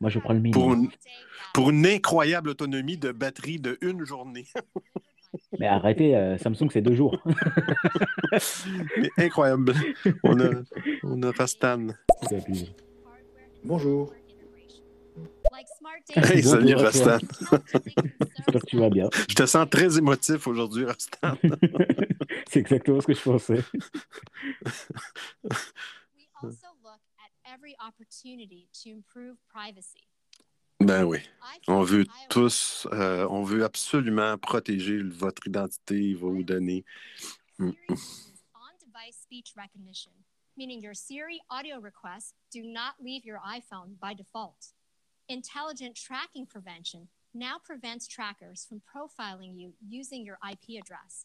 Moi, je prends le mini. Pour une, pour une incroyable autonomie de batterie de une journée. Mais arrêtez, euh, Samsung, c'est deux jours. Mais incroyable. On a, on a Rastan. Bonjour. Like smart Hey, salut. Rastan. J'espère que tu vas bien. Je te sens très émotif aujourd'hui, Rastan. C'est exactement ce que je pensais. We also look at every opportunity to improve privacy. Ben oui. On veut tous, euh, on veut absolument protéger votre identité, vos données. Mm. Recognition, meaning your Siri audio requests do not leave your iPhone by default. Intelligent tracking prevention now prevents trackers from profiling you using your IP address.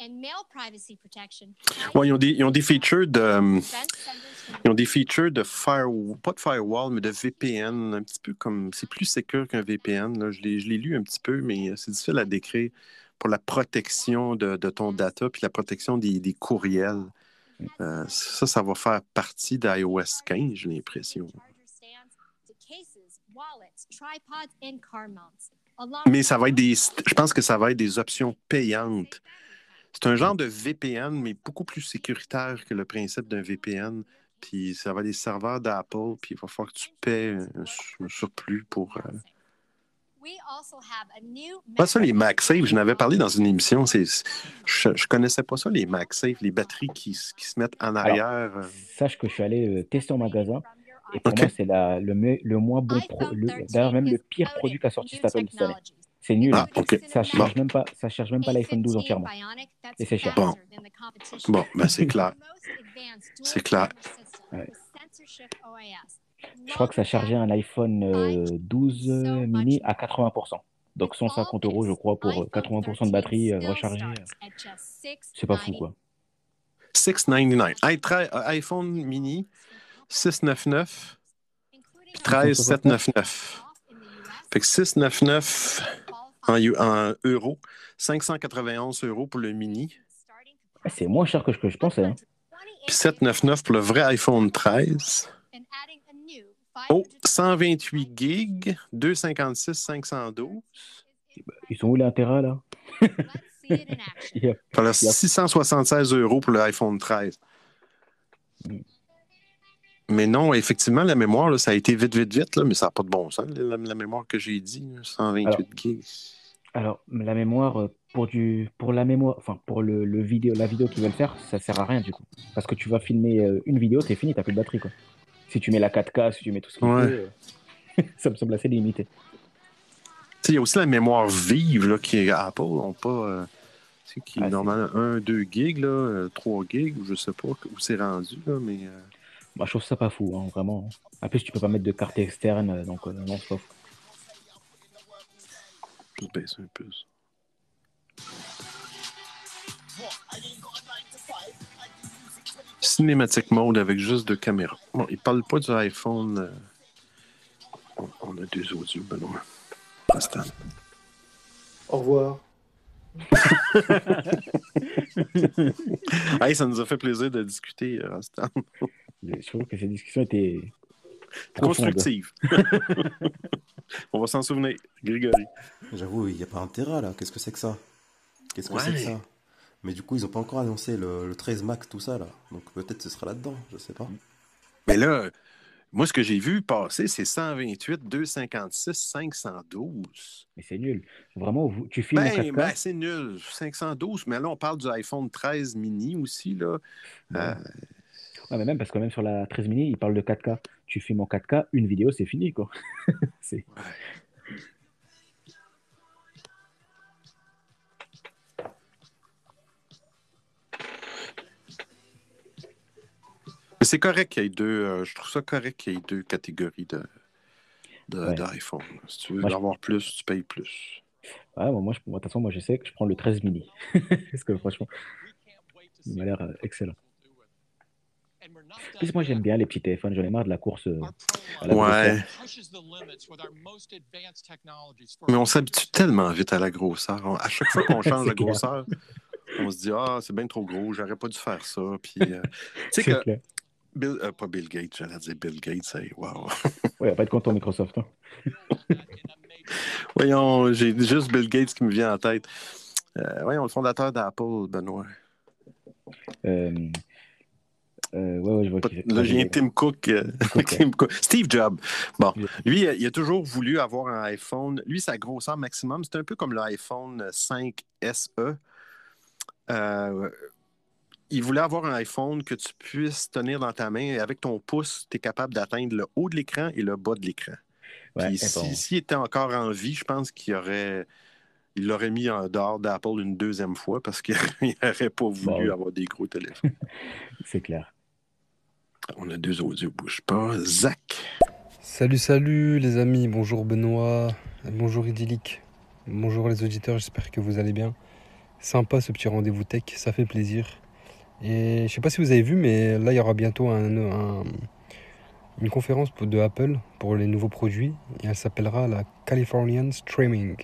And mail privacy protection. Ouais, ils ont des, ils ont des features de, euh, from ils ont des features de firewall, pas de firewall, mais de VPN, un petit peu comme, c'est plus sécur qu'un VPN. là. Je l'ai, je l'ai lu un petit peu, mais c'est difficile à décrire pour la protection de, de ton data puis la protection des, des courriels. Euh, ça, ça va faire partie d'iOS 15, j'ai l'impression. charger stands to cases, wallets, tripods, and car mounts. along Mais ça va être des, je pense que ça va être des options payantes. C'est un genre de VPN, mais beaucoup plus sécuritaire que le principe d'un VPN. Puis ça va être des serveurs d'Apple, puis il va falloir que tu paies un, un surplus pour. euh, We also have a new Pas ça, les MagSafe, je n'avais parlé dans une émission. C'est, je, je connaissais pas ça, les MagSafe, les batteries qui, se mettent en arrière. euh. Sache que je suis allé euh, tester en magasin. Et pour Ok. moi, c'est la- le, me- le moins bon pro, le- d'ailleurs même le pire produit qu'a sorti cette Apple cette année. C'est nul. Ah, ok. Ça charge même pas, ça charge même pas l'iPhone 12 entièrement. Et c'est cher. Bon. Bon, ben c'est clair. C'est clair. Ouais. Je crois que ça chargeait un iPhone euh, 12 mini à 80%. Donc 150 euros, je crois, pour euh, 80% de batterie euh, rechargée. C'est pas fou, quoi. 699. i- tra- euh, iPhone mini, 699. Puis 13, 799. Fait que 699 en, eu- en euros, 591 euros pour le mini, Ah, C'est moins cher que ce que je pensais. hein. puis 799 pour le vrai iPhone 13. Oh, 128 gigs, 256, 512. Ils sont où les intérêts là? Il y a- Voilà, il y a- 676 euros pour l'iPhone 13. Mais non, effectivement, la mémoire, là, ça a été vite, vite, vite, là, mais ça n'a pas de bon sens, la, la mémoire que j'ai dit, là, 128 Alors, gigs. Alors, la mémoire, euh, pour, du, pour la mémoire, enfin, pour le, le vidéo, la vidéo qu'ils veulent faire, ça sert à rien du coup. Parce que tu vas filmer euh, une vidéo, c'est fini, t'as plus de batterie quoi. Si tu mets la 4K, si tu mets tout ce qu'il Ouais. faut, euh, ça me semble assez limité. Tu sais, Il y a aussi la mémoire vive là, qui est Apple, ont pas. euh, qui est Ah, c'est- normalement 1, 2 gigs, là, euh, 3 gigs, ou je sais pas où c'est rendu, là, mais. euh, Moi, je trouve ça pas fou, hein, vraiment. En plus, tu peux pas mettre de carte externe, euh, donc euh, non, c'est pas fou. Je vais baisser un peu. Cinématique mode avec juste deux caméras. Bon, il parle pas du iPhone. euh, On, on a deux audios, Benoît. Instant. Au revoir. hey, ça nous a fait plaisir de discuter, euh, Rastan. Je trouve que ces discussions étaient profondes. Constructive. On va s'en souvenir, Grégory. J'avoue, il n'y a pas intérêt là. Qu'est-ce que c'est que ça? Qu'est-ce que c'est que ça? Mais du coup, ils ont pas encore annoncé le, le 13 Max, tout ça là. Donc peut-être ce sera là-dedans, je sais pas. Mais là, moi, ce que j'ai vu passer, c'est 128, 256, 512. Mais c'est nul. Vraiment, tu filmes en Ben, 4K. ben, c'est nul. 512. Mais là, on parle du iPhone 13 mini aussi. Là. Euh, Ouais, mais même parce que même sur la 13 mini, il parle de 4K. Tu filmes en 4K, une vidéo, c'est fini, quoi. c'est... c'est correct qu'il y ait deux. euh, je trouve ça correct qu'il y ait deux catégories de, Ouais. d'iPhone. Si tu veux Moi, en je- avoir plus, tu payes plus. Ouais, bon, moi, je, moi, de toute façon, moi, je sais que je prends le 13 mini. parce que franchement, il m'a l'air euh, excellent. En plus, moi, j'aime bien les petits téléphones. J'en ai marre de la course euh, à la Ouais. Mais on s'habitue tellement vite à la grosseur. On- à chaque fois qu'on change clair. grosseur, on se dit Ah, c'est bien trop gros, j'aurais pas dû faire ça. Puis, euh, tu sais C'est que. clair. Bill, euh, pas Bill Gates, j'allais dire Bill Gates, c'est wow. Ouais, pas être content Microsoft. hein. Voyons, j'ai juste Bill Gates qui me vient en tête. Euh, voyons, le fondateur d'Apple, Benoît. Euh, euh, ouais, ouais, je vois. Là, j'ai un Tim Cook, euh, Tim Cook. Steve Jobs. Bon, lui, il a- toujours voulu avoir un iPhone. Lui, sa grosseur maximum, c'est un peu comme l'iPhone 5 SE. Euh, il voulait avoir un iPhone que tu puisses tenir dans ta main et avec ton pouce, tu es capable d'atteindre le haut de l'écran et le bas de l'écran. Ouais, et si- s'il était encore en vie, je pense qu'il aurait. Il l'aurait mis en dehors d'Apple une deuxième fois parce qu'il n'aurait pas voulu Bon. avoir des gros téléphones. C'est clair. On a deux audios, bouge pas. Zach. Salut, salut les amis, bonjour Benoît, bonjour Idyllique, bonjour les auditeurs, j'espère que vous allez bien. Sympa ce petit rendez-vous tech, ça fait plaisir. Et je sais pas si vous avez vu, mais là il y aura bientôt un, un- une conférence pour- de Apple pour les nouveaux produits et elle s'appellera la Californian Streaming.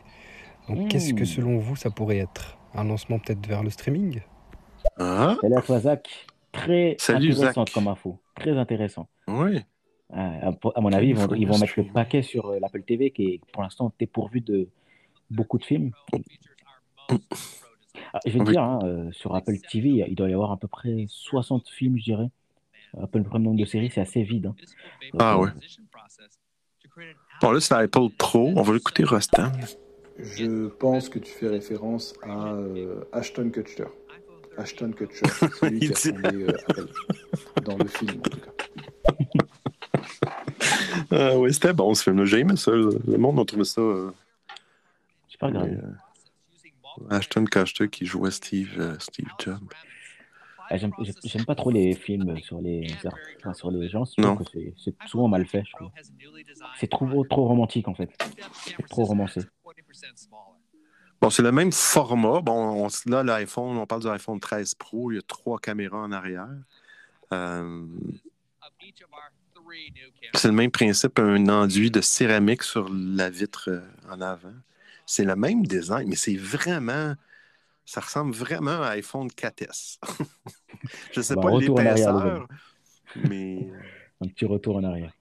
Donc qu'est-ce que selon vous ça pourrait être? Un lancement peut-être vers le streaming? Ah, Salut à toi, Zach. Très Salut, intéressante Zach. comme info. Très intéressant. oui. Ah, à à mon avis, ils vont, California ils vont mettre le paquet sur euh, l'Apple TV qui est pour l'instant dépourvu de beaucoup de films. Ah, je vais te Oui. dire, hein, euh, sur Apple TV, il doit y avoir à peu près 60 films, je dirais. À peu près le nombre de séries, c'est assez vide. hein. Donc, Ah euh, ouais. Bon, là, c'est l'iPod Pro. On va l'écouter, Rostan. Je pense que tu fais référence à euh, Ashton Kutcher. Ashton Kutcher, c'est celui qui a fondé euh, Apple. Dans le film, en tout cas. Ah oui, c'était bon ce film-là. J'ai aimé ça. Le le monde a trouvé ça. euh, J'ai pas mais, euh, Ashton Kutcher qui jouait Steve, euh, Steve Jobs. Ah, J'aime pas trop les films sur les, enfin, sur les gens. C'est- c'est souvent mal fait, je trouve. C'est trop, trop romantique, en fait. C'est trop romancé. Bon, c'est le même format. Bon, on- là, l'iPhone, on parle du iPhone 13 Pro. Il y a trois caméras en arrière. Euh, c'est le même principe, un enduit de céramique sur la vitre euh, en avant. C'est le même design, mais c'est vraiment. Ça ressemble vraiment à iPhone 4S. Je ne sais Bon, pas retour en arrière, l'épaisseur, mais. Un petit retour en arrière.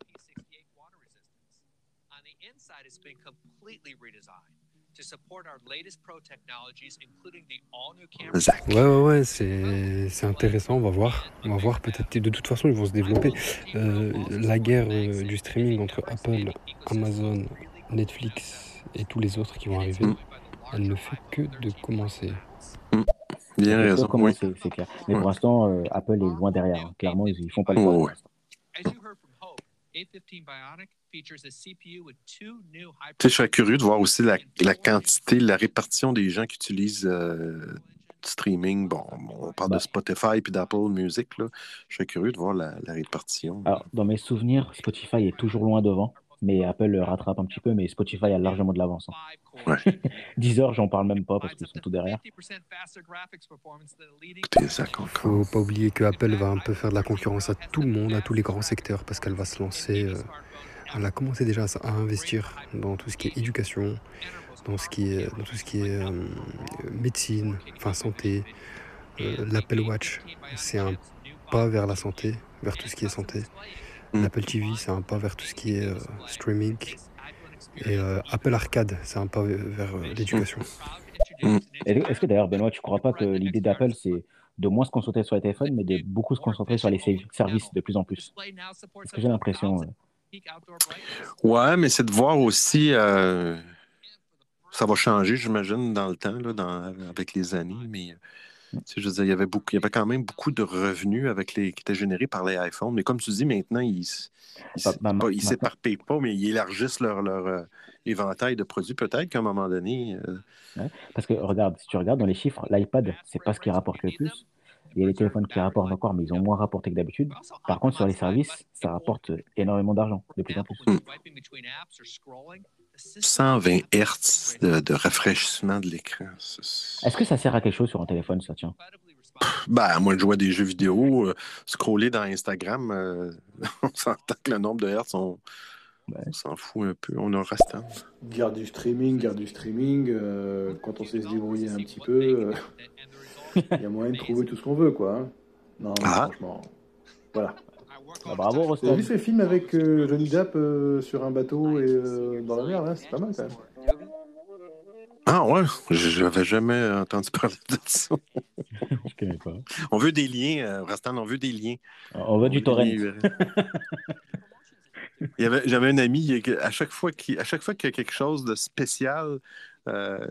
Zach. Ouais, ouais, ouais, c'est c'est intéressant, on va voir. On va voir peut-être. De toute façon, ils vont se développer. Euh, la guerre euh, du streaming entre Apple, Amazon, Netflix et tous les autres qui vont arriver, Mm. elle ne fait que de commencer. Bien Ça fait raison. que commencer, oui. c'est clair. Mais Ouais. pour l'instant, euh, Apple est loin derrière. hein. Clairement, ils, ils font pas le pas. Ouais, pour ouais. l'instant. A15 Bionic features a CPU with two new high Tu sais, je serais curieux de voir aussi la, la quantité, la répartition des gens qui utilisent euh, du streaming. Bon, on parle de. Spotify puis d'Apple Music. Là. Je serais curieux de voir la, la répartition. Alors, dans mes souvenirs, Spotify est toujours loin devant, mais Apple le rattrape un petit peu, mais Spotify a largement de l'avance. hein. Ouais. Deezer, j'en parle même pas parce qu'ils sont tout derrière. Encore. Faut pas oublier que Apple va un peu faire de la concurrence à tout le monde, à tous les grands secteurs, parce qu'elle va se lancer. euh, elle a commencé déjà à investir dans tout ce qui est éducation, dans, ce qui est, dans tout ce qui est euh, médecine, enfin santé. Euh, L'Apple Watch, c'est un pas vers la santé, vers tout ce qui est santé. L'Apple TV, c'est un pas vers tout ce qui est euh, streaming. Et euh, Apple Arcade, c'est un pas vers euh, l'éducation. Et Est-ce que d'ailleurs, Benoît, tu crois pas que l'idée d'Apple, c'est de moins se concentrer sur les téléphones, mais de beaucoup se concentrer sur les ser- services de plus en plus? Parce que j'ai l'impression. Ouais, mais c'est de voir aussi. euh, ça va changer, j'imagine, dans le temps, là, dans- avec les années. Mais je veux dire, il y avait beaucoup, il y avait quand même beaucoup de revenus avec les, qui étaient générés par les iPhones. Mais comme tu dis, maintenant, ils maintenant- s'éparpillent pas, mais ils élargissent leur, leur euh, éventail de produits. Peut-être qu'à un moment donné. euh, Ouais, Parce que regarde, si tu regardes dans les chiffres, l'iPad, c'est pas ce qui rapporte le plus. Il y a les téléphones qui rapportent encore, mais ils ont moins rapporté que d'habitude. Par contre, sur les services, ça rapporte énormément d'argent, de plus en plus. 120 Hz de, de rafraîchissement de l'écran. Est-ce que ça sert à quelque chose sur un téléphone, ça tient Ben, moi, je jouer à des jeux vidéo, euh, scroller dans Instagram, euh, on s'entend que le nombre de hertz, on, on s'en fout un peu. On a restant. Garde du streaming, garde du streaming. euh, quand on sait se débrouiller un petit peu, euh, il y a moyen de trouver tout ce qu'on veut, quoi. hein. Non, Ah. franchement. Voilà. Bah, bravo, Rostam. vu ce film avec euh, Johnny Depp euh, sur un bateau et euh, dans la mer, là C'est pas mal, quand même. Ah ouais, j'avais jamais entendu parler de ça. Je connais pas. On veut des liens, euh, Rastan, on veut des liens. On veut du torrent. J'avais un ami, qui, à chaque fois qu'il à chaque fois qu'il y a quelque chose de spécial, euh,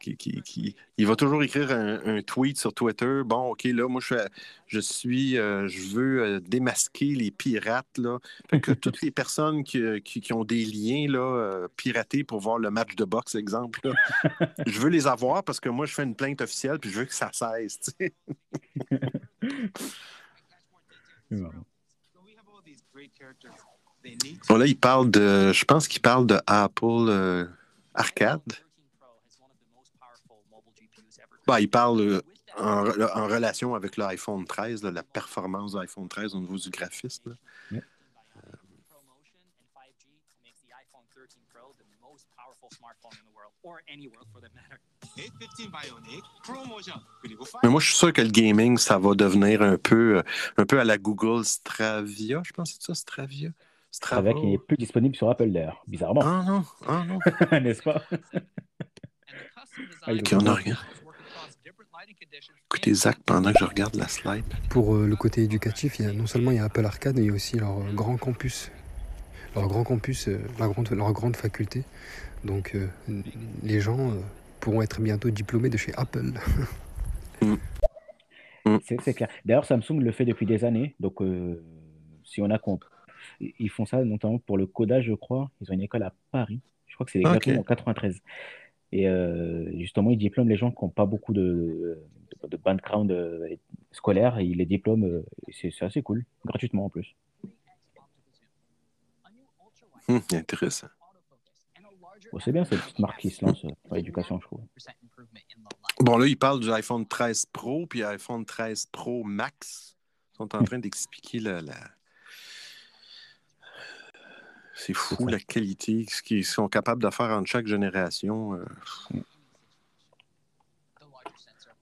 qui, qui- qui- il va toujours écrire un, un tweet sur Twitter. Bon, OK, là, moi, je, suis, euh, je veux euh, démasquer les pirates, là. Fait que toutes les personnes qui, ont des liens, là, piratés pour voir le match de boxe, exemple, là, je veux les avoir parce que moi, je fais une plainte officielle puis je veux que ça cesse, tu sais. Bon, là, il parle de. Je pense qu'il parle de Apple Arcade. Bah, il parle euh, en, re- en relation avec l'iPhone 13, là, la performance de l'iPhone 13 au niveau du graphisme. Mais moi, je suis sûr que le gaming, ça va devenir un peu, euh, un peu à la Google Stravia. Je pense que c'est ça, Stravia? Strava? Avec qui n'est plus disponible sur Apple d'ailleurs, bizarrement. Ah non, ah non. N'est-ce pas? Ah, ils Ok, ont on a rien. Écoutez, Zach, pendant que je regarde la slide. Pour euh, le côté éducatif, il y a, non seulement il y a Apple Arcade, mais il y a aussi leur euh, grand campus. Leur grand campus, euh, la grande, leur grande faculté. Donc les gens pourront être bientôt diplômés de chez Apple. C'est c'est clair. D'ailleurs, Samsung le fait depuis des années. Donc, euh, si on a compte, ils font ça notamment pour le codage, je crois. Ils ont une école à Paris. Je crois que c'est Ah, exactement ok. en 93. Et euh, justement, ils diplôment les gens qui n'ont pas beaucoup de, de, de background euh, scolaire. Et ils les diplôment. euh, c'est assez cool. Gratuitement en plus. Hum, intéressant. Bon, c'est bien cette petite marque qui se lance dans l'éducation, je trouve. Bon, là, il parle du iPhone 13 Pro puis iPhone 13 Pro Max. Ils sont en train d'expliquer la. la- C'est fou la qualité, ce qu'ils sont capables de faire entre chaque génération. euh.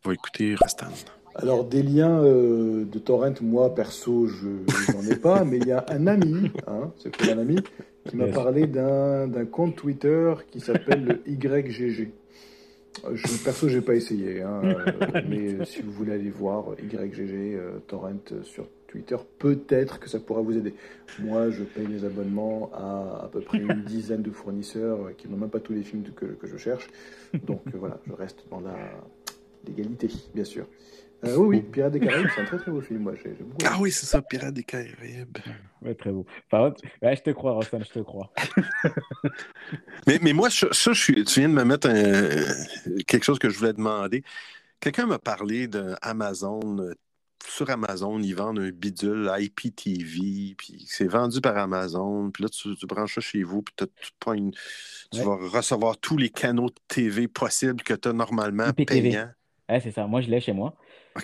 On va écouter Rastan. Alors, des liens euh, de torrent, moi, perso, je n'en ai pas, mais il y a un ami, hein, c'est un ami, qui m'a parlé d'un d'un compte Twitter qui s'appelle le YGG. Je, perso, j'ai pas essayé, hein, euh, mais si vous voulez aller voir YGG euh, Torrent sur Twitter, peut-être que ça pourra vous aider. Moi, je paye les abonnements à à peu près une dizaine de fournisseurs euh, qui n'ont même pas tous les films que, que je cherche. Donc euh, voilà, je reste dans la légalité, bien sûr. Euh, oui, oui, Pirates des Caraïbes, c'est un très très beau film. Moi, j'ai beaucoup Ah oui, c'est ça, Pirates des Caraïbes. Ouais, très beau. Par contre, ouais, je te crois, Rostan, je te crois. Mais, mais moi, ça, ça, je suis, tu viens de me mettre un- quelque chose que je voulais demander. Quelqu'un m'a parlé d'Amazon. Sur Amazon, ils vendent un bidule IPTV, puis c'est vendu par Amazon. Puis là, tu, tu branches ça chez vous, puis tu, une- tu vas recevoir tous les canaux de TV possibles que tu as normalement IPTV. Ouais, c'est ça. Moi, je l'ai chez moi.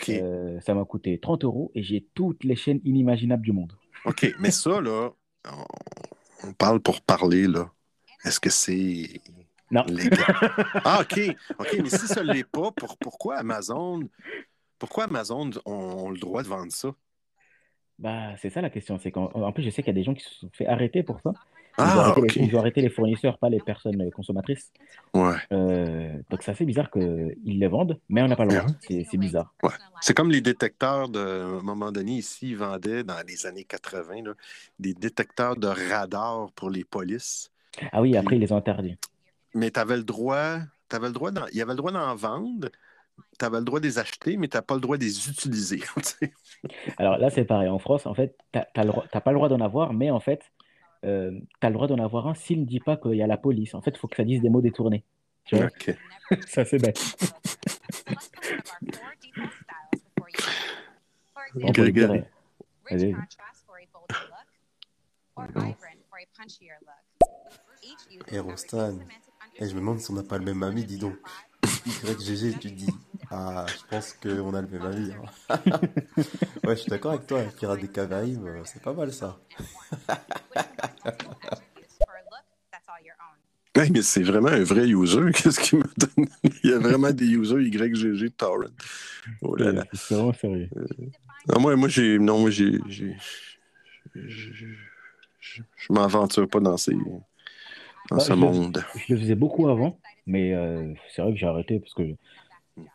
Euh, ça m'a coûté 30 euros et j'ai toutes les chaînes inimaginables du monde. OK, mais ça, là, on, parle pour parler, là. Est-ce que c'est Non. légal? Ah, OK. OK, mais si ça ne l'est pas, pour, pourquoi Amazon pourquoi Amazon ont, ont le droit de vendre ça? Bah, c'est ça la question. C'est qu'en en plus, je sais qu'il y a des gens qui se sont fait arrêter pour ça. Ils ont Ah, arrêté OK. les, ils ont arrêté les fournisseurs, pas les personnes consommatrices. Ouais. Euh, donc, c'est assez bizarre qu'ils les vendent, mais on n'a pas le droit. C'est c'est bizarre. Ouais. C'est comme les détecteurs de. À un moment donné, ici, ils vendaient dans les années 80 là, des détecteurs de radar pour les polices. Ah oui, après, ils les ont interdits. Mais tu avais le droit. Le droit il y avait le droit d'en vendre, tu avais le droit de les acheter, mais tu n'as pas le droit de les utiliser. Alors là, c'est pareil. En France, en fait, tu n'as pas le droit d'en avoir, mais en fait, tu as le droit d'en avoir un s'il ne dit pas qu'il y a la police. En fait, il faut que ça dise des mots détournés. Tu vois? OK. Ça, c'est bête. Le dire, euh. Et Rostan, eh, je me demande si on n'a pas le même ami, dis donc. YGG, tu dis. Ah, je pense qu'on a le même ami. hein. ouais, je suis d'accord avec toi, Pirates des Caraïbes, euh, c'est pas mal ça. Ouais, mais c'est vraiment un vrai user. Qu'est-ce qu'il me donne? Il y a vraiment des users YGG Torrent. Oh là là. C'est vraiment sérieux. Non, moi, moi j'ai. Non, moi, j'ai. j'ai- Je, je, je- je m'aventure pas dans, ces, dans Bah, ce je le- monde. Je le faisais beaucoup avant, mais euh, c'est vrai que j'ai arrêté parce que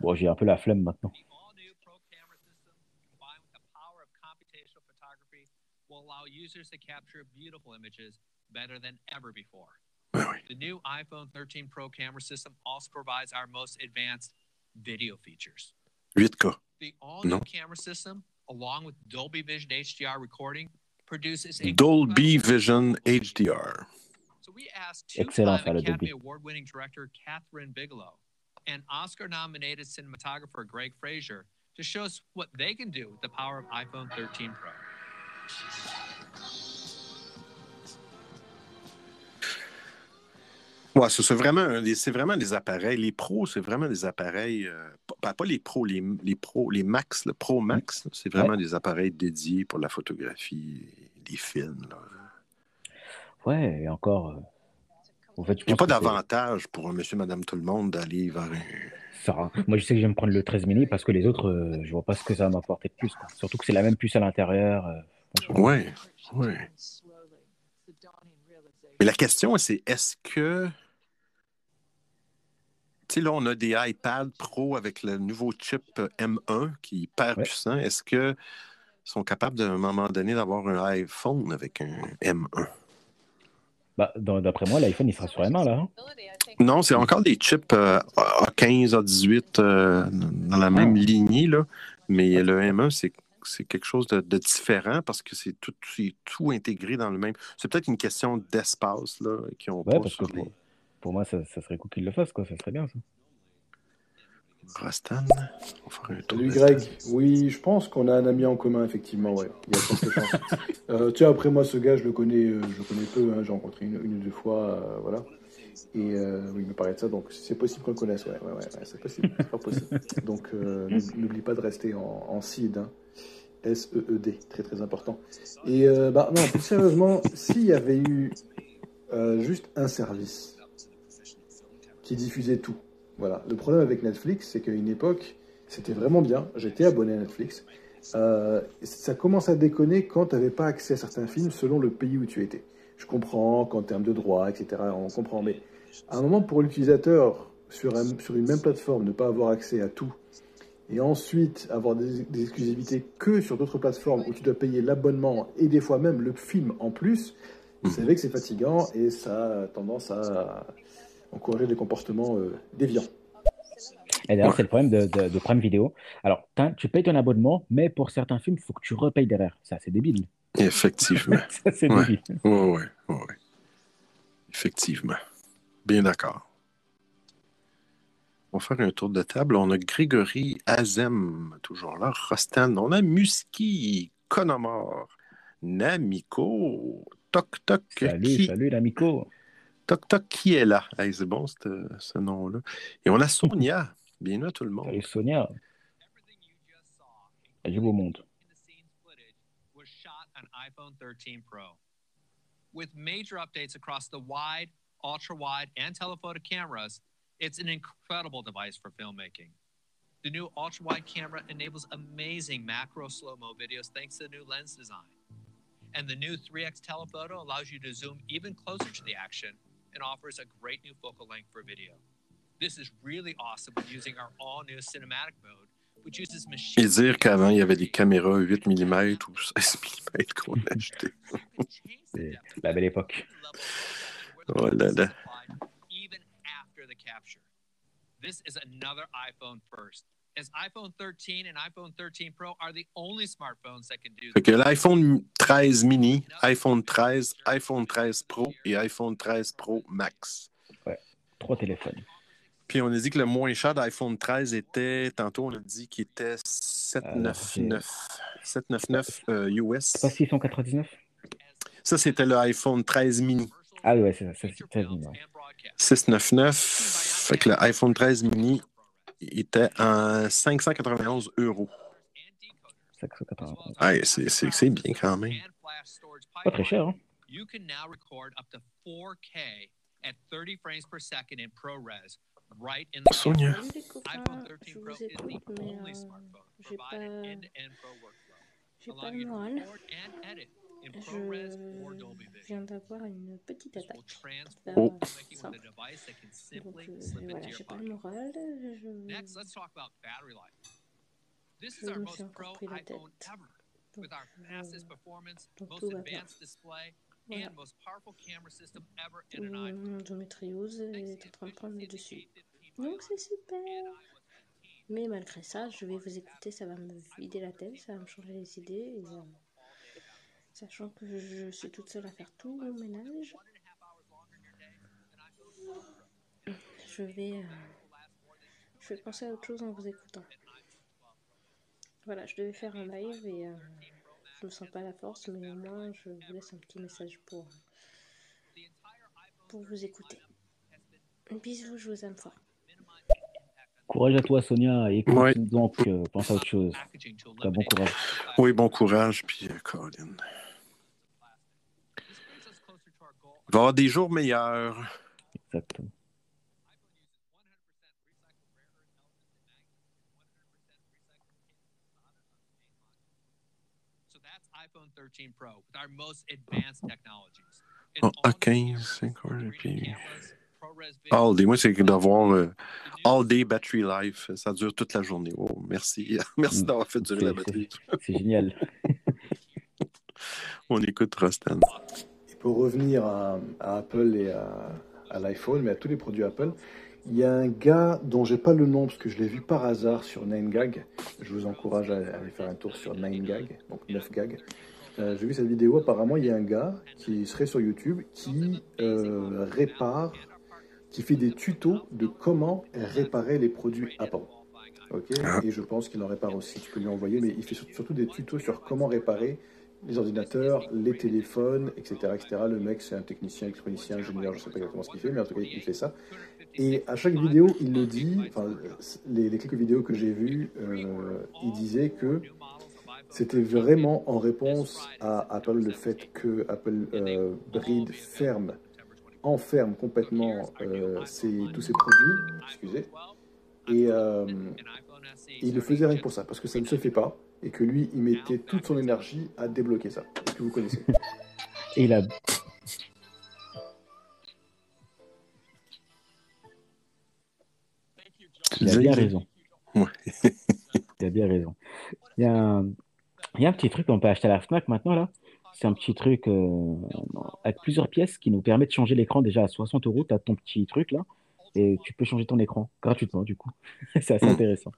bon, j'ai un peu la flemme maintenant. ever before. The new iPhone 13 Pro camera system also provides our most advanced video features. 8K. The all new Non. camera system, along with Dolby Vision HDR recording, produces a Dolby Vision HDR. So we asked Excellent, ça, le Academy Dolby. Award-winning director Catherine Bigelow and Oscar-nominated cinematographer Greg Fraser to show us what they can do with the power of iPhone 13 Pro. Ouais, c'est vraiment, des- c'est vraiment des appareils. Les pros, c'est vraiment des appareils. euh, pas, pas les pros, les, les pros, les max, le Pro Max, c'est vraiment des appareils dédiés pour la photographie, les films. là. Ouais, et encore. euh, en fait, je Il n'y a pas que d'avantage pour un monsieur, madame, tout le monde d'aller vers un. ça- Moi, je sais que je vais me prendre le 13 mini parce que les autres, euh, je vois pas ce que ça va m'apporter de plus. quoi. Surtout que c'est la même puce à l'intérieur. euh. Ouais, ouais. Mais la question, c'est est-ce que. Tu sais, là, on a des iPad Pro avec le nouveau chip euh, M1 qui est hyper puissant. Est-ce qu'ils sont capables, à un moment donné, d'avoir un iPhone avec un M1? Bah, D'après moi, l'iPhone, il sera sur M1 là. hein. Non, c'est encore des chips euh, A15, A18 euh, dans la même lignée, là. mais le M1, c'est quelque chose de, de différent parce que c'est tout, c'est tout intégré dans le même. C'est peut-être une question d'espace là, qui ont Ouais, pas parce que les. pour, pour moi, ça, ça serait cool qu'ils le fassent, quoi. Ça serait bien, ça. Tour. Salut Greg. Oui, je pense qu'on a un ami en commun, effectivement, ouais. Il y a. Euh, tu sais, après moi, ce gars, je le connais, euh, je le connais peu, hein. j'ai rencontré une, une ou deux fois, euh, voilà. Et euh, oui, il me parlait de ça, donc c'est possible qu'on le connaisse, ouais, ouais, ouais, ouais, c'est possible, pas possible. Donc n'oublie- pas de rester en, en seed, hein. S-E-E-D, très très important. Et bah non, plus sérieusement, s'il y avait eu juste un service qui diffusait tout, voilà. Le problème avec Netflix, c'est qu'à une époque, c'était vraiment bien. J'étais abonné à Netflix. Euh, ça commence à déconner quand tu n'avais pas accès à certains films selon le pays où tu étais. Je comprends qu'en termes de droits, etc., on comprend. Mais à un moment, pour l'utilisateur sur, un- sur une même plateforme, ne pas avoir accès à tout, et ensuite avoir des, des exclusivités que sur d'autres plateformes où tu dois payer l'abonnement et des fois même le film en plus, vous savez que c'est fatigant et ça a tendance à encourager des comportements euh, déviants. Et d'ailleurs, c'est le problème de, de, de Prime Video. Alors, tu payes ton abonnement, mais pour certains films, il faut que tu repayes derrière. Ça, c'est débile. Effectivement. Ça, c'est ouais. débile. Ouais, ouais, ouais, ouais. Effectivement. Bien d'accord. On va faire un tour de table. On a Grégory Azem, toujours là. Rostan. On a Musky, Conomor, Namiko, Toc Toc. Salut, qui... salut, l'amico. Toc Toc qui est là. Hey, c'est bon, ce, ce nom-là. Et on a Sonia. Bienvenue à tout le monde. Salut, Sonia. Elle du beau monde. was shot on iPhone 13 Pro. With major updates across the wide, ultra wide, and telephoto cameras, it's an incredible device for filmmaking. The new ultra wide camera enables amazing macro slow mo videos thanks to the new lens design. And the new 3x telephoto allows you to zoom even closer to the action and offers a great new focal length for video. This is really awesome when using our all new cinematic mode, which uses machine. Et dire qu'avant, il y avait des caméras 8 mm ou 16 mm qu'on achetait. La belle époque. Oh là là. even after the capture. This is another iPhone first, as iPhone 13 and iPhone 13 Pro are the only smartphones that can do Fait que l'iPhone 13 mini, iPhone 13, iPhone 13 Pro et iPhone 13 Pro Max. Ouais, trois téléphones. Puis on a dit que le moins cher d'iPhone 13 était, tantôt on a dit qu'il était 799. 799 euh, US. C'est pas 699 Ça, c'était le iPhone 13 mini. Ah ouais, c'est ça, c'est c'est très bien. 699. Fait que le iPhone 13 mini était en 591 euros. 591. Ouais, c'est- bien quand même. Pas très cher, hein? You can now record up to 4K at 30 frames per second in ProRes right in the Sonia. iPhone 13 Pro is the only smartphone to j'ai provide an pas- end-to-end pro workflow, J'ai pas allowing le you to moral. record and edit in ProRes or Je viens d'avoir une petite attaque. Oh. Ça. Donc, euh, voilà, j'ai pas le moral. Je, Next, let's talk about battery life. This is je our me most suis encore pro pris la iPhone tête. ever, with our fastest performance, donc most tout va bien. advanced display, Voilà. and most powerful camera system ever Tout in an iPhone. mon endométriose est en train de prendre le dessus. Donc c'est super. Mais malgré ça, je vais vous écouter, ça va me vider la tête, ça va me changer les idées. Et, euh, sachant que je suis toute seule à faire tout mon ménage, je vais, euh, je vais penser à autre chose en vous écoutant. Voilà, je devais faire un live et euh, je me sens pas à la force, mais au moins je vous laisse un petit message pour, pour vous écouter. Bisous, je vous aime fort. Courage à toi, Sonia. Écoute Ouais. donc, euh, pense à autre chose. Bon courage. Oui, bon courage, puis euh, Colin. Il va y avoir des jours meilleurs. Exactement. So that's iPhone 13 Pro with our most advanced technologies. Oh, à 15, 50, puis... All day. Moi, c'est d'avoir euh, all day battery life. Ça dure toute la journée. Oh, merci. Merci d'avoir fait durer la C'est- batterie. C'est génial. On écoute Rostan. Pour revenir à, à Apple et à, à l'iPhone, mais à tous les produits Apple, il y a un gars dont j'ai pas le nom parce que je l'ai vu par hasard sur 9gag. Je vous encourage à aller faire un tour sur 9gag, donc 9gag. Euh, j'ai vu cette vidéo, apparemment il y a un gars qui serait sur YouTube qui euh, répare, qui fait des tutos de comment réparer les produits Apple. Ok, et je pense qu'il en répare aussi. Tu peux lui envoyer, mais il fait sur- surtout des tutos sur comment réparer les ordinateurs, les téléphones, etc., etc. Le mec, c'est un technicien, électronicien, ingénieur, je sais pas exactement ce qu'il fait, mais en tout cas, il fait ça. Et à chaque vidéo, il le dit, enfin, les, quelques vidéos que j'ai vues, euh, il disait que c'était vraiment en réponse à Apple, le fait que Apple euh, bride, ferme, enferme complètement euh, tous ses produits, excusez, et euh, il le faisait rien que pour ça, parce que ça ne se fait pas, et que lui, il mettait toute son énergie à débloquer ça. Est-ce que vous connaissez Et il a. bien il- raison. Ouais. Tu as bien raison. Il y a un, il y a un petit truc qu'on peut acheter à la Fnac maintenant, là. C'est un petit truc euh, avec plusieurs pièces qui nous permet de changer l'écran déjà à 60 euros. Tu as ton petit truc là et tu peux changer ton écran gratuitement du coup. C'est assez Mm. intéressant.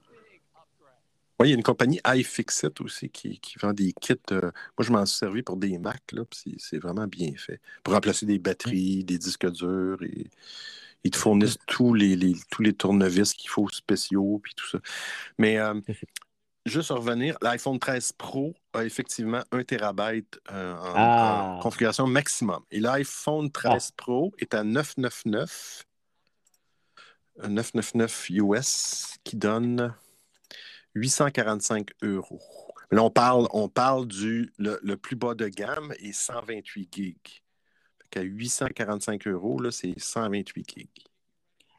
Oui, il y a une compagnie iFixit aussi qui, qui vend des kits. euh, moi, je m'en suis servi pour des Mac, là, c'est vraiment bien fait. Pour remplacer des batteries, des disques durs, et ils te fournissent tous les, les- tous les tournevis qu'il faut spéciaux, puis tout ça. Mais euh, juste revenir, l'iPhone 13 Pro a effectivement 1 TB en, Ah. en configuration maximum. Et l'iPhone 13 Pro est à 999, un 999 US qui donne 845 euros. Là, on parle, on parle du le, le plus bas de gamme est 128 gigs. Qu'à 845 euros, là, c'est 128 gigs.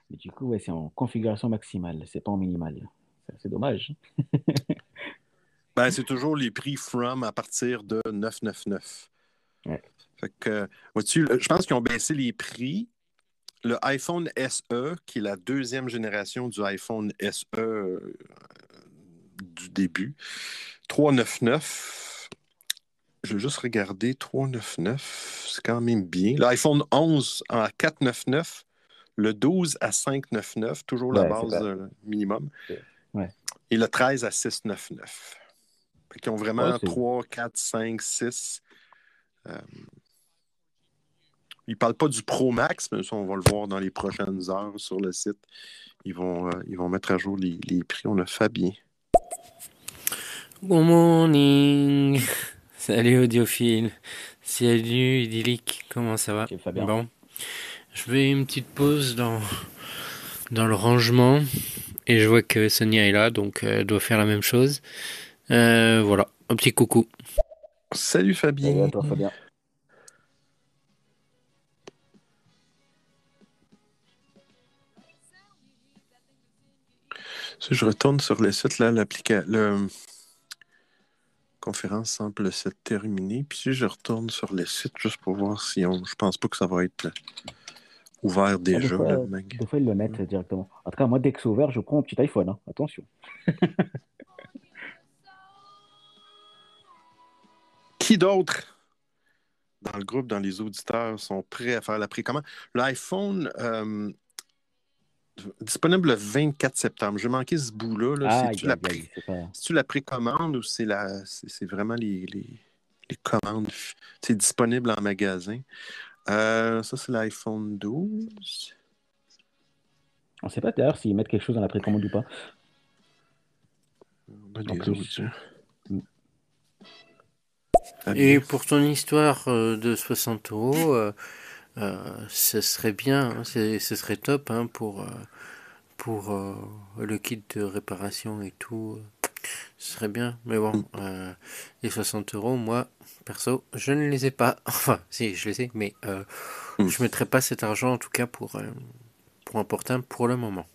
Mais du coup, ouais, c'est en configuration maximale, c'est pas en minimale. C'est dommage. Ben, c'est toujours les prix from à partir de 999. Ouais. Fait que, vois-tu, je pense qu'ils ont baissé les prix. Le iPhone SE, qui est la deuxième génération du iPhone SE du début, 399. Je vais juste regarder 399, c'est quand même bien. L'iPhone 11 en 499, le 12 à 599, toujours la Ouais, base euh, minimum, Ouais. et le 13 à 699. Fait qu'ils ont vraiment Ouais, c'est- 3, 4, 5, 6. Euh, ils ne parlent pas du Pro Max, mais ça, on va le voir dans les prochaines heures sur le site. Ils vont, euh, ils vont mettre à jour les, les prix. On a Fabien. Good morning. Salut audiophile. Salut idyllique. Comment ça va? Fabien. Bon. Je fais une petite pause dans, dans le rangement et je vois que Sonia est là, donc euh, elle doit faire la même chose. Euh, voilà, un petit coucou. Salut Fabien. Salut à toi, Fabien. Si je retourne sur le site, là, l'application. Le... Conférence semble s'être terminée. Puis si je retourne sur le site juste pour voir si on. Je pense pas que ça va être ouvert Ah, des, déjà. fois, mag. des fois, ils le mettent directement. En tout cas, moi, dès que c'est ouvert, je prends mon petit iPhone. hein. Attention. Qui d'autre dans le groupe, dans les auditeurs, sont prêts à faire la précommande? L'iPhone euh, disponible le 24 septembre. J'ai manqué ce bout-là. Là. Ah, C'est-tu la, pré- la précommande ou c'est la c'est, vraiment les, les, les commandes? C'est disponible en magasin? Euh, ça, c'est l'iPhone 12. On ne sait pas d'ailleurs s'ils mettent quelque chose dans la précommande ou pas. On a des plus. autres, hein. Et pour ton histoire euh, de 60 euros, euh, ce serait bien, hein, c'est- ce serait top hein, pour, euh, pour euh, le kit de réparation et tout. euh, Ce serait bien, mais bon, euh, les 60 euros, moi, perso, je ne les ai pas. Enfin, si, je les ai, mais euh, je ne mettrai pas cet argent en tout cas pour, euh, pour un portable pour le moment.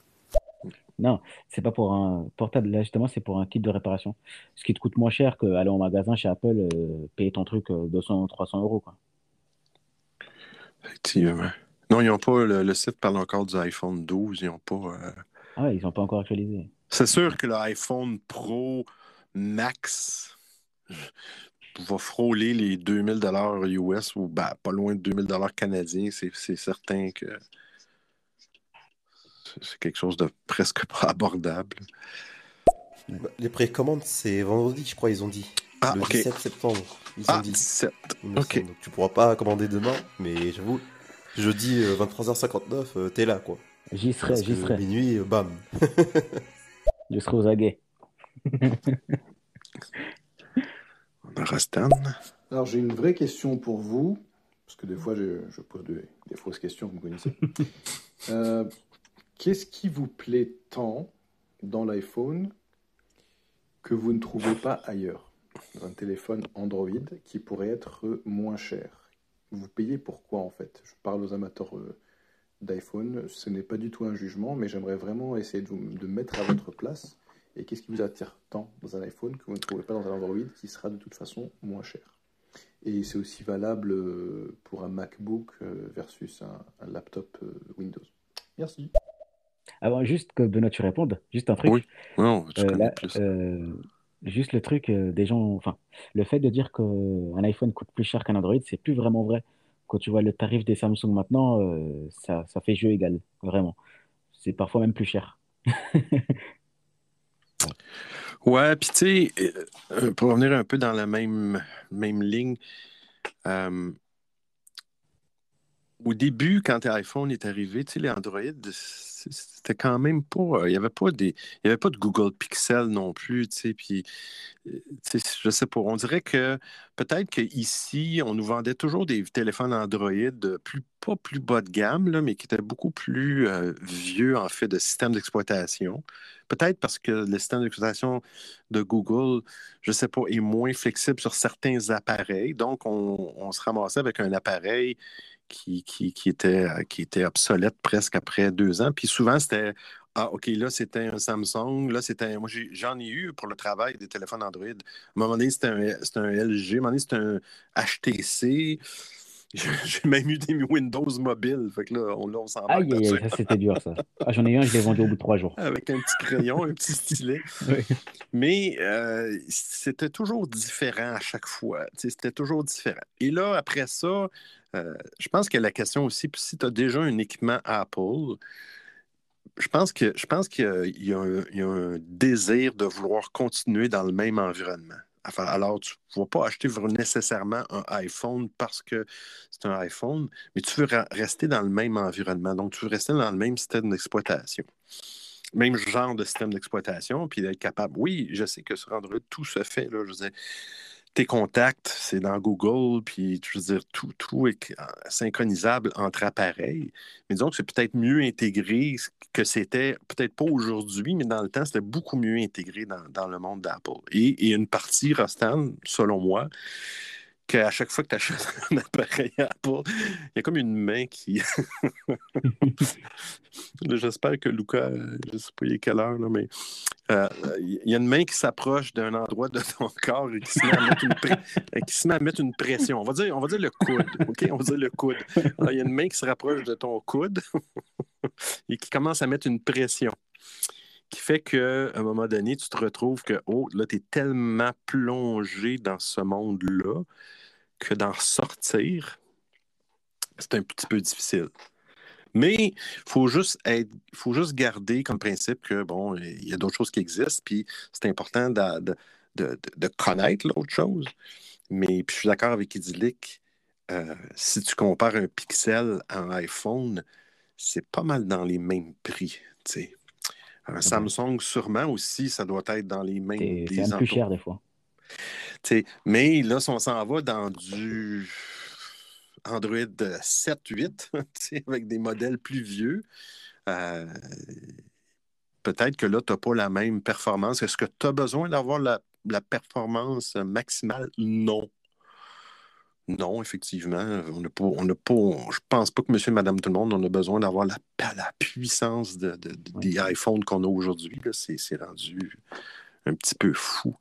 Non, c'est pas pour un portable. Là, justement, c'est pour un kit de réparation. Ce qui te coûte moins cher qu'aller au magasin chez Apple, euh, payer ton truc euh, 200 300 euros. Quoi. Effectivement. Non, ils n'ont pas. Le, le site parle encore du iPhone 12. Ils n'ont pas. euh, Ah ouais, ils n'ont pas encore actualisé. C'est sûr que l'iPhone Pro Max va frôler les 2000 dollars US ou ben, pas loin de 2000 dollars canadiens. C'est c'est certain que c'est- quelque chose de presque pas abordable. Les précommandes, c'est vendredi, je crois, ils ont dit. Ah, le ok. 17 septembre. Ils Ah, ont dit. 17. il me Ok. semble. Donc tu pourras pas commander demain, mais j'avoue, jeudi euh, 23h59, euh, t'es là, quoi. J'y serai, j'y serai. Minuit, euh, bam. Je serai aux aguets. On a Rastan. Alors j'ai une vraie question pour vous, parce que des fois je, je pose des, des fausses questions, vous me connaissez. Euh, Qu'est-ce qui vous plaît tant dans l'iPhone que vous ne trouvez pas ailleurs? Dans un téléphone Android qui pourrait être moins cher. Vous payez pourquoi en fait? Je parle aux amateurs euh, d'iPhone, ce n'est pas du tout un jugement, mais j'aimerais vraiment essayer de, vous, de mettre à votre place. Et qu'est-ce qui vous attire tant dans un iPhone que vous ne trouvez pas dans un Android qui sera de toute façon moins cher? Et c'est aussi valable euh, pour un MacBook euh, versus un, un laptop euh, Windows. Merci. Avant, juste que Benoît, tu répondes, juste un truc. Oui, non, tu Euh, connais là, plus. euh, juste le truc euh, des gens, enfin, le fait de dire qu'un iPhone coûte plus cher qu'un Android, c'est plus vraiment vrai. Quand tu vois le tarif des Samsung maintenant, euh, ça, fait jeu égal, vraiment. C'est parfois même plus cher. Ouais, puis tu sais, euh, pour revenir un peu dans la même, ligne, au début, quand l'iPhone est arrivé, tu les Android, c'était quand même pas. euh, Il n'y avait pas des. Il y avait pas de Google Pixel non plus. Puis, euh, je sais pas. On dirait que peut-être qu'ici, on nous vendait toujours des téléphones Android de plus, pas plus bas de gamme, là, mais qui étaient beaucoup plus euh, vieux, en fait, de système d'exploitation. Peut-être parce que le système d'exploitation de Google, je sais pas, est moins flexible sur certains appareils. Donc, on, on se ramassait avec un appareil qui, était, euh, qui était obsolète presque après deux ans. Puis souvent, c'était Ah, OK, là, c'était un Samsung. Là, c'était. un- Moi, j'en ai eu pour le travail des téléphones Android. À un moment donné, c'était un, c'était un LG. À un moment donné, c'était un HTC. J'ai même eu des Windows mobiles. Fait que là, on, là, on s'en va. Aïe, aïe, aïe, ça c'était dur, ça. Ah, j'en ai eu un, je l'ai vendu au bout de trois jours. Avec un petit crayon, un petit stylet. Oui. Mais euh, c'était toujours différent à chaque fois. C'était toujours différent. Et là, après ça, euh, je pense que la question aussi, puis si tu as déjà un équipement Apple, je pense qu'il y il y, y a un désir de vouloir continuer dans le même environnement. Alors, tu ne vas pas acheter nécessairement un iPhone parce que c'est un iPhone, mais tu veux rester dans le même environnement. Donc, tu veux rester dans le même système d'exploitation. Même genre de système d'exploitation, puis d'être capable. Oui, je sais que sur Android, tout se fait. Là, je veux dire, tes contacts, c'est dans Google, puis je veux dire, tout, tout est euh, synchronisable entre appareils. Mais disons que c'est peut-être mieux intégré que c'était, peut-être pas aujourd'hui, mais dans le temps, c'était beaucoup mieux intégré dans, dans le monde d'Apple. Et, et une partie restante, selon moi, qu'à chaque fois que tu achètes un appareil Apple, il y a comme une main qui. J'espère que Luca, euh, je ne sais pas il est quelle heure, là, mais euh, il y a une main qui s'approche d'un endroit de ton corps et qui se, met à mettre une euh, qui se met à mettre une pression. On va dire, on va dire le coude, OK? On va dire le coude. Il y a une main qui se rapproche de ton coude et qui commence à mettre une pression qui fait qu'à un moment donné, tu te retrouves que, oh, là, tu es tellement plongé dans ce monde-là que d'en sortir, c'est un petit peu difficile. Mais il faut juste faut juste garder comme principe que, bon, il y a d'autres choses qui existent, puis c'est important de, de, de- de connaître l'autre chose. Mais puis je suis d'accord avec Idyllic, euh, si tu compares un Pixel à un iPhone, c'est pas mal dans les mêmes prix, tu sais. Un Samsung, sûrement aussi, ça doit être dans les mêmes C'est c'est des même plus cher des fois. mais là, si on s'en va dans du Android 7, 8, tu sais, avec des modèles plus vieux, euh, peut-être que là, tu n'as pas la même performance. Est-ce que tu as besoin d'avoir la, la performance maximale? Non. Non, effectivement. On n'a pas, on n'a pas, je pense pas que monsieur et madame tout le monde, on a besoin d'avoir la, la puissance de, de- de- des iPhones qu'on a aujourd'hui. C'est, c'est rendu un petit peu fou.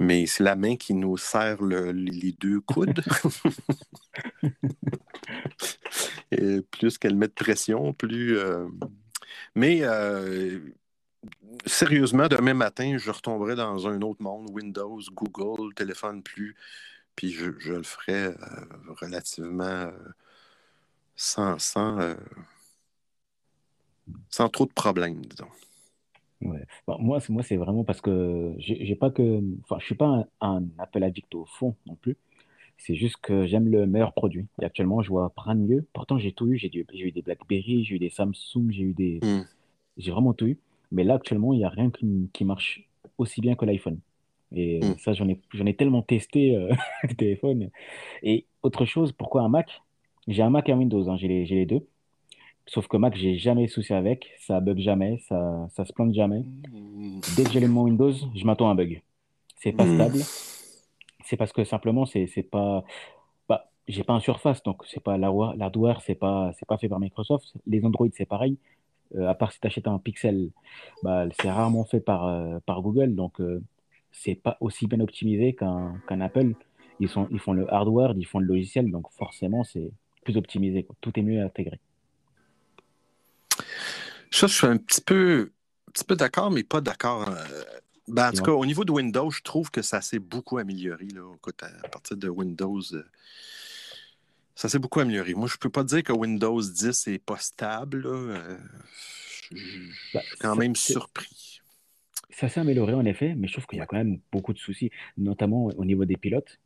Mais c'est la main qui nous serre le- les deux coudes. Et plus qu'elle met de pression, plus. euh, Mais euh, sérieusement, demain matin, je retomberai dans un autre monde, Windows, Google, téléphone plus, puis je, je le ferai euh, relativement euh, sans, sans, euh, sans trop de problèmes, disons. Ouais. Bon, moi, c'est moi, c'est vraiment parce que j'ai pas que, enfin, je suis pas un, un Apple addict au fond non plus. C'est juste que j'aime le meilleur produit. Et actuellement, je vois rien de mieux. Pourtant, j'ai tout eu. J'ai eu des BlackBerry, j'ai eu des Samsung, j'ai eu des, j'ai vraiment tout eu. Mais là, actuellement, il n'y a rien qui, qui marche aussi bien que l'iPhone. Et ça, j'en ai, j'en ai tellement testé euh, le téléphone. Et autre chose, pourquoi un Mac? J'ai un Mac et un Windows, hein, j'ai les, les deux. Sauf que Mac, j'ai jamais souci avec. Ça bug jamais, ça, ça se plante jamais. Dès que j'allume mon Windows, je m'attends à un bug. C'est pas Mm. stable. C'est parce que simplement, c'est c'est pas. Bah, j'ai pas un Surface, donc c'est pas l'hardware, c'est pas, c'est pas fait par Microsoft. Les Android, c'est pareil. Euh, à part si tu achètes un Pixel, bah, c'est rarement fait par, euh, par Google, donc euh, c'est pas aussi bien optimisé qu'un Apple. Ils sont, ils font le hardware, ils font le logiciel, donc forcément, c'est plus optimisé. quoi. Tout est mieux intégré. Ça, je suis un petit peu, un petit peu d'accord, mais pas d'accord. euh, ben, en tout cas, au niveau de Windows, je trouve que ça s'est beaucoup amélioré. Là, Écoute, à partir de Windows, euh, ça s'est beaucoup amélioré. Moi, je peux pas dire que Windows 10 n'est pas stable. là. Euh, je je suis quand même surpris. Ça s'est amélioré en effet, mais je trouve qu'il y a quand même beaucoup de soucis, notamment au niveau des pilotes.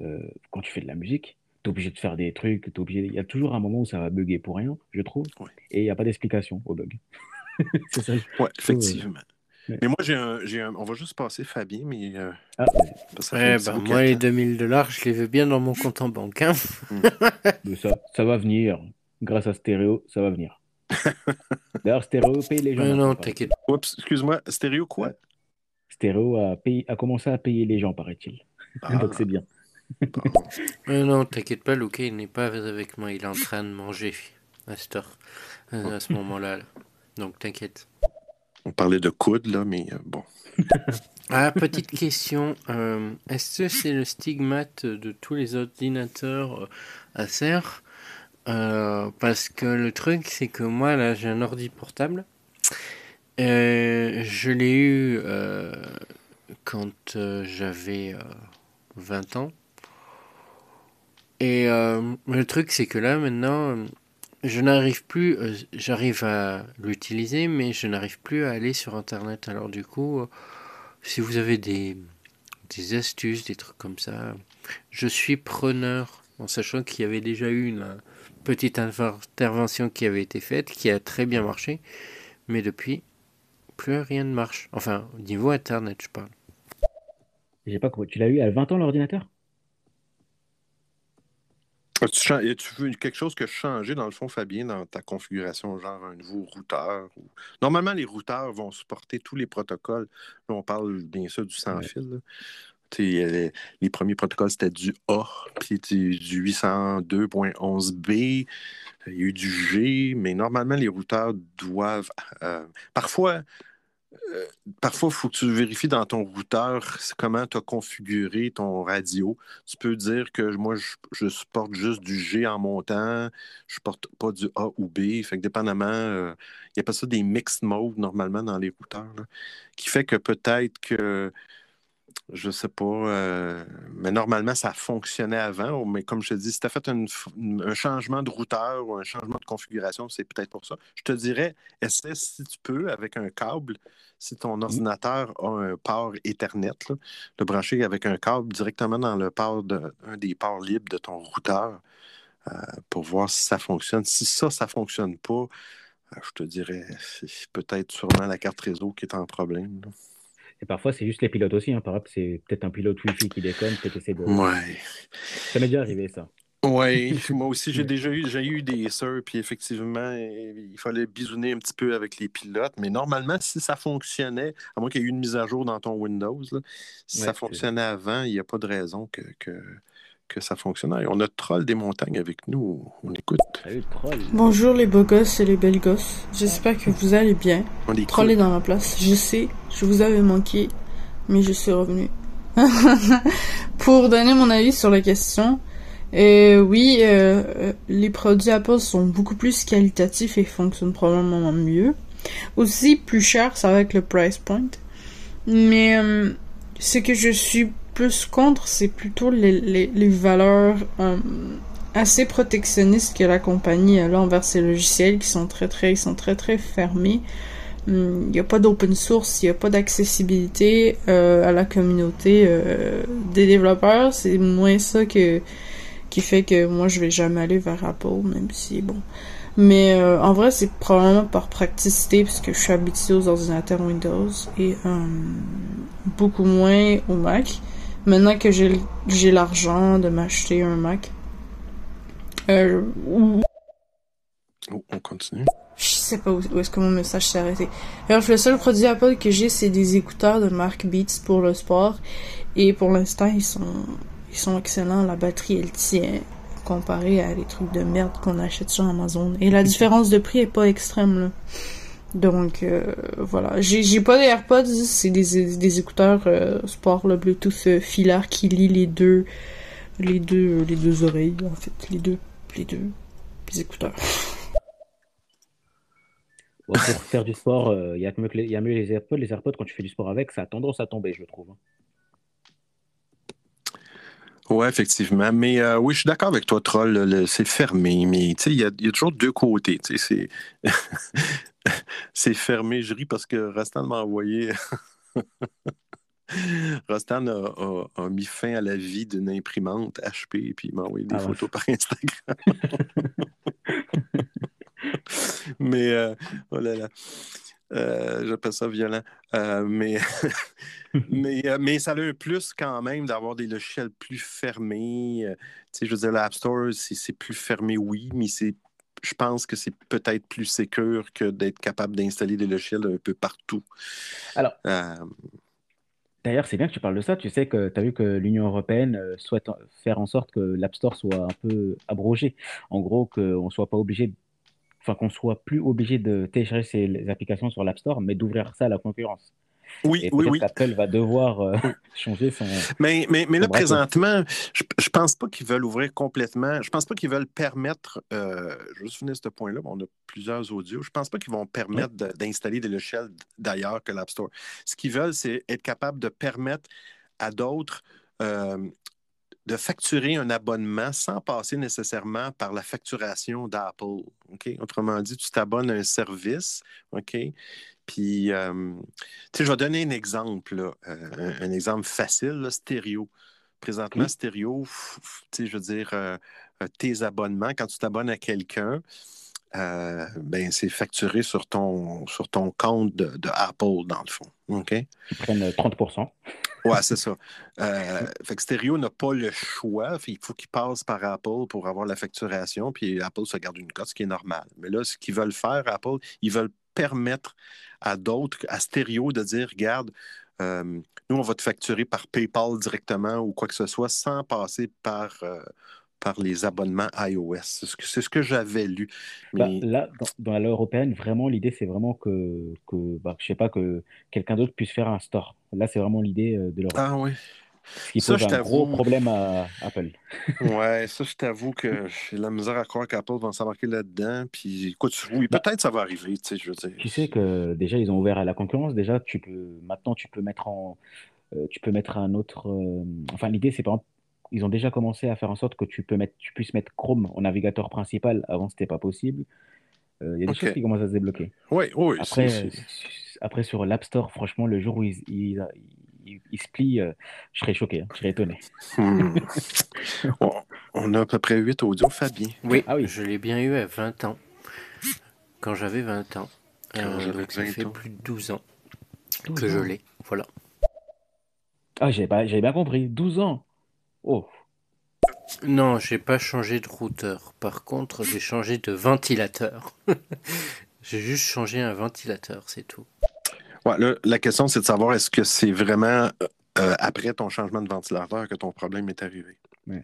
Euh, quand tu fais de la musique, tu es obligé de faire des trucs, t'es obligé... il y a toujours un moment où ça va bugger pour rien, je trouve, et il n'y a pas d'explication au bug. C'est ça. trouve, euh, effectivement. ouais. Mais moi, j'ai un, On va juste passer Fabien, mais. euh, Ah, Ouais, bah, moi, les attend. 2000 dollars, je les veux bien dans mon compte en banque. Hein. Mais ça, ça va venir. Grâce à Stéréo, ça va venir. D'ailleurs, Stéréo paye les gens. Maintenant, non, t'inquiète. Oups, excuse-moi, stéréo quoi? Stéréo a, payé- a commencé à payer les gens, paraît-il. Ah. Donc c'est bien. Non, t'inquiète pas, Luca, il n'est pas avec moi. Il est en train de manger à cette heure, à ce moment-là. là. Donc, t'inquiète. On parlait de coude, là, mais euh, bon. Ah, petite question. euh, Est-ce que c'est le stigmate de tous les ordinateurs euh, Acer Euh, Parce que le truc, c'est que moi, là, j'ai un ordi portable. Euh, je l'ai eu euh, quand j'avais euh, 20 ans. Et le truc, c'est que là, maintenant, je n'arrive plus, j'arrive à l'utiliser, mais je n'arrive plus à aller sur Internet. Alors du coup, si vous avez des, des astuces, des trucs comme ça, je suis preneur, en sachant qu'il y avait déjà eu une petite inter- intervention qui avait été faite, qui a très bien marché, mais depuis, plus rien ne marche. Enfin, au niveau Internet, je parle. J'ai pas compris. Tu l'as eu à 20 ans l'ordinateur? As-tu as-tu vu quelque chose que changé dans le fond, Fabien, dans ta configuration, genre un nouveau routeur? ou- Normalement, les routeurs vont supporter tous les protocoles. Là, on parle bien sûr du sans euh, les premiers protocoles, c'était du A, puis du, du 802.11b, il y a eu du G, mais normalement, les routeurs doivent. euh, parfois, euh, parfois, il faut que tu vérifies dans ton routeur comment tu as configuré ton radio. Tu peux dire que moi, je, supporte juste du G en montant, je supporte pas du A ou B. Fait que dépendamment, euh, il y a pas ça des mixed modes normalement dans les routeurs, qui fait que peut-être que je sais pas, euh, mais normalement, ça fonctionnait avant. Mais comme je te dis, si tu as fait une f- une- un changement de routeur ou un changement de configuration, c'est peut-être pour ça. Je te dirais, essaie si tu peux avec un câble, si ton ordinateur a un port Ethernet, là, le brancher avec un câble directement dans le port de, un des ports libres de ton routeur euh, pour voir si ça fonctionne. Si ça, ça fonctionne pas, euh, je te dirais, c'est peut-être sûrement la carte réseau qui est en problème. là. Et parfois, c'est juste les pilotes aussi. Hein. Par exemple, c'est peut-être un pilote Wi-Fi qui déconne, peut-être essaie de. Ouais. Ça m'est déjà arrivé, ça. Oui, moi aussi, j'ai déjà eu, j'ai eu des sœurs, puis effectivement, il fallait bisouner un petit peu avec les pilotes. Mais normalement, si ça fonctionnait, à moins qu'il y ait eu une mise à jour dans ton Windows, là, si Ouais, ça fonctionnait avant, il n'y a pas de raison que, que, que ça fonctionne. Et On a Troll des montagnes avec nous. On écoute. Salut, troll. Bonjour les beaux gosses et les belles gosses. J'espère que vous allez bien. On est Troll est dans ma place. Je sais, je vous avais manqué, mais je suis revenu. Pour donner mon avis sur la question, euh, oui, euh, euh, les produits Apple sont beaucoup plus qualitatifs et fonctionnent probablement mieux. Aussi, plus cher, ça va avec le price point. Mais euh, ce que je suis plus contre, c'est plutôt les, les, les valeurs euh, assez protectionnistes que la compagnie a là envers ses logiciels qui sont très très ils sont très très fermés. Hum, Il n'y a pas d'open source, il n'y a pas d'accessibilité euh, à la communauté euh, des développeurs. C'est moins ça que qui fait que moi je vais jamais aller vers Apple, même si bon. Mais euh, en vrai, c'est probablement par praticité, parce que je suis habituée aux ordinateurs Windows et euh, beaucoup moins au Mac. Maintenant que j'ai j'ai l'argent de m'acheter un Mac, euh, ou- Oh, on continue. je sais pas où, où est-ce que mon message s'est arrêté. Bref, le seul produit Apple que j'ai, c'est des écouteurs de marque Beats pour le sport. Et pour l'instant, ils sont, ils sont excellents. La batterie, elle tient comparé à des trucs de merde qu'on achète sur Amazon. Et la différence de prix est pas extrême, là. Donc, euh, voilà. J'ai, j'ai pas des AirPods, c'est des, des écouteurs euh, sport, le Bluetooth euh, filaire qui lie les deux, les deux, les deux oreilles, en fait. Les deux, les deux écouteurs. Bon, pour faire du sport, euh, il y a mieux que les, il y a mieux les AirPods. Les AirPods, quand tu fais du sport avec, ça a tendance à tomber, je trouve. Oui, effectivement. Mais euh, oui, je suis d'accord avec toi, Troll. c'est fermé, mais tu sais, il y y a toujours deux côtés. tu sais, C'est c'est fermé. Je ris parce que Rastan m'a envoyé. Rastan a, a- a mis fin à la vie d'une imprimante HP puis il m'a envoyé des Ah photos par Instagram. Mais, euh, oh là là, Euh, j'appelle ça violent. Euh, mais, mais, mais ça a un plus quand même d'avoir des logiciels plus fermés. Tu sais, je veux dire, l'App Store, c'est plus fermé, oui, mais c'est je pense que c'est peut-être plus sécur que d'être capable d'installer des logiciels un peu partout. Alors, Euh, D'ailleurs, c'est bien que tu parles de ça. Tu sais que tu as vu que l'Union européenne euh, souhaite faire en sorte que l'App Store soit un peu abrogé. En gros, qu'on soit pas obligé, enfin qu'on soit plus obligé de télécharger ces applications sur l'App Store, mais d'ouvrir ça à la concurrence. Oui, Et oui, oui. qu'Apple va devoir euh, changer son. Mais, mais, mais là, braquet. présentement, je, je pense pas qu'ils veulent ouvrir complètement. Je pense pas qu'ils veulent permettre. euh, je vais juste finir ce point-là. On a plusieurs audios. Je pense pas qu'ils vont permettre de- d'installer des logiciels d'ailleurs que l'App Store. Ce qu'ils veulent, c'est être capable de permettre à d'autres euh, de facturer un abonnement sans passer nécessairement par la facturation d'Apple. Autrement dit, tu t'abonnes à un service, OK? Puis, euh, tu sais, je vais donner un exemple, là, euh, un, un exemple facile, là, stéréo. Présentement, stéréo, f- tu sais, je veux dire, euh, tes abonnements, quand tu t'abonnes à quelqu'un, euh, ben, c'est facturé sur ton, sur ton compte de, de Apple, dans le fond. OK? Ils prennent euh, 30%. Ouais, c'est ça. Euh, fait que Stereo n'a pas le choix. Fait, il faut qu'il passe par Apple pour avoir la facturation, puis Apple se garde une cote, ce qui est normal. Mais là, ce qu'ils veulent faire, Apple, ils veulent permettre à d'autres, à Stereo, de dire regarde, euh, nous, on va te facturer par PayPal directement ou quoi que ce soit sans passer par, euh, par les abonnements iOS. C'est ce que, j'avais lu. Bah, là, dans, dans la loi européenne, vraiment, l'idée, c'est vraiment que, que bah, je sais pas, que quelqu'un d'autre puisse faire un store. Là, c'est vraiment l'idée euh, de l'Europe. Ah oui. Qui Ça, pose je un gros problème à Apple. Ouais, ça, je t'avoue que j'ai la misère à croire qu'Apple va s'embarquer là-dedans. Puis, écoute, oui, peut-être ça va arriver, tu sais, je veux dire. Tu sais que déjà, ils ont ouvert à la concurrence. Déjà, tu peux, maintenant, tu peux mettre en, euh, tu peux mettre un autre. euh, enfin, l'idée, c'est par exemple, ils ont déjà commencé à faire en sorte que tu peux mettre, tu puisses mettre Chrome en navigateur principal. Avant, c'était pas possible. Euh, Il y a des choses qui commencent à se débloquer. Oui, oui, Après, après sur l'App Store, franchement, le jour où ils, ils, ils- ils se plient, euh, je serais choqué, hein, je serais étonné. Hmm. on, on a à peu près 8 audios, Fabien. Oui, je l'ai bien eu à 20 ans. Quand j'avais 20 ans. Euh, donc ça 20 fait ans. plus de 12 ans 12 que je l'ai. Voilà. Ah, j'avais pas, j'avais bien compris. 12 ans. Oh. Non, j'ai pas changé de routeur. Par contre, j'ai changé de ventilateur. j'ai juste changé un ventilateur, c'est tout. Ouais, là, la question, c'est de savoir est-ce que c'est vraiment euh, après ton changement de ventilateur que ton problème est arrivé? Ouais.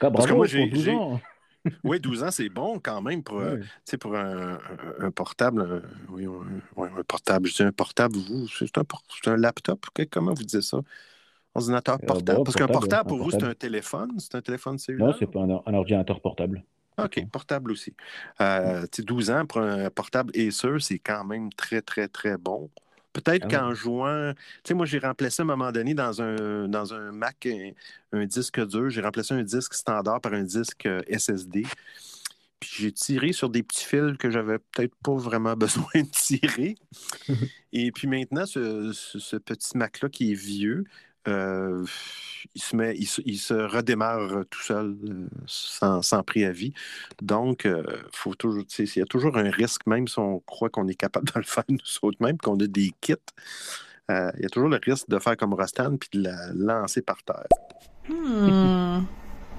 Cas, Parce que moi, pour j'ai. 12 j'ai- ans. Oui, 12 ans, c'est bon quand même pour, euh, Ouais. tu sais, pour un, un- un portable. un- oui, un, portable. Je dis un portable, vous, c'est un, por- c'est un laptop? Comment vous disiez ça? Ordinateur Euh, portable? bon, Parce qu'un portable, pour vous, c'est portable. un téléphone? C'est un téléphone Non, cellulaire? c'est pas un, un ordinateur portable. OK, portable aussi. Euh, tu sais, 12 ans pour un portable Acer, c'est quand même très, très, très bon. Peut-être Ah ouais. qu'en jouant, tu sais, moi, j'ai remplacé à un moment donné dans un, dans un Mac un, un disque dur, j'ai remplacé un disque standard par un disque euh, SSD. Puis j'ai tiré sur des petits fils que j'avais peut-être pas vraiment besoin de tirer. Et puis maintenant, ce, ce- ce petit Mac-là qui est vieux, euh, il, se met, il, se, il se redémarre tout seul, euh, sans, sans préavis. Donc, euh, faut toujours, il y a toujours un risque, même si on croit qu'on est capable de le faire nous autres même, qu'on a des kits. il y a toujours le risque de faire comme Rostan puis de la lancer par terre. Hmm.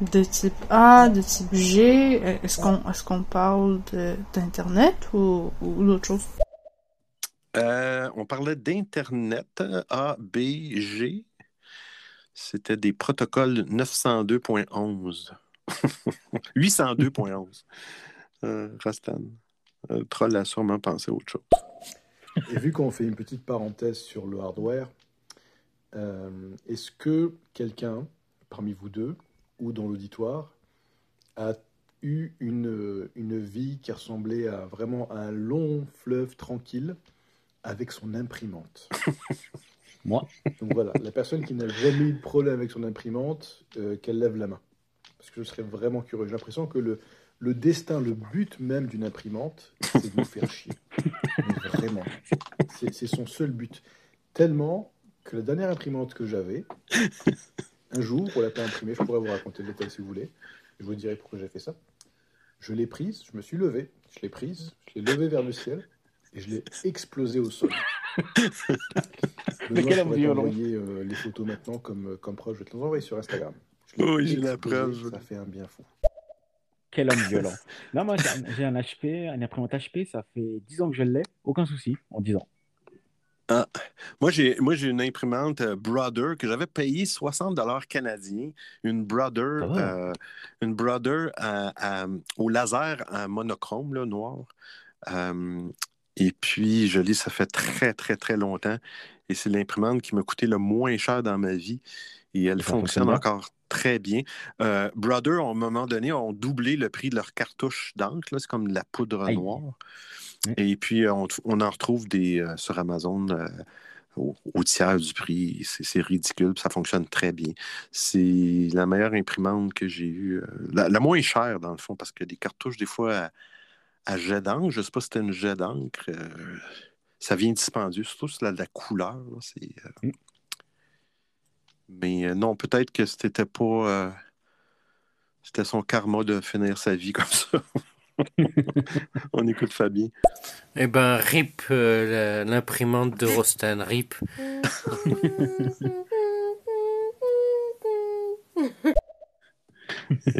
De type A, de type G, est-ce qu'on qu'on parle d'Internet ou, ou d'autre chose? Euh, on parlait d'Internet, A, B, G. C'était des protocoles 902.11. 802.11. Euh, Rastan. Euh, Troll a sûrement pensé à autre chose. Et vu qu'on fait une petite parenthèse sur le hardware, euh, est-ce que quelqu'un parmi vous deux ou dans l'auditoire a eu une, une vie qui ressemblait à vraiment un long fleuve tranquille avec son imprimante? Moi Donc voilà, la personne qui n'a jamais eu de problème avec son imprimante, euh, qu'elle lève la main. Parce que je serais vraiment curieux. J'ai l'impression que le, destin, le but même d'une imprimante, c'est de nous faire chier. Mais vraiment. C'est c'est son seul but. Tellement que la dernière imprimante que j'avais, un jour, on l'a pas imprimée, je pourrais vous raconter le détail si vous voulez. Je vous dirai pourquoi j'ai fait ça. Je l'ai prise, je me suis levé, je l'ai prise, je l'ai levée vers le ciel et je l'ai explosée au sol. Mais Benoît, quel je homme pourrais violent. t'envoyer euh, les photos maintenant comme, comme preuve. Je vais te les envoyer sur Instagram. Oui, j'ai la preuve. Ça fait un bien fou. Quel homme violent. Non, moi, j'ai un- HP, un imprimante HP, ça fait 10 ans que je l'ai, aucun souci, en 10 ans. Ah, moi, j'ai, moi, j'ai une imprimante euh, Brother que j'avais payé 60 dollars canadiens. Une Brother, euh, une Brother au laser en monochrome, là, noir. Et puis, je l'ai, ça fait très, très, très longtemps. Et c'est l'imprimante qui m'a coûté le moins cher dans ma vie. Et elle Ça fonctionne encore très bien. Euh, Brother, à un moment donné, ont doublé le prix de leur cartouche d'encre. C'est comme de la poudre Aïe. noire. Et puis, euh, on, on en retrouve des, euh, sur Amazon euh, au, au tiers du prix. C'est ridicule. Ça fonctionne très bien. C'est la meilleure imprimante que j'ai eue. la, la moins chère, dans le fond, parce que des cartouches, des fois, à, à jet d'encre, je ne sais pas si c'était une jet d'encre, euh, ça vient dispendieux, surtout sur la, la couleur. là, euh, Mais euh, non, peut-être que c'était pas. euh, C'était son karma de finir sa vie comme ça. On écoute Fabien. Eh ben, RIP, euh, l'imprimante de Rostan, RIP.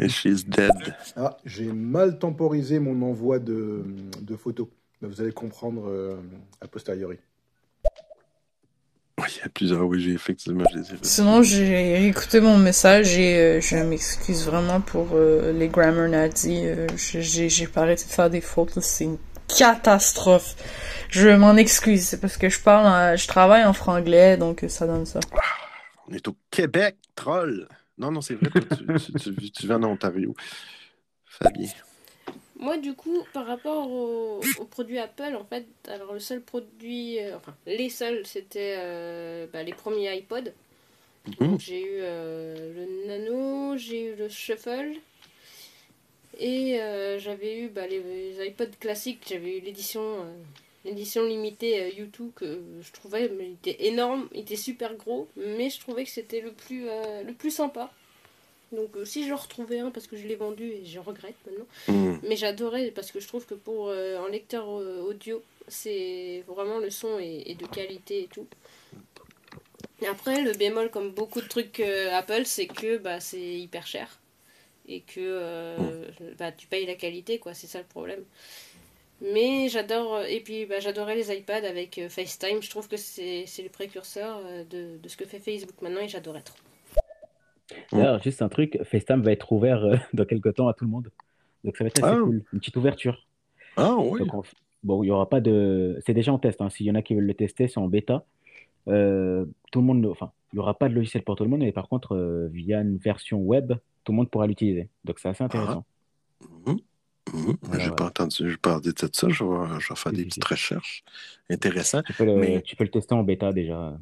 She's dead. Ah, j'ai mal temporisé mon envoi de, de photos. Mais vous allez comprendre euh, a posteriori. Oui, il y a plusieurs, oui, j'ai effectivement, je les ai. Sinon, j'ai écouté mon message et euh, je m'excuse vraiment pour euh, les grammar nazis. Euh, j'ai arrêté de faire des fautes. C'est une catastrophe. Je m'en excuse. C'est parce que je parle, en- je travaille en franglais, donc euh, ça donne ça. On est au Québec, troll. Non, non, c'est vrai, toi, tu, tu, tu, tu vis en Ontario. Fabien. Moi, du coup, par rapport aux, aux produits Apple, en fait, alors le seul produit, euh, enfin, les seuls, c'était euh, bah, les premiers iPod. Donc, j'ai eu euh, le Nano, j'ai eu le Shuffle, et j'avais eu bah, les, les iPods classiques, j'avais eu l'édition l'édition limitée euh, U2 que je trouvais mais il était énorme, il était super gros, mais je trouvais que c'était le plus, euh, le plus sympa. Donc euh, si je retrouvais un, parce que je l'ai vendu et je regrette maintenant, Mm. mais j'adorais parce que je trouve que pour euh, un lecteur audio, c'est vraiment le son est, est de qualité et tout. Et après, le bémol, comme beaucoup de trucs Apple, c'est que bah, c'est hyper cher et que euh, bah, tu payes la qualité, quoi. C'est ça le problème. Mais j'adore, et puis bah, j'adorais les iPads avec euh, FaceTime. Je trouve que c'est le précurseur euh, de, de ce que fait Facebook maintenant et j'adorais trop. D'ailleurs, juste un truc, FaceTime va être ouvert euh, dans quelques temps à tout le monde. Donc ça va être assez Ah. cool. Une petite ouverture. Ah oui. Donc, on- Bon, il y aura pas de. C'est déjà en test. hein. S'il y en a qui veulent le tester, c'est en bêta. Euh, tout le monde, enfin, il n'y aura pas de logiciel pour tout le monde, mais par contre, euh, via une version web, tout le monde pourra l'utiliser. Donc c'est assez intéressant. Mhm. Mhm. Voilà, j'ai voilà. pas entendu j'ai parler de ça. Je vais, je vais faire des petites recherches. Intéressant. Tu peux le, Mais, tu peux le tester en bêta déjà.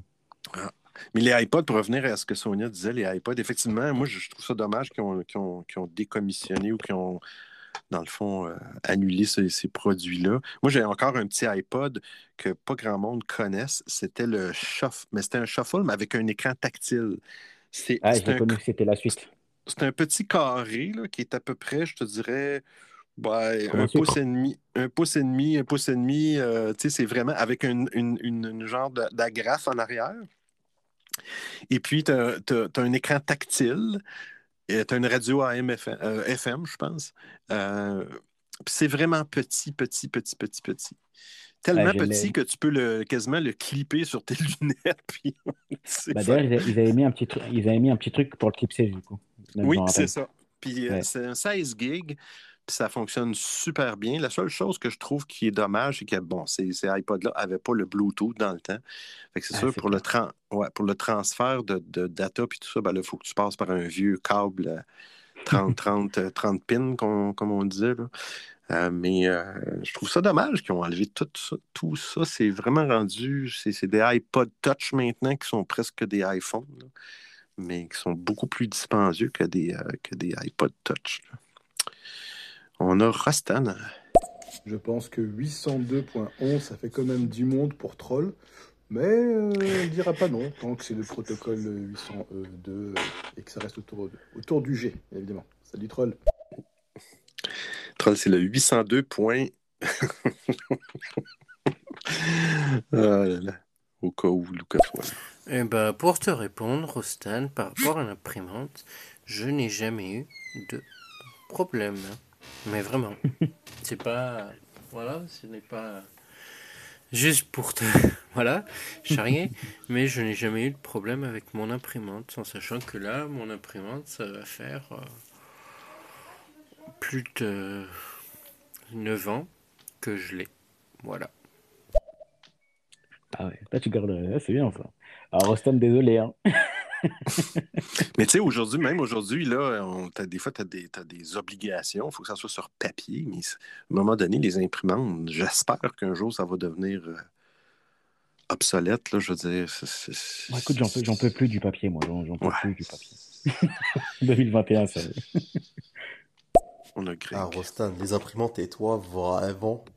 ah. Mais les iPods, pour revenir à ce que Sonia disait, les iPods, effectivement, moi, je trouve ça dommage qu'ils ont, décommissionné ou qu'ils ont, dans le fond, euh, annulé ces, ces produits-là. Moi, j'ai encore un petit iPod que pas grand monde connaisse. C'était le Shuffle, mais c'était un Shuffle, mais avec un écran tactile. C'est Ah, j'ai un, connu que c'était la suite. c'est un petit carré là, qui est à peu près, je te dirais, ben, un pouce et demi, un pouce et demi, un pouce et demi. euh, c'est vraiment avec une, une, une- une genre d'agrafe en arrière. Et puis, tu as, un écran tactile. Tu as une radio AM, FM, euh, FM, je pense. Euh, puis c'est vraiment petit, petit, petit, petit, petit. Tellement l'ai. petit que tu peux le, quasiment le clipper sur tes lunettes. Puis fait. d'ailleurs, ils, avaient mis un petit truc, ils avaient mis un petit truc pour le clipser du coup. Oui, c'est ça. Puis euh, Ouais. c'est un 16 gigs, puis ça fonctionne super bien. La seule chose que je trouve qui est dommage, c'est que bon, ces, ces iPods-là n'avaient pas le Bluetooth dans le temps. Fait que c'est Ah, sûr, pour le, tran- ouais, pour le transfert de, de data puis tout ça, ben là, il faut que tu passes par un vieux câble euh, 30, 30, euh, 30 pins, comme, comme on disait. Là. Euh, mais euh, je trouve ça dommage qu'ils ont enlevé tout ça. Tout ça, c'est vraiment rendu. C'est des iPod Touch maintenant qui sont presque des iPhones, là, mais qui sont beaucoup plus dispendieux que des, euh, que des iPod Touch. là. On a Rastan. Je pense que 802.11, ça fait quand même du monde pour troll. Mais euh, on ne dira pas non, tant que c'est le protocole 802 et que ça reste autour, autour du G, évidemment. Salut troll. Troll, c'est le 802. point- Ah là là. Au cas où Lucas soit là. Eh ben, pour te répondre, Rostan, par rapport à l'imprimante, je n'ai jamais eu de problème. Mais vraiment. C'est pas. Voilà, ce n'est pas. Juste pour te. Voilà, charrier. mais je n'ai jamais eu de problème avec mon imprimante, en sachant que là, mon imprimante, ça va faire. euh, plus de 9 ans que je l'ai. Voilà. Ah ouais, là tu gardes. c'est bien ça. Alors, Rostam, désolé. Hein. Mais tu sais, aujourd'hui, même aujourd'hui, là, on- des fois, tu as, des obligations. Il faut que ça soit sur papier. Mais à un moment donné, les imprimantes, j'espère qu'un jour, ça va devenir euh, obsolète. Là, je veux dire, Bon, écoute, j'en peux, j'en peux plus du papier, moi. J'en peux Ouais. plus du papier. 2021, ça. on a Ah, Rostan, les imprimantes et toi, vraiment.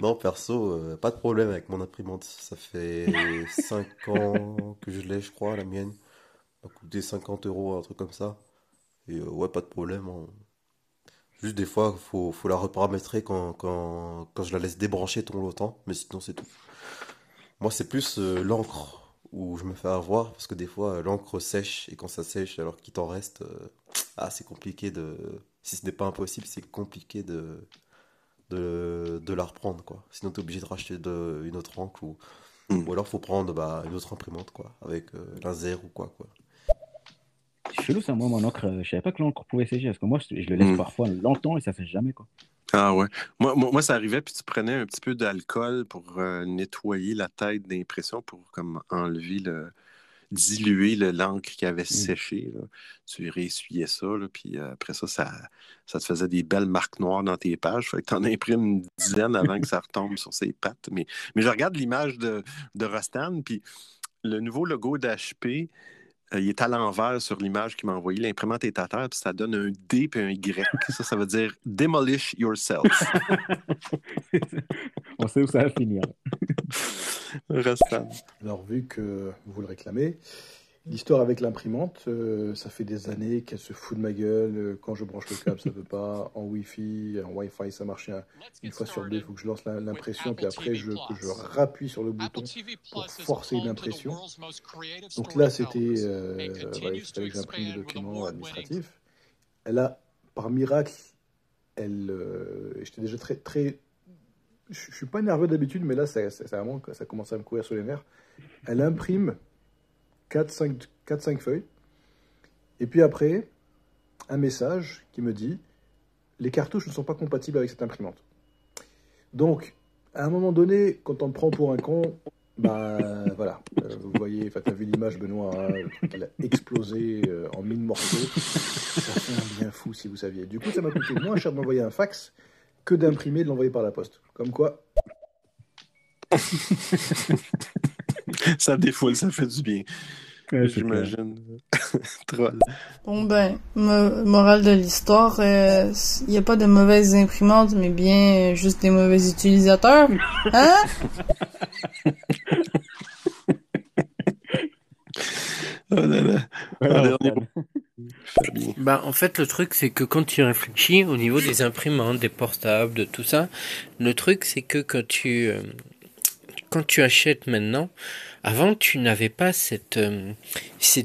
non, perso, euh, pas de problème avec mon imprimante. Ça fait 5 ans que je l'ai, je crois, la mienne. Ça a coûté 50 euros, un truc comme ça. Et euh, ouais, pas de problème. hein. Juste des fois, faut, faut la reparamétrer quand, quand, quand je la laisse débrancher ton longtemps. Mais sinon, c'est tout. Moi, c'est plus euh, l'encre où je me fais avoir. Parce que des fois, euh, l'encre sèche. Et quand ça sèche, alors qu'il t'en reste, euh, ah, c'est compliqué de. Si ce n'est pas impossible, c'est compliqué de, de, de la reprendre, quoi. Sinon, t'es obligé de racheter de, une autre encre ou, ou alors faut prendre bah, une autre imprimante, quoi, avec euh, laser ou quoi, quoi. C'est chelou, ça, moi, mon encre. euh, Je savais pas que l'encre pouvait sécher. Parce que moi, je, je le laisse Mm. parfois longtemps et ça sèche jamais, quoi. Ah ouais. Moi, moi, moi, ça arrivait, puis tu prenais un petit peu d'alcool pour euh, nettoyer la tête d'impression, pour comme enlever le. Diluer le- l'encre qui avait séché. là. Tu réessuyais ça, là, puis euh, après ça, ça, ça te faisait des belles marques noires dans tes pages. Fait que tu en imprimes une dizaine avant que ça retombe sur ses pattes. Mais, mais je regarde l'image de, de Rostan, puis le nouveau logo d'HP, il est à l'envers sur l'image qu'il m'a envoyée. L'imprimante est à terre, puis ça donne un D puis un Y. Ça, ça veut dire Demolish yourself. On sait où ça va finir. Rostan. Alors, vu que vous le réclamez, l'histoire avec l'imprimante, euh, ça fait des années qu'elle se fout de ma gueule. Euh, Quand je branche le câble, ça veut pas. En Wi-Fi, en Wi-Fi, ça marche un- une fois sur deux. Il faut que je lance la- l'impression, puis après, je, que je rappuie sur le bouton pour forcer une impression. Donc là, c'était. Euh, il fallait que j'imprime des documents administratifs. Elle a, par miracle, elle. euh, J'étais déjà très. très je je suis pas nerveux d'habitude, mais là, ça, ça, ça, vraiment, ça commence à me courir sur les nerfs. Elle imprime 4-5 feuilles. Et puis après, un message qui me dit les cartouches ne sont pas compatibles avec cette imprimante. Donc, à un moment donné, quand on me prend pour un con, bah voilà, Euh, vous voyez, enfin, t'as vu l'image, Benoît, hein, elle a explosé euh, en mille morceaux. Ça fait un bien fou si vous saviez. Du coup, ça m'a coûté moins cher d'envoyer un fax que d'imprimer et de l'envoyer par la poste. Comme quoi, ça défoule, ça fait du bien. Ouais, J'imagine. Troll. Bon ben, mo- morale de l'histoire, il n'y a pas de mauvaises imprimantes, mais bien euh, juste des mauvais utilisateurs. Hein? Oh là là. Bah, en fait, le truc, c'est que quand tu réfléchis au niveau des imprimantes, des portables, de tout ça, le truc, c'est que quand tu, euh, quand tu achètes maintenant, avant, tu n'avais pas cette, euh,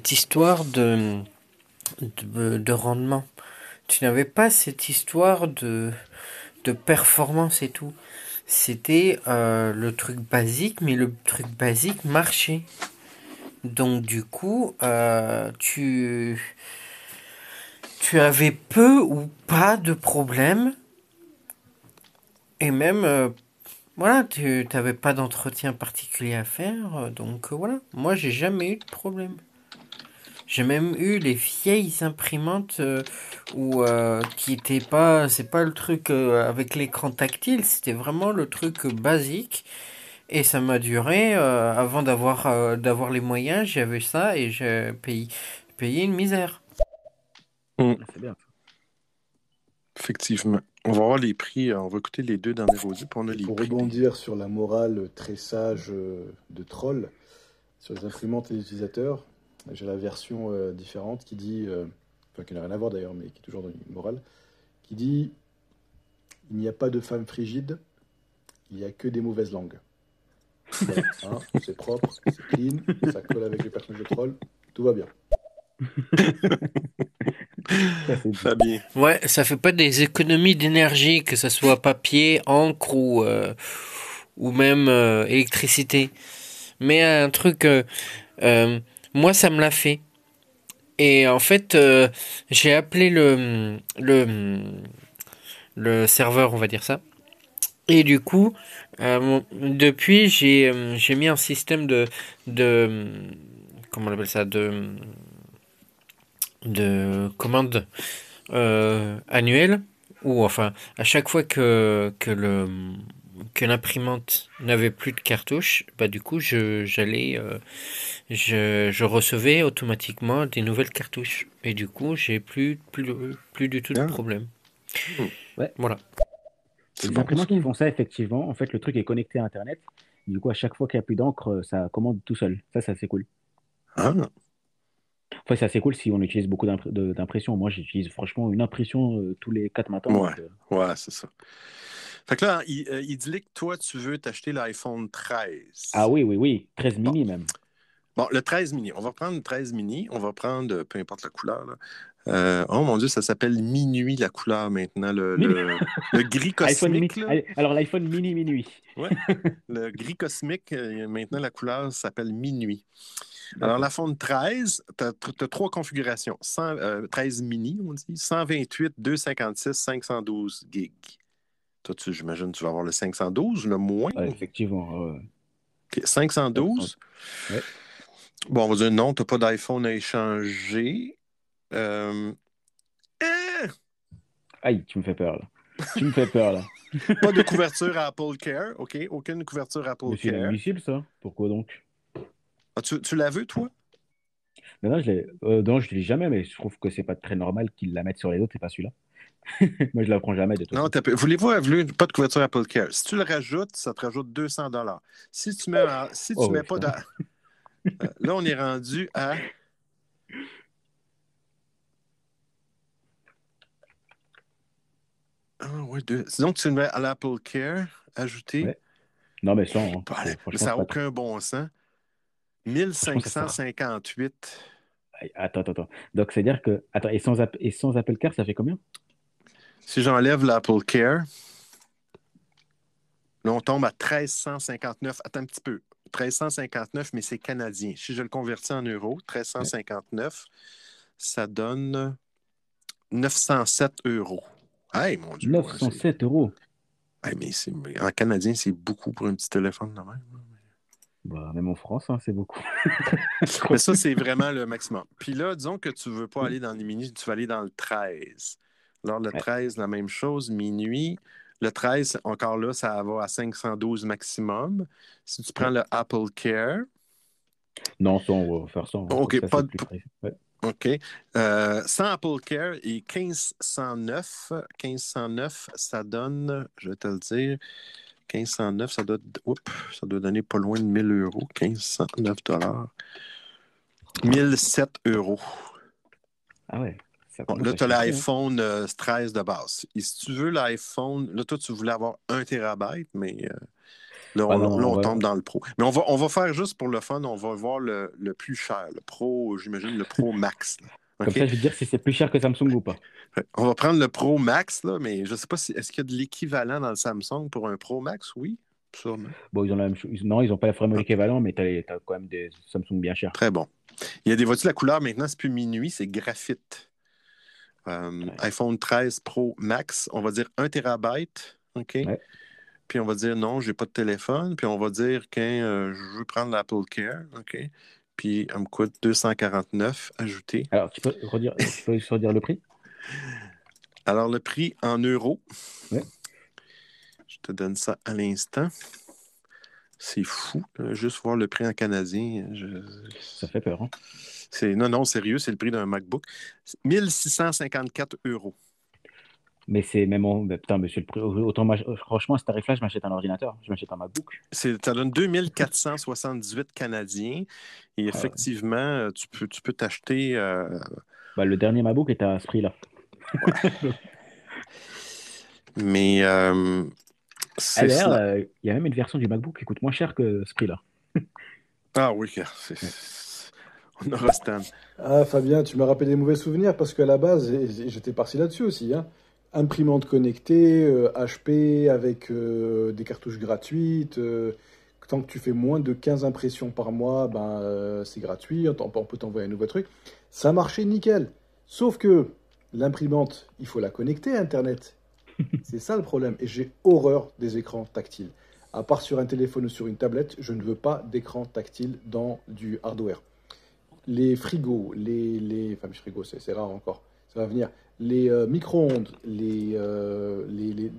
histoire de, de, de rendement. Tu n'avais pas cette histoire de, performance et tout. C'était euh, le truc basique, mais le truc basique marchait. Donc du coup, euh, tu, avais peu ou pas de problèmes. Et même, voilà, tu n'avais pas d'entretien particulier à faire. euh, Donc euh, voilà, moi j'ai jamais eu de problème. j'ai même eu les vieilles imprimantes euh, où euh, qui étaient pas, c'est pas le truc euh, avec l'écran tactile, c'était vraiment le truc basique. Et ça m'a duré avant d'avoir d'avoir les moyens, j'avais ça et j'ai payé, payé une misère. Mm. C'est bien. Effectivement. On va voir les prix, euh, on va écouter les deux derniers audits, puis on a les Pour prix. rebondir sur la morale très sage euh, de Troll, sur les imprimantes et les utilisateurs, j'ai la version euh, différente qui dit, euh, enfin qui n'a rien à voir d'ailleurs, mais qui est toujours dans une morale, qui dit il n'y a pas de femme frigide, il n'y a que des mauvaises langues. Voilà, hein, c'est propre, c'est clean, ça colle avec les personnages de Troll, tout va bien. Fabien. Ouais, ça fait pas des économies d'énergie, que ce soit papier, encre ou, euh, ou même euh, électricité. Mais un truc, euh, euh, moi ça me l'a fait. Et en fait, euh, j'ai appelé le, le, le serveur, on va dire ça. Et du coup, euh, depuis, j'ai euh, j'ai mis un système de, de comment on appelle ça, de de commande euh, annuelle ou enfin à chaque fois que que le que l'imprimante n'avait plus de cartouches, bah du coup je j'allais euh, je, je recevais automatiquement des nouvelles cartouches et du coup j'ai plus plus plus du tout de problème. Ouais. Voilà. Les imprimantes qui font ça, effectivement, en fait, le truc est connecté à Internet. Du coup, à chaque fois qu'il n'y a plus d'encre, ça commande tout seul. Ça, c'est assez cool. Ah. Enfin, c'est assez cool si on utilise beaucoup d'impr- de- d'impression. Moi, j'utilise franchement une impression euh, tous les quatre matins. Ouais, euh, ouais, c'est ça. Fait que là, il, euh, il dit que toi, tu veux t'acheter l'iPhone 13. Ah oui, oui, oui. 13 mini même. Bon, le 13 mini. On va prendre le 13 mini. On va prendre, peu importe la couleur. là. Euh, oh mon Dieu, ça s'appelle minuit la couleur maintenant. Le, le- le gris cosmique. Alors, l'iPhone mini minuit. Ouais. Le gris cosmique, euh, maintenant la couleur s'appelle minuit. Alors, l'iPhone 13, tu as, trois configurations. 100, euh, 13 mini, on dit. 128, 256, 512 gigs. Toi, tu- j'imagine que tu vas avoir le 512, le moins. effectivement. ouais. OK, 512. Ouais. Bon, on va dire non, tu n'as pas d'iPhone à échanger. Euh, eh, Aïe, tu me fais peur, là. Tu me fais peur, là. pas de couverture Apple Care, OK? Aucune couverture Apple Mais c'est Care. inadmissible, ça? Pourquoi donc? Ah, tu tu l'as vu, toi? Mais non, je l'ai euh, non, je l'ai jamais, mais je trouve que c'est pas très normal qu'ils la mettent sur les autres et pas celui-là. Moi, je la prends jamais de toute Non, voulez-vous voulez pas de couverture Apple Care? Si tu le rajoutes, ça te rajoute 200 Si tu mets, en- si tu Oh, mets pas d'a- Euh, Là, on est rendu à. Ah, ouais, deux. Sinon, tu le mets à l'Apple Care, ajouter. Ouais. Non, mais sans. hein. Bah, Franchement, ça n'a aucun bon sens. Franchement, ça sert. 1558. Aïe, Attends, attends, attends. Donc, c'est-à-dire que. Attends, et sans, et sans Apple Car, ça fait combien? Si j'enlève l'Apple Care, là, on tombe à 1359. Attends un petit peu. 1359, mais c'est canadien. Si je le convertis en euros, 1359, ça donne 907 euros. Hey, mon Dieu. ouais, c'est- 907 euros. hey, mais en canadien, c'est beaucoup pour un petit téléphone de même. Bah, même en France, hein, c'est beaucoup. Mais ça, c'est vraiment le maximum. Puis là, disons que tu ne veux pas aller dans les mini, tu vas aller dans le 13. Alors, le 13, la même chose, minuit. Le 13, encore là, ça va à 512 maximum. Si tu prends le Apple Care, Non, ça, on va faire ça. OK, pas de-. Ouais. OK. Euh, sans Apple Care et 1509, 1509, ça donne, je vais te le dire, 1509, ça doit, oups, ça doit donner pas loin de 1000 euros. 1509 dollars. 1007 euros. Ah ouais. Bon, là, tu as hein. l'iPhone euh, 13 de base. Et si tu veux l'iPhone, là, toi, tu voulais avoir 1 TB, mais euh, là, on, Ah non, là, on on va- tombe dans le Pro. Mais on va, on va faire juste pour le fun, on va voir le, le plus cher, le Pro, j'imagine, le Pro Max. là. Comme ça, je vais dire si c'est plus cher que Samsung ou pas. On va prendre le Pro Max, là, mais je ne sais pas si est-ce qu'il y a de l'équivalent dans le Samsung pour un Pro Max? Oui, sûrement. Bon, ils ont la même chose. Non, ils n'ont pas vraiment l'équivalent, mais tu as, quand même des Samsung bien chers. Très bon. Il y a des voitures, la couleur maintenant, c'est plus minuit, c'est graphite. Euh, iPhone 13 Pro Max, on va dire 1 TB, OK? Puis on va dire non, j'ai pas de téléphone. Puis on va dire que euh, je veux prendre l'Apple Care, OK? puis elle me coûte 249 ajouté. Alors, tu peux redire, tu peux juste redire le prix? Alors, le prix en euros. Je te donne ça à l'instant. C'est fou, là, juste voir le prix en canadien. je- Ça fait peur. Hein? Non, non, sérieux, c'est le prix d'un MacBook. 1654 euros. Mais c'est même. en- mais putain, monsieur le prix. Autant, franchement, à ce tarif-là, je m'achète un ordinateur. Je m'achète un MacBook. Ça donne 2478 Canadiens. Et effectivement, euh, tu, peux, tu peux t'acheter. euh, Bah, le dernier MacBook est à ce prix-là. mais euh, Ah, c'est ça. euh, il y a même une version du MacBook qui coûte moins cher que ce prix-là. Ah oui, c'est- on aura Stan. Ah, Fabien, tu m'as rappelé des mauvais souvenirs parce qu'à la base, j'étais parti là-dessus aussi. Hein. Imprimante connectée, euh, HP avec euh, des cartouches gratuites. euh, tant que tu fais moins de 15 impressions par mois, ben, euh, c'est gratuit. On, peut t'envoyer un nouveau truc. Ça marchait nickel. Sauf que l'imprimante, il faut la connecter à Internet. C'est ça le problème. Et j'ai horreur des écrans tactiles. À part sur un téléphone ou sur une tablette, je ne veux pas d'écran tactile dans du hardware les frigos, les, les enfin les frigos, c'est rare encore, ça va venir, les euh, micro-ondes, euh, les, les-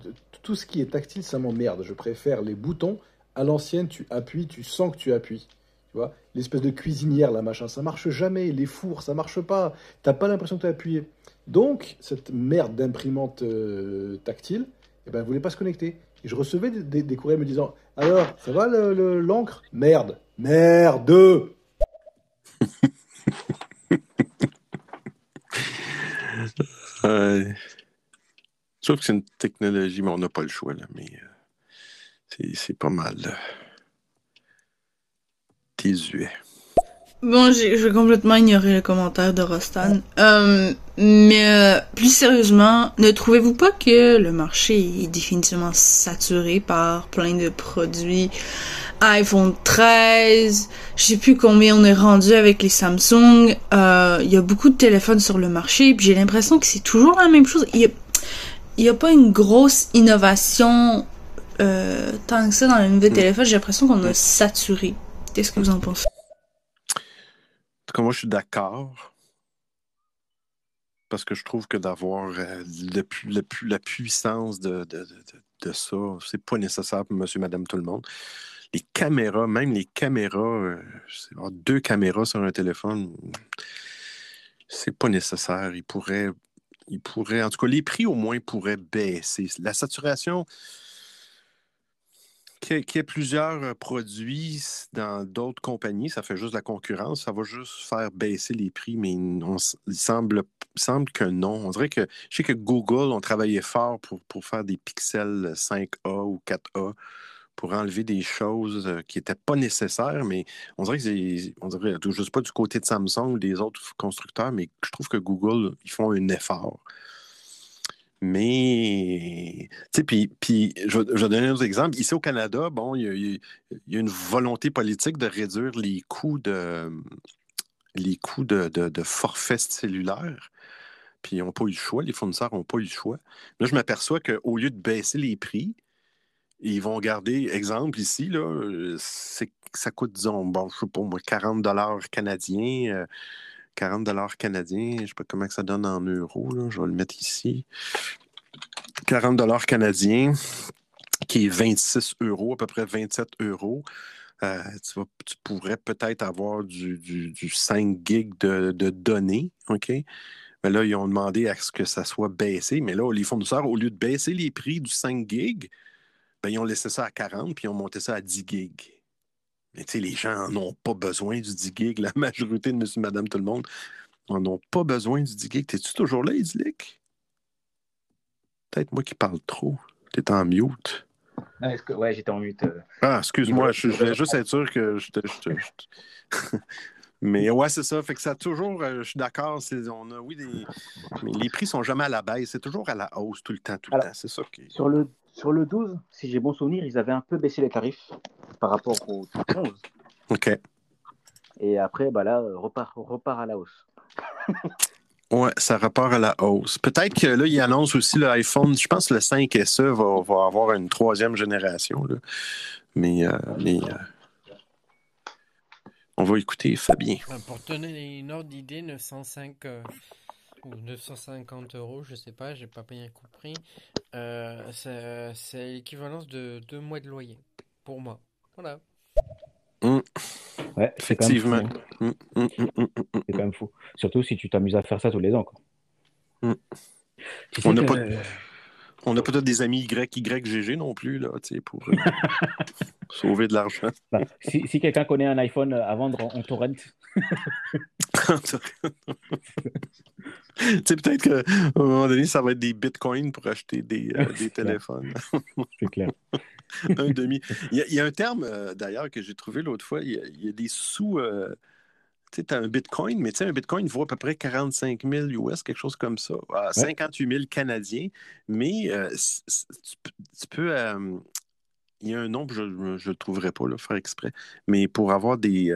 tout ce qui est tactile, ça m'emmerde. Je préfère les boutons. À l'ancienne, tu appuies, tu sens que tu appuies. Tu vois, l'espèce de cuisinière, là, machin, ça marche jamais. Les fours, ça marche pas. T'as pas l'impression que tu as appuyé. Donc, cette merde d'imprimante euh, tactile, eh ben, elle voulait pas se connecter. Et je recevais des, des- courriers me disant Alors, ça va le- le- l'encre? Merde Merde Je trouve que c'est une technologie, mais on n'a pas le choix. Là, mais euh, c'est, pas mal euh, désuet. Bon, j'ai complètement ignoré le commentaire de Rostan. Euh, mais euh, plus sérieusement, ne trouvez-vous pas que le marché est définitivement saturé par plein de produits iPhone 13, je sais plus combien on est rendu avec les Samsung. Euh, Il y a beaucoup de téléphones sur le marché, puis j'ai l'impression que c'est toujours la même chose. Il y a, a pas une grosse innovation euh, tant que ça dans les nouveaux téléphones. J'ai l'impression qu'on a saturé. Qu'est-ce que vous en pensez? En tout cas, moi, je suis d'accord. Parce que je trouve que d'avoir euh, le la puissance de, de, de, de- ça, c'est pas nécessaire pour monsieur, madame, tout le monde. Les caméras, même les caméras, euh, deux caméras sur un téléphone, c'est pas nécessaire. Il pourrait, il pourrait, en tout cas, les prix au moins pourraient baisser. La saturation, qu'il y ait- plusieurs euh, produits dans d'autres compagnies, ça fait juste la concurrence, ça va juste faire baisser les prix, mais on il semble, semble que non. On dirait que je sais que Google ont travaillé fort pour, pour faire des pixels 5A ou 4A pour enlever des choses euh, qui n'étaient pas nécessaires, mais on dirait que c'est, on dirait, je sais pas du côté de Samsung ou des autres constructeurs, mais je trouve que Google, ils font un effort. Mais, tu sais, puis, puis je, vais- donner un autre exemple. Ici au Canada, bon, il y il y a une volonté politique de réduire les coûts de, les coûts de, forfait cellulaire. Puis ils n'ont pas eu le choix, les fournisseurs n'ont pas eu le choix. Là, je m'aperçois qu'au lieu de baisser les prix, ils vont garder, exemple ici, là, ça coûte, disons, bon, je sais pas moi, 40 dollars canadiens. euh, 40 dollars canadiens, je sais pas comment ça donne en euros, là, je vais le mettre ici. 40 dollars canadiens, qui est 26 euros, à peu près 27 euros. Euh, tu, pourrais peut-être avoir du, du- du 5 gigs de, de données, OK? Mais là, ils ont demandé à ce que ça soit baissé. Mais là, les fournisseurs, au lieu de baisser les prix du 5 gigs, ben, ils ont laissé ça à 40 puis ils ont monté ça à 10 gigs. Mais tu sais, les gens n'en ont pas besoin du 10 gigs. La majorité de monsieur, madame, tout le monde n'en ont pas besoin du 10 gigs. T'es-tu toujours là, Idilic? Peut-être moi qui parle trop. T'es en mute. Ah, que... Ouais, j'étais en mute. euh. Ah, excuse-moi, je, voulais juste être sûr que je te. je te- je te- Mais ouais, c'est ça. Fait que ça toujours, euh, je suis d'accord, on a, oui, des, mais les prix sont jamais à la baisse, c'est toujours à la hausse tout le temps, tout le temps. C'est ça qui. Sur le, sur le 12, si j'ai bon souvenir, ils avaient un peu baissé les tarifs par rapport au 11. OK. Et après, bah là, repart, repart à la hausse. Ouais, ça repart à la hausse. Peut-être que là, ils annoncent aussi l'iPhone, je pense que le 5SE va, avoir une troisième génération. là. Mais, euh, euh, On va écouter Fabien. Ben, Pour donner une ordre d'idée, 905 euh, ou 950 euros, je sais pas, j'ai pas bien compris. Euh, c'est l'équivalence de deux mois de loyer pour moi. Voilà. Ouais, c'est quand même Effectivement. C'est quand même fou. Surtout si tu t'amuses à faire ça tous les ans. Quoi. Tu sais On n'a pas, on peut-être des amis Y, YGG non plus, là, pour euh, sauver de l'argent. Bah, si si quelqu'un connaît un iPhone à vendre en, en torrent, tu sais, peut-être qu'à un moment donné, ça va être des bitcoins pour acheter des, euh, des téléphones. c'est clair. un demi. Il y, a, il y a un terme, euh, d'ailleurs, que j'ai trouvé l'autre fois. Il y a, il y a des sous. euh, tu sais, tu as un bitcoin, mais tu sais, un bitcoin vaut à peu près 45 000 US, quelque chose comme ça. Ah, 58 000 canadiens. Mais euh, tu, peux- tu peux. il y a un nom, je ne le trouverai pas, là, faire exprès. Mais pour avoir des.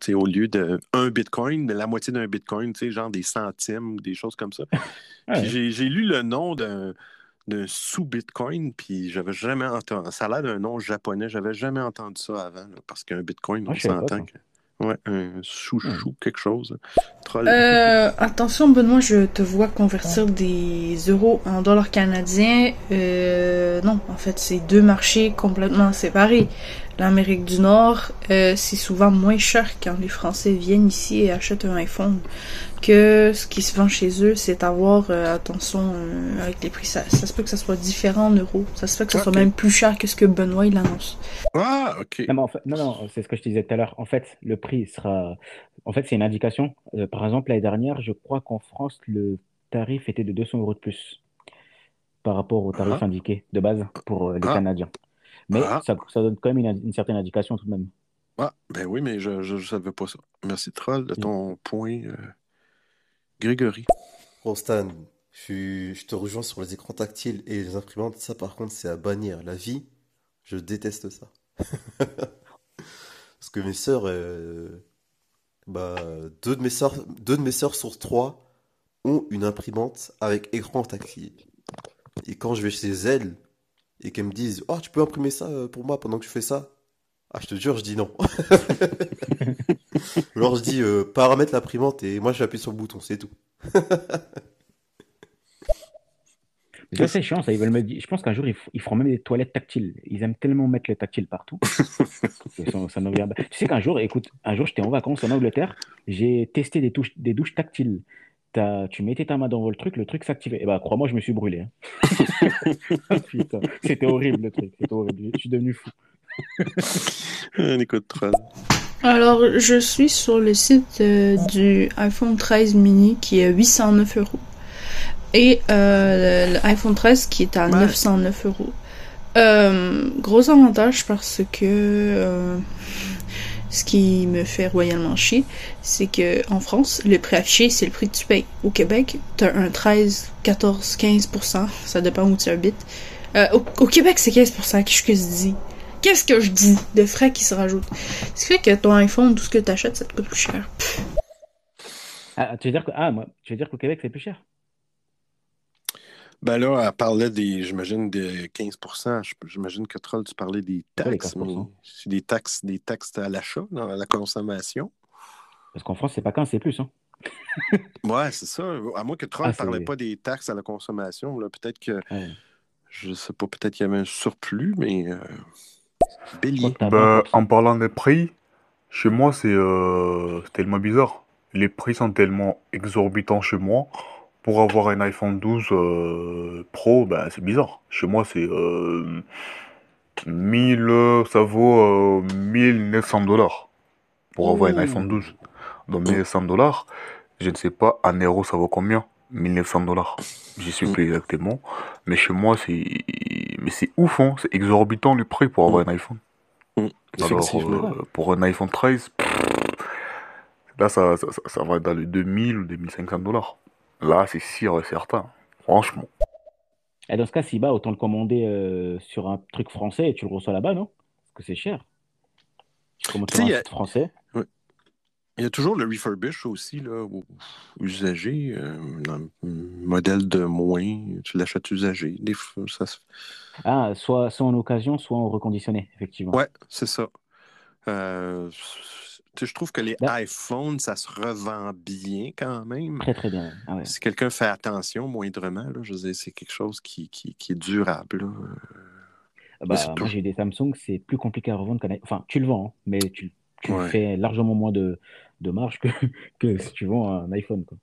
tu sais, au lieu de un bitcoin, de la moitié d'un bitcoin, tu sais, genre des centimes ou des choses comme ça. Ouais. J'ai lu le nom d'un d'un sous-bitcoin, puis j'avais jamais entendu. Ça a l'air d'un nom japonais, j'avais jamais entendu ça avant, là, parce qu'un bitcoin, Ah, on s'entend que. Ouais, un chouchou, quelque chose. Troll. Euh, attention Benoît, je te vois convertir des euros en dollars canadiens. Euh, non, en fait, c'est deux marchés complètement séparés. L'Amérique du Nord, euh, c'est souvent moins cher quand les Français viennent ici et achètent un iPhone que ce qui se vend chez eux. C'est à voir, euh, attention euh, avec les prix. Ça, ça se peut que ça soit différent en euros. Ça se peut que ça soit même plus cher que ce que Benoît il annonce. Ah, ok. Non, mais en fait, non, non, c'est ce que je te disais tout à l'heure. En fait, le prix sera. En fait, c'est une indication. Euh, par exemple, l'année dernière, je crois qu'en France, le tarif était de 200 euros de plus par rapport au tarif Ah. indiqué de base pour euh, les Ah. Canadiens. Mais Ah. ça, ça donne quand même une, une certaine indication tout de même. Ah, ben oui, mais je ne savais pas ça. Merci, Troll, de ton point. euh, Grégory. Bon, Stan, je te rejoins sur les écrans tactiles et les imprimantes. Ça, par contre, c'est à bannir. La vie, je déteste ça. Parce que mes sœurs, euh, bah, deux de mes sœurs, deux de mes sœurs sur trois ont une imprimante avec écran tactile. Et quand je vais chez elles et qu'elles me disent, oh, tu peux imprimer ça euh, pour moi pendant que tu fais ça? Ah, je te jure, je dis non. Alors je dis euh, paramètre l'imprimante et moi j'appuie sur le bouton, c'est tout. Ça, c'est chiant, ça. Ils veulent me dire. Je pense qu'un jour, ils, f- ils feront même des toilettes tactiles. Ils aiment tellement mettre le tactile partout. ça, ça Tu sais qu'un jour, écoute, un jour, j'étais en vacances en Angleterre. J'ai testé des, touches, des douches tactiles. T'as- tu mettais ta main dans le truc, le truc s'activait. Et bah, crois-moi, je me suis brûlé. hein. Putain, c'était horrible le truc. C'était horrible. Je suis devenu fou. On écoute Troll. Alors, je suis sur le site euh, du iPhone 13 mini qui est à 809 euros. Et euh, l'iPhone 13 qui est à 909 euros. Euh, gros avantage parce que euh, ce qui me fait royalement chier, c'est que en France, le prix affiché, c'est le prix que tu payes. Au Québec, t'as un 13, 14, 15%, ça dépend où tu habites. Euh, au, Québec, c'est 15%, qu'est-ce que je dis? Qu'est-ce que je dis? De frais qui se rajoutent? Ce qui fait que ton iPhone, tout ce que t'achètes, ça te coûte plus cher. Ah, tu veux dire ah, tu veux dire qu'au Québec, c'est plus cher? Ben là, elle parlait des, j'imagine, des 15 Je- J'imagine que Troll, tu parlais des taxes, 15%? mais c'est des taxes, des taxes à l'achat, dans la consommation. Parce qu'en France, c'est pas 15, c'est plus. Hein. Ouais, c'est ça. À moins que Troll Ah, ne parlait pas des taxes à la consommation. Là, peut-être que, Ouais. je sais pas, peut-être qu'il y avait un surplus, mais euh, bélier. Bah, en parlant des prix, chez moi, c'est euh, c'est tellement bizarre. Les prix sont tellement exorbitants chez moi. Pour avoir un iPhone 12 euh, Pro, bah, c'est bizarre. Chez moi, c'est euh, 1000, euh, ça vaut euh, 1900 dollars pour avoir un iPhone 12. Donc 1900 dollars, je ne sais pas en euros ça vaut combien? 1900 dollars. J'y suis plus exactement. Mais chez moi, c'est mais c'est ouf, hein. C'est exorbitant le prix pour avoir un iPhone. Alors, Effectivement. euh, pour un iPhone 13, pff, là, ça, ça, ça- ça va être dans les 2000 ou 2500 dollars. Là, c'est sûr et certain. Franchement. Et dans ce cas, si bas, autant le commander euh, sur un truc français et tu le reçois là-bas, non? Parce que c'est cher. Tu commandes Tu un a- français. Ouais. Il y a toujours le refurbish aussi, là, usagé, euh, le modèle de moins, tu l'achètes usagé. Des fois, ça se- Ah, soit, soit en occasion, soit en reconditionné, effectivement. Ouais, c'est ça. Euh, je trouve que les Là- iPhones, ça se revend bien quand même. Très, très bien. Ah ouais. Si quelqu'un fait attention moindrement, là, je veux dire, c'est quelque chose qui, qui, qui est durable. là. Ah Bah, moi, j'ai des Samsung, c'est plus compliqué à revendre qu'un iPhone. Enfin, tu le vends, hein, mais tu, tu Ouais. fais largement moins de, de marge que, que si tu vends un iPhone. Quoi.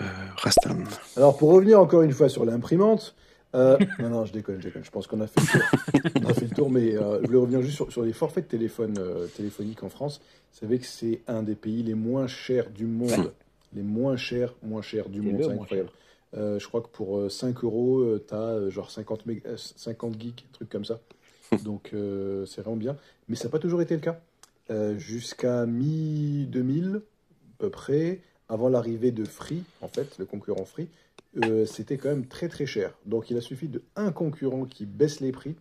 Euh, Rastan. Alors, pour revenir encore une fois sur l'imprimante, euh, non, non, je déconne, je déconne. Je pense qu'on a fait le tour. On a fait le tour, mais euh, je voulais revenir juste sur, sur les forfaits de téléphone euh, téléphoniques en France. Vous savez que c'est un des pays les moins chers du monde. Les moins chers, moins chers du monde, c'est incroyable. Je crois que pour euh, 5 euros, tu as genre 50, még- euh, 50 geeks, un truc comme ça. Donc, c'est vraiment bien. Mais ça n'a pas toujours été le cas. Jusqu'à mi-2000, à peu près, avant l'arrivée de Free, en fait, le concurrent Free, euh, c'était quand même très très cher. Donc il a suffi de un concurrent qui baisse les prix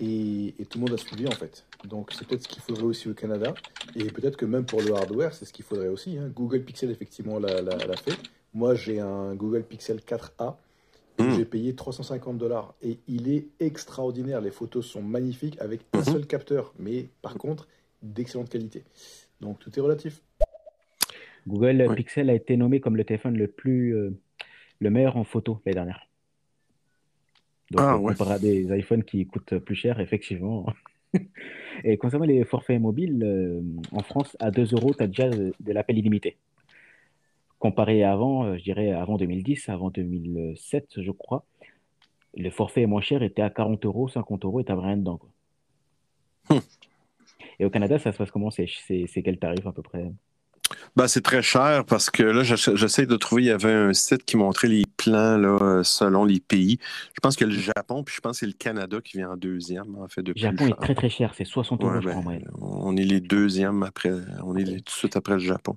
et, et tout le monde a suivi en fait. Donc c'est peut-être ce qu'il faudrait aussi au Canada et peut-être que même pour le hardware, c'est ce qu'il faudrait aussi. hein. Google Pixel effectivement l'a fait. Moi j'ai un Google Pixel 4a que j'ai payé 350 dollars et il est extraordinaire. Les photos sont magnifiques avec un seul capteur, mais par contre d'excellente qualité. Donc tout est relatif. Google Pixel a été nommé comme le téléphone le plus euh, le meilleur en photo l'année dernière. Donc, Ah, ouais. comparé à des iPhones qui coûtent plus cher, effectivement. Et concernant les forfaits mobiles, euh, en France, à 2 euros, tu as déjà de, de l'appel illimité. Comparé à avant, euh, je dirais avant 2010, avant 2007, je crois, le forfait moins cher était à 40 euros, 50 euros et tu rien dedans. quoi. Et au Canada, ça se passe comment? C'est quel tarif à peu près? Ben, c'est très cher parce que là, j'essa- j'essaie de trouver, il y avait un site qui montrait les plans là, euh, selon les pays. Je pense que le Japon, puis je pense que c'est le Canada qui vient en deuxième, en fait, de plus Japon est cher. très très cher, c'est 60 euros, Ouais, je ben, crois, en moyenne. on est les deuxièmes après, on est les- tout de suite après le Japon.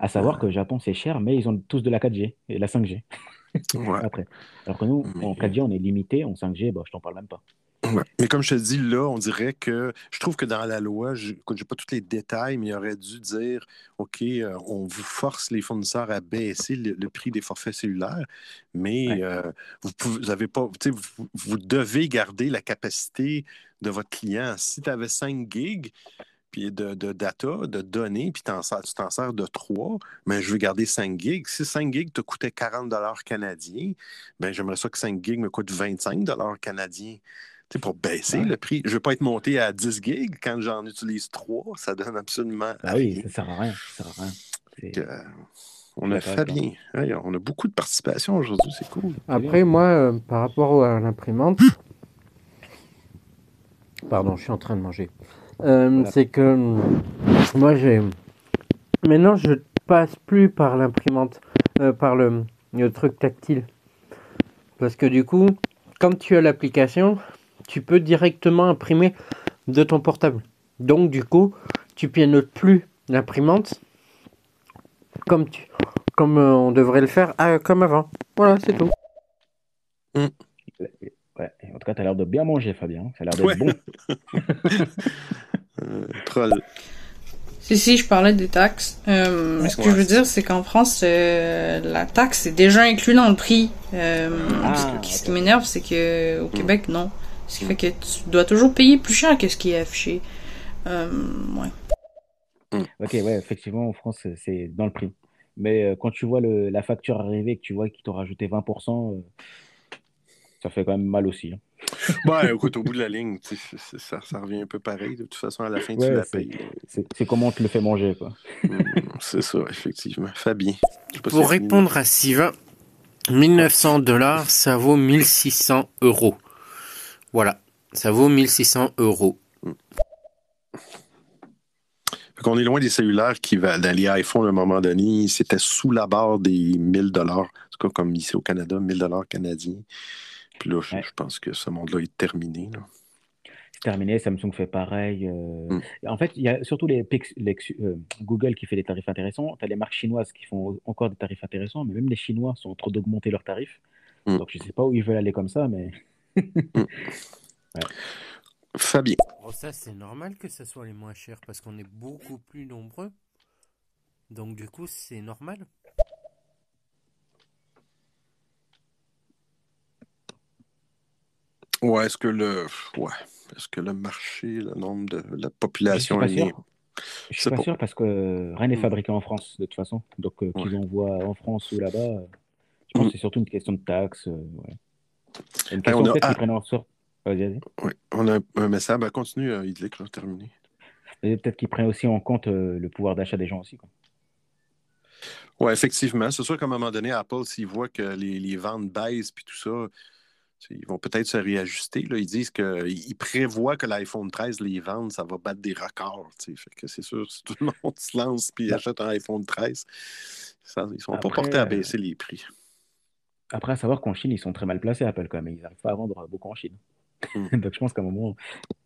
À savoir que le Japon, c'est cher, mais ils ont tous de la 4G et la 5G. Ouais. Après. Alors que nous, en 4G, on est limité, en 5G, bah, je t'en parle même pas. Ouais. Mais comme je te dis, là, on dirait que je trouve que dans la loi, je n'ai pas tous les détails, mais il aurait dû dire OK, euh, on vous force les fournisseurs à baisser le, le prix des forfaits cellulaires, mais euh, vous, pouvez, vous avez pas, vous, vous devez garder la capacité de votre client. Si tu avais 5 gigs puis de, de data, de données, puis tu t'en sers de 3, mais je veux garder 5 gigs. Si 5 gigs te coûtait 40 canadiens, ben j'aimerais ça que 5 gigs me coûte 25 canadiens. Pour baisser le prix. Je ne veux pas être monté à 10 gigs quand j'en utilise 3. Ça donne absolument Ah oui, ça sert à rien. Ça sert à rien. Euh, on a suis d'accord fait avec bien. Hey, on a beaucoup de participation aujourd'hui, c'est cool. Après, moi, euh, par rapport à l'imprimante, pardon, je suis en train de manger. Euh, Voilà. C'est que moi, j'ai. Maintenant, je passe plus par l'imprimante, euh, par le, le truc tactile. Parce que du coup, comme tu as l'application, tu peux directement imprimer de ton portable. Donc, du coup, tu pianotes plus l'imprimante comme, tu, comme euh, on devrait le faire ah, comme avant. Voilà, c'est tout. Ouais. En tout cas, tu as l'air de bien manger, Fabien. Ça a l'air d'être Ouais. bon. Euh, troll. Si, si, je parlais des taxes. Euh, ce que Ouais. je veux dire, c'est qu'en France, euh, la taxe est déjà inclue dans le prix. Euh, Ah, ce qui, ce qui m'énerve, c'est que au Québec, non. Ce qui fait que tu dois toujours payer plus cher que ce qui est affiché. Euh, ouais. Ok, ouais, effectivement, en France, c'est- dans le prix. Mais euh, quand tu vois le, la facture arriver et que tu vois qu'ils t'ont rajouté 20%, euh, ça fait quand même mal aussi. hein. Ouais, écoute, au bout de la ligne, ça, ça revient un peu pareil. De toute façon, à la fin, tu la c'est- payes. c'est comment on te le fait manger, quoi. Mm, C'est ça, effectivement. Fabien. Pour répondre à Sylvain, 1900 dollars, ça vaut 1600 euros. Voilà, ça vaut 1600 euros. Qu'on est loin des cellulaires qui, va- dans les iPhones, à un moment donné, c'était sous la barre des 1000 dollars. En tout cas, comme ici au Canada, 1000 dollars canadiens. Puis là, je, je pense que ce monde-là est terminé. là. C'est terminé, Samsung fait pareil. euh. Mm. En fait, il y a surtout les, Pix- les- euh, Google qui fait des tarifs intéressants. Tu as les marques chinoises qui font encore des tarifs intéressants, mais même les Chinois sont en train d'augmenter leurs tarifs. Mm. Donc, je sais pas où ils veulent aller comme ça, mais. Ouais. Fabien. Oh, ça, c'est normal que ce soit les moins chers parce qu'on est beaucoup plus nombreux. Donc, du coup, c'est normal. Ouais, est-ce que le. Ouais. Est-ce que le marché, le nombre de la Je suis population pas est sûr. Je suis pas sûr parce que euh, rien n'est Mm. fabriqué en France de toute façon. Donc euh, qu'ils Ouais. envoient en France ou là-bas, euh, je pense Mm. que c'est surtout une question de taxes. euh, ouais. Hey, on a, ah. Vas-y, vas-y. ouais, on a un, un message. Ben, continue, euh, Idlick, là, terminé. Et peut-être qu'ils prennent aussi en compte euh, le pouvoir d'achat des gens aussi. Quoi. Oui, effectivement. C'est sûr qu'à un moment donné, Apple, s'ils voient que les, les ventes baissent puis tout ça, ils vont peut-être se réajuster. Là. Ils disent qu'ils prévoient que l'iPhone 13, les ventes, ça va battre des records. Fait que c'est sûr, si tout le monde se lance et Bah, achète un iPhone 13, ça- ils ne sont pas portés à euh, baisser les prix. Après, à savoir qu'en Chine, ils sont très mal placés, Apple, quand même. Ils n'arrivent pas à vendre beaucoup en Chine. Mm. Donc je pense qu'à un moment,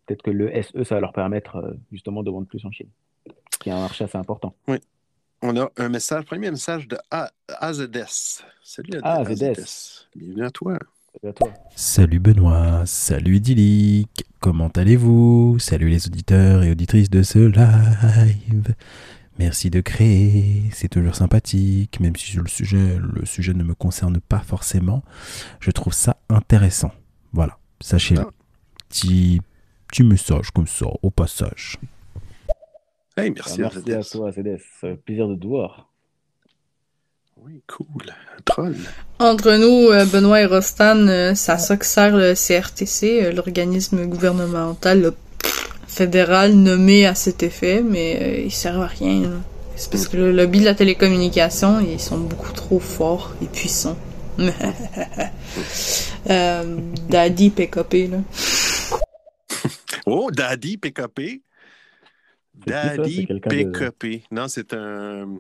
peut-être que le SE, ça va leur permettre euh, justement de vendre plus en Chine, qui est un marché assez important. Oui. On a un message, premier message de A- AZS. Salut Ah, AZS. ZS. Bienvenue à toi. Salut à toi. Salut Benoît, salut Idyllique, comment allez-vous? Salut les auditeurs et auditrices de ce live. Merci de créer, c'est toujours sympathique, même si le sujet, le sujet ne me concerne pas forcément. Je trouve ça intéressant. Voilà, sachez-le. Petit, petit message comme ça, au passage. Hey, merci, merci à toi, CDS. Ça fait plaisir de te voir. Oui, cool. Troll. Entre nous, euh, Benoît et Rostan, euh, c'est à ça que sert le CRTC, euh, l'organisme gouvernemental fédéral nommé à cet effet, mais euh, ils servent à rien. là. C'est parce que le lobby de la télécommunication, ils sont beaucoup trop forts et puissants. euh, Daddy PKP, là. Oh, Daddy PKP. Ça? Daddy de... Non, c'est un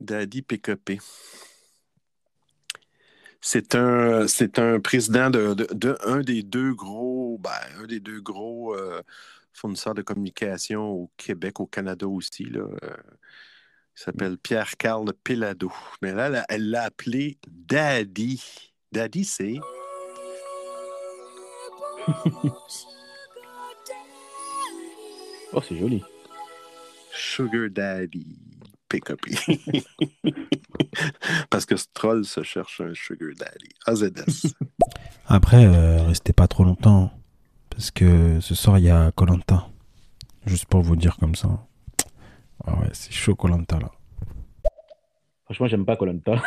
Daddy PKP. C'est un, c'est un président de, de, de un des deux gros, ben, un des deux gros euh, fournisseurs de communication au Québec, au Canada aussi. Là. Euh, il s'appelle Pierre-Carl Pelado. Mais là, elle l'a appelé Daddy. Daddy, c'est? Oh, c'est joli. Sugar Daddy PKP. Parce que ce troll se cherche un Sugar Daddy. AZS. Après, euh, restez pas trop longtemps, parce que ce soir il y a Colanta. Juste pour vous dire comme ça. Ah ouais, c'est chaud Colanta là. Franchement, j'aime pas Colanta.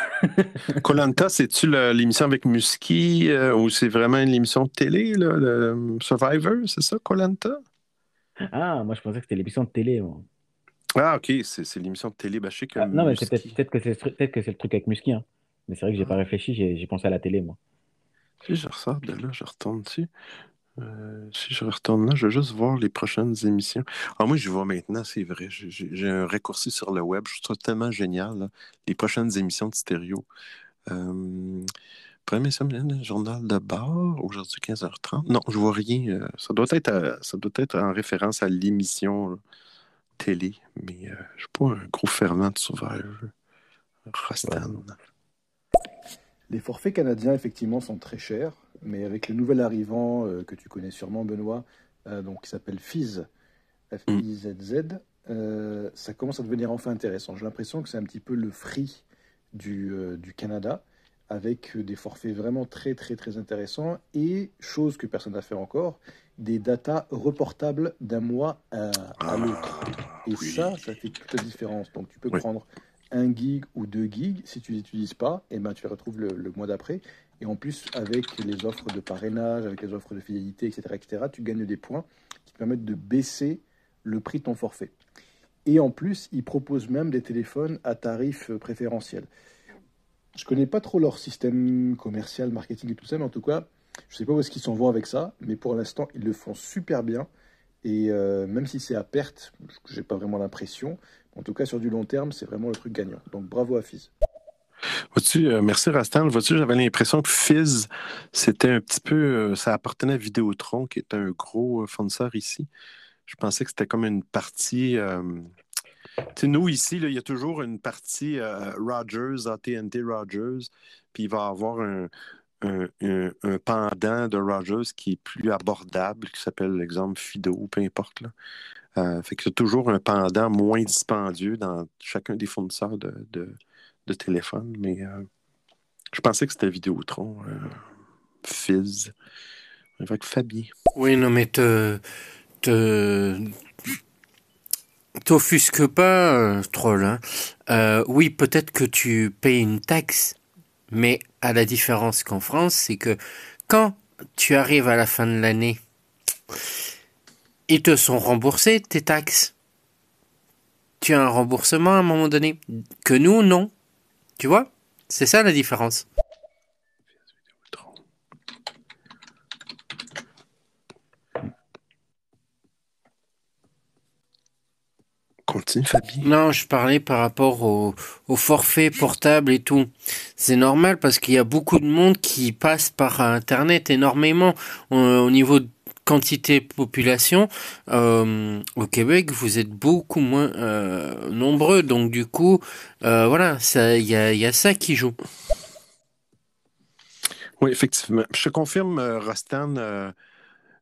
Colanta, c'est-tu l'émission avec Musky euh, ou c'est vraiment une émission de télé, là, le Survivor, c'est ça, Colanta? Ah, moi je pensais que c'était l'émission de télé. moi. Ah, ok, c'est l'émission de télé. Ben, je sais que Ah, non, mais peut-être peut-être que c'est le truc- peut-être que c'est le truc avec Musky. Hein. Mais c'est vrai que j'ai pas réfléchi, j'ai j'ai pensé à la télé, moi. Si je ressors de là, je retourne dessus. Euh, si je retourne là, je vais juste voir les prochaines émissions. Ah, moi, je vois maintenant, c'est vrai. J'ai- un raccourci sur le web. Je trouve ça tellement génial. là. Les prochaines émissions de stéréo. Euh, première émission, le journal de bar, aujourd'hui 15h30. Non, je vois rien. Euh, Ça doit être, à- ça doit être en référence à l'émission télé. Mais euh, je ne suis pas un gros fervent de. Rostan. Les forfaits canadiens, effectivement, sont très chers, mais avec le nouvel arrivant euh, que tu connais sûrement, Benoît, euh, donc qui s'appelle Fizz, F-I-Z-Z, euh, ça commence à devenir enfin intéressant. J'ai l'impression que c'est un petit peu le free du, du Canada, avec des forfaits vraiment très, très, très intéressants et, chose que personne n'a fait encore, des datas reportables d'un mois à, à l'autre. Et ça, ça fait toute la différence. Donc tu peux Oui. prendre un gig ou deux gigs, si tu les utilises pas, et ben tu les retrouves le, le mois d'après. Et en plus, avec les offres de parrainage, avec les offres de fidélité, etc., etc., tu gagnes des points qui te permettent de baisser le prix de ton forfait. Et en plus, ils proposent même des téléphones à tarif préférentiel. Je connais pas trop leur système commercial, marketing et tout ça, mais en tout cas, je sais pas où est-ce qu'ils s'en vont avec ça, mais pour l'instant, ils le font super bien. Et euh, même si c'est à perte, j'ai pas vraiment l'impression. En tout cas, sur du long terme, c'est vraiment le truc gagnant. Donc bravo à Fizz. Vois-tu, euh, merci Rastan. Vois-tu, j'avais l'impression que Fizz, c'était un petit peu. euh, ça appartenait à Vidéotron, qui est un gros euh, fournisseur ici. Je pensais que c'était comme une partie. tu nous, ici, il y a toujours une partie Rogers, AT&T Rogers, puis il va y avoir un, un, pendant de Rogers qui est plus abordable, qui s'appelle, l'exemple, Fido, peu importe. Là. Euh, fait y a toujours un pendant moins dispendieux dans chacun des fournisseurs de, de téléphone, mais euh, je pensais que c'était Vidéotron, euh, Fizz. Avec Fabien. Oui, non, mais te. te. T'offusque pas, euh, troll. Hein. Euh, oui, peut-être que tu payes une taxe, mais à la différence qu'en France, c'est que quand tu arrives à la fin de l'année, ils te sont remboursés tes taxes. Tu as un remboursement à un moment donné. Que nous, non. Tu vois C'est ça la différence. Continue, Fabien. Non, je parlais par rapport au, au forfait portable et tout. C'est normal parce qu'il y a beaucoup de monde qui passe par Internet énormément Euh, au niveau de quantité population. euh, au Québec, vous êtes beaucoup moins euh, nombreux, donc du coup, euh, voilà, ça, il y a, il y a ça qui joue. Oui, effectivement. Je te confirme, Rostan, euh,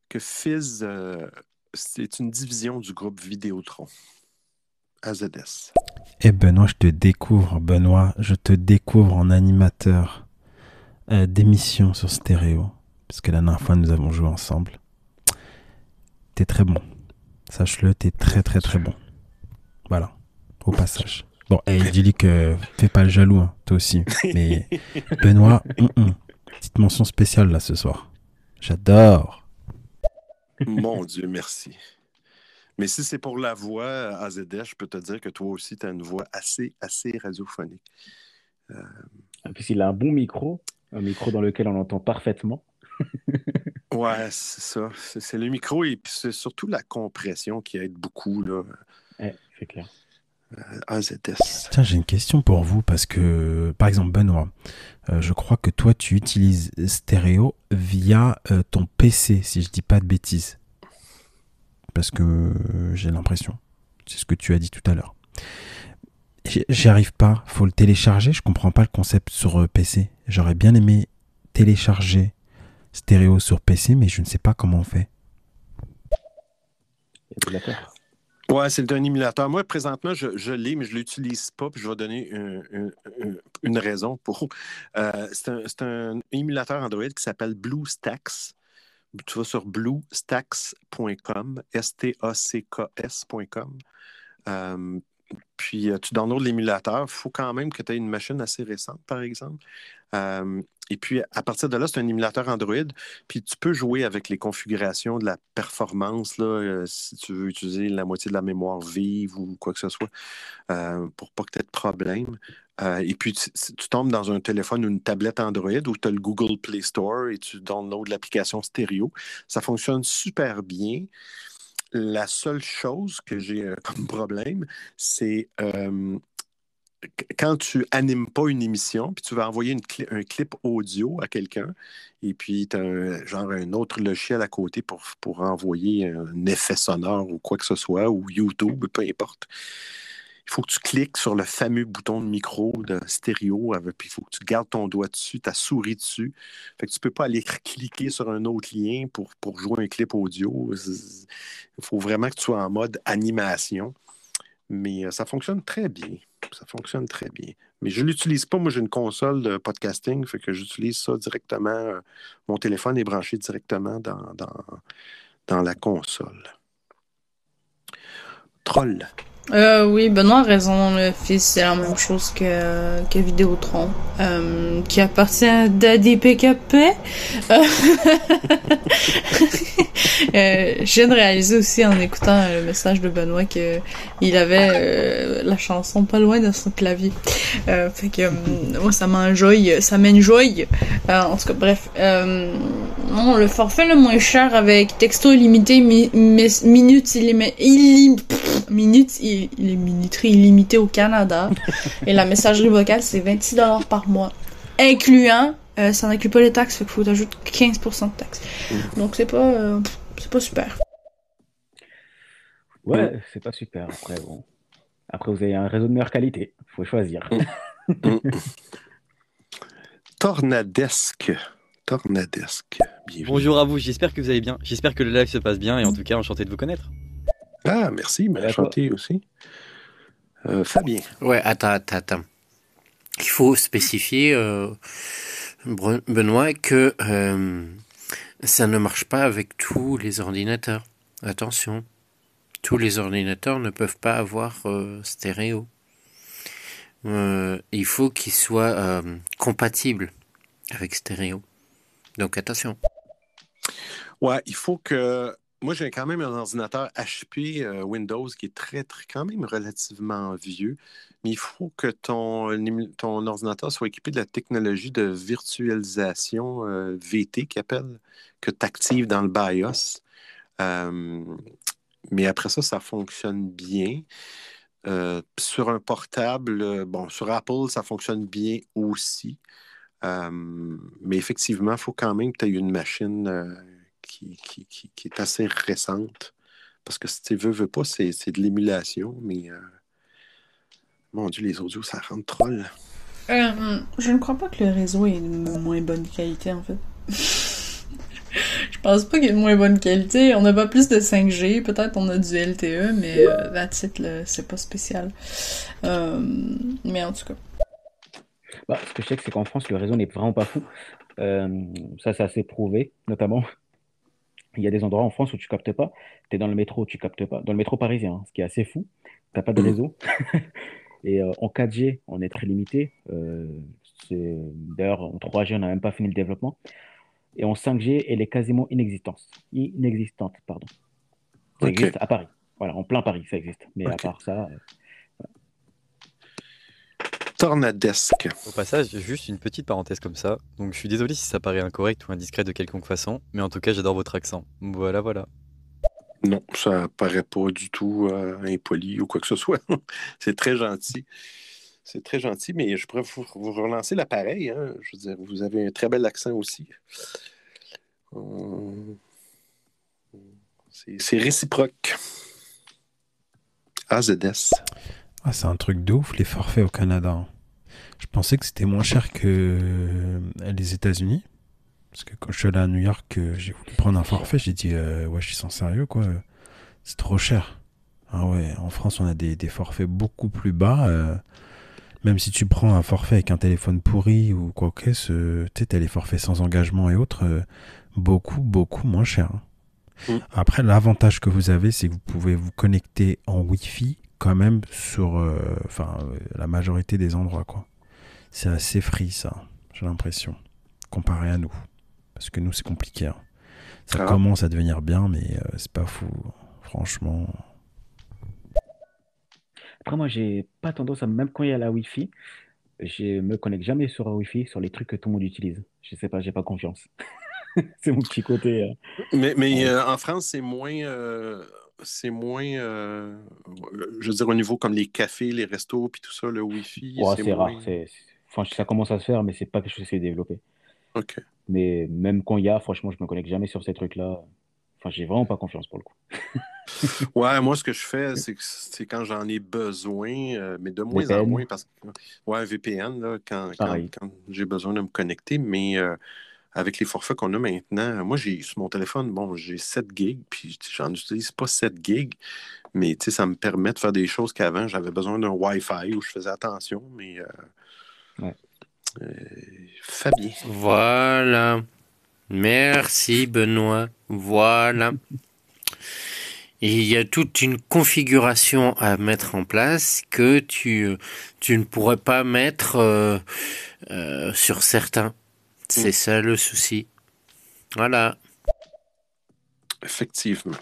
que Fizz, euh, c'est une division du groupe Vidéotron. AZS. Eh Benoît, je te découvre, Benoît, je te découvre en animateur euh, d'émission sur stéréo. Parce que la dernière fois, nous avons joué ensemble. T'es très bon. Sache-le, t'es très très très bon. Voilà, au passage. Bon, et idyllique, euh, fais pas le jaloux, hein, toi aussi. Mais Benoît, hum, hum. petite mention spéciale là ce soir. J'adore. Mon Dieu, merci. Mais si c'est pour la voix AZS, je peux te dire que toi aussi, tu as une voix assez, assez radiophonique. Euh, En plus, il a un bon micro, un micro dans lequel on l'entend parfaitement. ouais, c'est ça. C'est le micro et puis c'est surtout la compression qui aide beaucoup. Là. Ouais, c'est clair. Euh, AZS. Tiens, j'ai une question pour vous parce que, par exemple, Benoît, euh, je crois que toi, tu utilises stéréo via euh, ton PC, si je dis pas de bêtises. Parce que euh, j'ai l'impression. C'est ce que tu as dit tout à l'heure. J'y arrive pas. Faut le télécharger. Je comprends pas le concept sur euh, PC. J'aurais bien aimé télécharger stéréo sur PC, mais je ne sais pas comment on fait. Ouais, c'est un émulateur. Moi, présentement, je, je l'ai, mais je ne l'utilise pas. Je vais donner une, raison pour. Euh, c'est un, un émulateur Android qui s'appelle BlueStacks. Tu vas sur bluestacks.com, S-T-A-C-K-S.com. puis euh, tu downloads l'émulateur. Il faut quand même que tu aies une machine assez récente, par exemple. Euh, et puis, à partir de là, c'est un émulateur Android. Puis tu peux jouer avec les configurations de la performance, là, euh, si tu veux utiliser la moitié de la mémoire vive ou quoi que ce soit, pour pas que tu aies de problème. Et puis, tu, tu tombes dans un téléphone ou une tablette Android où tu as le Google Play Store et tu downloads l'application stéréo. Ça fonctionne super bien. La seule chose que j'ai euh, comme problème, c'est euh, qu- quand tu animes pas une émission, puis tu vas envoyer un clip audio à quelqu'un, et puis tu as un autre logiciel à côté pour, pour envoyer un effet sonore ou quoi que ce soit, ou YouTube, peu importe. Il faut que tu cliques sur le fameux bouton de micro de stéréo, puis il faut que tu gardes ton doigt dessus, ta souris dessus. Fait que tu peux pas aller cliquer sur un autre lien pour, pour jouer un clip audio. Il faut vraiment que tu sois en mode animation. Mais euh, ça fonctionne très bien. Ça fonctionne très bien. Mais je ne l'utilise pas. Moi, j'ai une console de podcasting, fait que j'utilise ça directement. euh, Mon téléphone est branché directement dans, dans la console. Troll. Euh, oui, Benoît a raison. Le fils, c'est la même chose que, que Vidéotron, euh, qui appartient à Daddy PKP. Euh, euh, je viens de réaliser aussi en écoutant euh, le message de Benoît que il avait euh, la chanson pas loin de son clavier. Fait que moi, ça m'enjoye, ça m'enjoye. En tout cas, bref. Non, le forfait le moins cher avec texto illimité, mi- mi- minutes illimité, minutes, il- les minuteries illimitées au Canada. Et la messagerie vocale, c'est 26 dollars par mois. Incluant, euh, ça n'inclut pas les taxes, fait qu'il faut t'ajouter 15% de taxes. Donc c'est pas, euh, c'est pas super. Ouais, c'est pas super. Après, bon. Après, vous avez un réseau de meilleure qualité. Faut choisir. Tornadesque. Tornadesque. Bonjour à vous, j'espère que vous allez bien. J'espère que le live se passe bien et en tout cas, enchanté de vous connaître. Ah, merci, mais enchanté aussi. Euh, Fabien. Ouais, attends, attends, attends. Il faut spécifier, euh, Benoît, que euh, Ça ne marche pas avec tous les ordinateurs. Attention. Tous les ordinateurs ne peuvent pas avoir euh, stéréo. Euh, il faut qu'ils soient euh, compatibles avec stéréo. Donc attention. Ouais, il faut que. Moi, j'ai quand même un ordinateur HP euh, Windows qui est très, très, quand même relativement vieux, mais il faut que ton, ton ordinateur soit équipé de la technologie de virtualisation euh, VT qui appelle, que tu actives dans le BIOS. Mais après ça, ça fonctionne bien. Euh, sur un portable, bon, sur Apple, ça fonctionne bien aussi. Mais effectivement, il faut quand même que tu aies une machine qui, qui- qui- qui est assez récente. Parce que si tu veux, veux pas, c'est c'est de l'émulation, mais euh, mon Dieu, les audios, ça rentre troll. Euh, je ne crois pas que le réseau est de moins bonne qualité, en fait. je pense pas qu'il ait de moins bonne qualité. On n'a pas plus de 5G, peut-être on a du LTE, mais euh, that's it, là, c'est pas spécial. Euh, mais en tout cas. Bah, ce que je sais, c'est qu'en France, le réseau n'est vraiment pas fou. Euh, ça, c'est assez prouvé, notamment. Il y a des endroits en France où tu captes pas. Tu es dans le métro, tu captes pas. Dans le métro parisien, hein, ce qui est assez fou. T'as pas de réseau. Et euh, en 4G, on est très limité. Euh, D'ailleurs, en 3G, on n'a même pas fini le développement. Et en 5G, elle est quasiment inexistante. Inexistante, pardon. Ça existe à Paris. Voilà, en plein Paris, ça existe. Mais à part ça, euh, Tornadesque. Au passage, juste une petite parenthèse comme ça. Donc je suis désolé si ça paraît incorrect ou indiscret de quelconque façon, mais en tout cas j'adore votre accent. Voilà, voilà. Non, ça paraît pas du tout euh, impoli ou quoi que ce soit. c'est très gentil. C'est très gentil, mais je pourrais vous, vous relancer l'appareil. Hein. Je veux dire, vous avez un très bel accent aussi. Euh, C'est c'est réciproque. AZS. Ah, c'est un truc de ouf, les forfaits au Canada. Je pensais que c'était moins cher que euh, les États-Unis. Parce que quand je suis allé à New York, euh, j'ai voulu prendre un forfait. J'ai dit, euh, ouais, je suis sans sérieux, quoi. C'est trop cher. Ah ouais, en France, on a des, des forfaits beaucoup plus bas. euh, même si tu prends un forfait avec un téléphone pourri ou quoi que ce, tu sais, t'as les forfaits sans engagement et autres, euh, beaucoup, beaucoup moins cher. hein. Après, l'avantage que vous avez, c'est que vous pouvez vous connecter en Wi-Fi quand même sur enfin, la majorité des endroits. quoi. C'est assez free, ça, j'ai l'impression, comparé à nous. Parce que nous, c'est compliqué. hein. Ça Ah. commence à devenir bien, mais euh, c'est pas fou. Franchement. Après, moi, j'ai pas tendance à, même quand il y a la Wi-Fi, je me connecte jamais sur la Wi-Fi sur les trucs que tout le monde utilise. Je sais pas, j'ai pas confiance. C'est mon petit côté. euh. Mais, mais euh, en France, c'est moins. euh, c'est moins. euh, je veux dire, au niveau comme les cafés, les restos, puis tout ça, le Wi-Fi. Ouais, c'est moins- rare. c'est- Enfin, ça commence à se faire, mais c'est pas quelque chose qui est développé. OK. Mais même quand il y a, franchement, je me connecte jamais sur ces trucs-là. Enfin, j'ai vraiment pas confiance pour le coup. Ouais, moi, ce que je fais, c'est que c'est quand j'en ai besoin, euh, mais de moins en moins, parce que, ouais, VPN, là, quand, quand, Pareil. quand j'ai besoin de me connecter, mais euh, avec les forfaits qu'on a maintenant, moi, j'ai sur mon téléphone, bon, j'ai 7 gigs, puis j'en utilise pas 7 gigs, mais tu sais, ça me permet de faire des choses qu'avant, j'avais besoin d'un Wi-Fi où je faisais attention, mais. euh, Ouais. euh, Fabien. Voilà. Merci Benoît. Voilà. Et il y a toute une configuration à mettre en place que tu, tu ne pourrais pas mettre euh, euh, sur certains. C'est ça le souci. Voilà. Effectivement.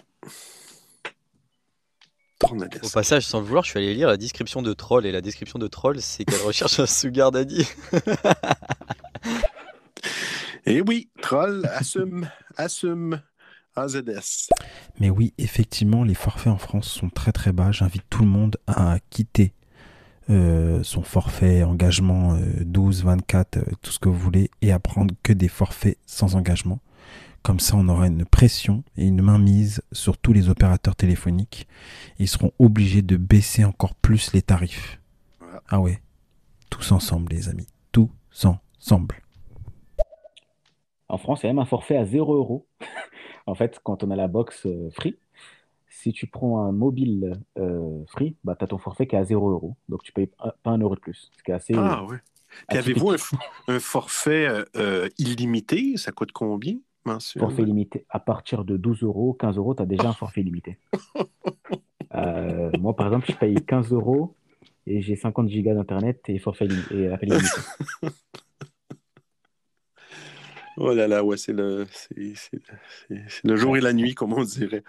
Au passage, sans le vouloir, je suis allé lire la description de Troll et la description de Troll, c'est qu'elle recherche un sugar daddy. Et oui, troll, assume, assume. AZS. Mais oui, effectivement, les forfaits en France sont très très bas. J'invite tout le monde à quitter euh, son forfait engagement euh, 12, 24, euh, tout ce que vous voulez, et à prendre que des forfaits sans engagement. Comme ça, on aura une pression et une mainmise sur tous les opérateurs téléphoniques. Ils seront obligés de baisser encore plus les tarifs. Ah ouais, tous ensemble, les amis, tous ensemble. En France, il y a même un forfait à 0 euros. En fait, quand on a la box euh, free, si tu prends un mobile euh, free, bah, tu as ton forfait qui est à 0 euros. Donc, tu payes pas pas un euro de plus. Ce qui est assez. Ah oui. Puis atypique. avez-vous un, forfait euh, euh, illimité? Ça coûte combien? Forfait limité. À partir de 12 euros, 15 euros, tu as déjà un forfait limité. Euh, moi, par exemple, je paye 15 euros et j'ai 50 gigas d'internet et forfait lim- et appel illimité. Oh là là, ouais, c'est le, c'est, c'est- c'est- c'est le jour et la nuit, comme on dirait.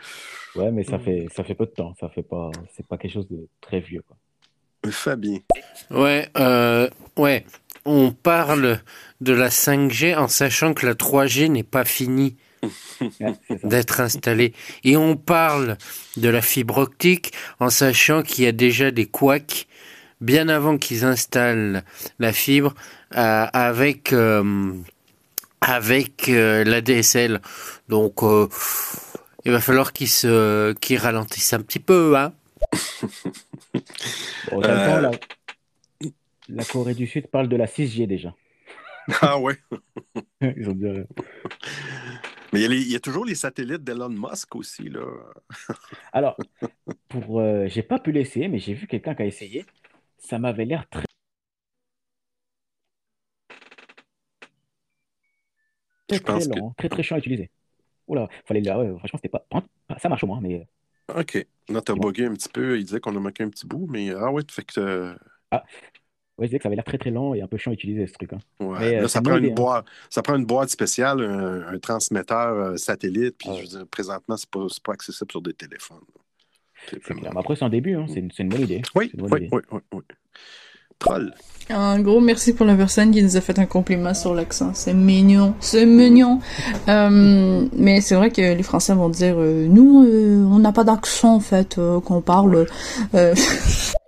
Ouais, mais ça fait, ça fait peu de temps. Ça fait pas, c'est pas quelque chose de très vieux. Quoi. Fabien. Ouais, euh, ouais. On parle de la 5G en sachant que la 3G n'est pas finie d'être installée. Et on parle de la fibre optique en sachant qu'il y a déjà des couacs bien avant qu'ils installent la fibre euh, avec euh, avec euh, la DSL. Donc euh, il va falloir qu'ils se qu'ils ralentissent un petit peu, hein. Bon, la, Corée du Sud parle de la 6G déjà. Ah ouais. Ils ont dit, euh, Mais il y, a les- il y a toujours les satellites d'Elon Musk aussi, là. Alors, pour, euh, j'ai pas pu l'essayer, mais j'ai vu quelqu'un qui a essayé. Ça m'avait l'air très, très, très que- très très chiant à utiliser. Oula, fallait le- ouais, franchement, c'était pas, ça marche au moins, mais OK. Là, t'as bugué un petit peu. Il disait qu'on a manqué un petit bout, mais ah ouais, fait que. euh, ah, ouais, je disais que ça avait l'air très très lent et un peu chiant à utiliser ce truc. hein. ouais. Mais, euh, Là, c'est ça prend, une idée, hein. boîte, ça prend une boîte spéciale, un, un transmetteur euh, satellite, puis je veux dire, présentement, c'est pas, pas accessible sur des téléphones. C'est clair. Mais après, c'est un début, hein, c'est une, c'est une bonne idée. Oui, C'est une bonne oui, idée. oui, oui, oui. Troll. Un gros merci pour la personne qui nous a fait un compliment sur l'accent. C'est mignon, c'est mignon. Euh, mais c'est vrai que les Français vont dire, euh, nous, euh, on n'a pas d'accent en fait euh, quand on parle.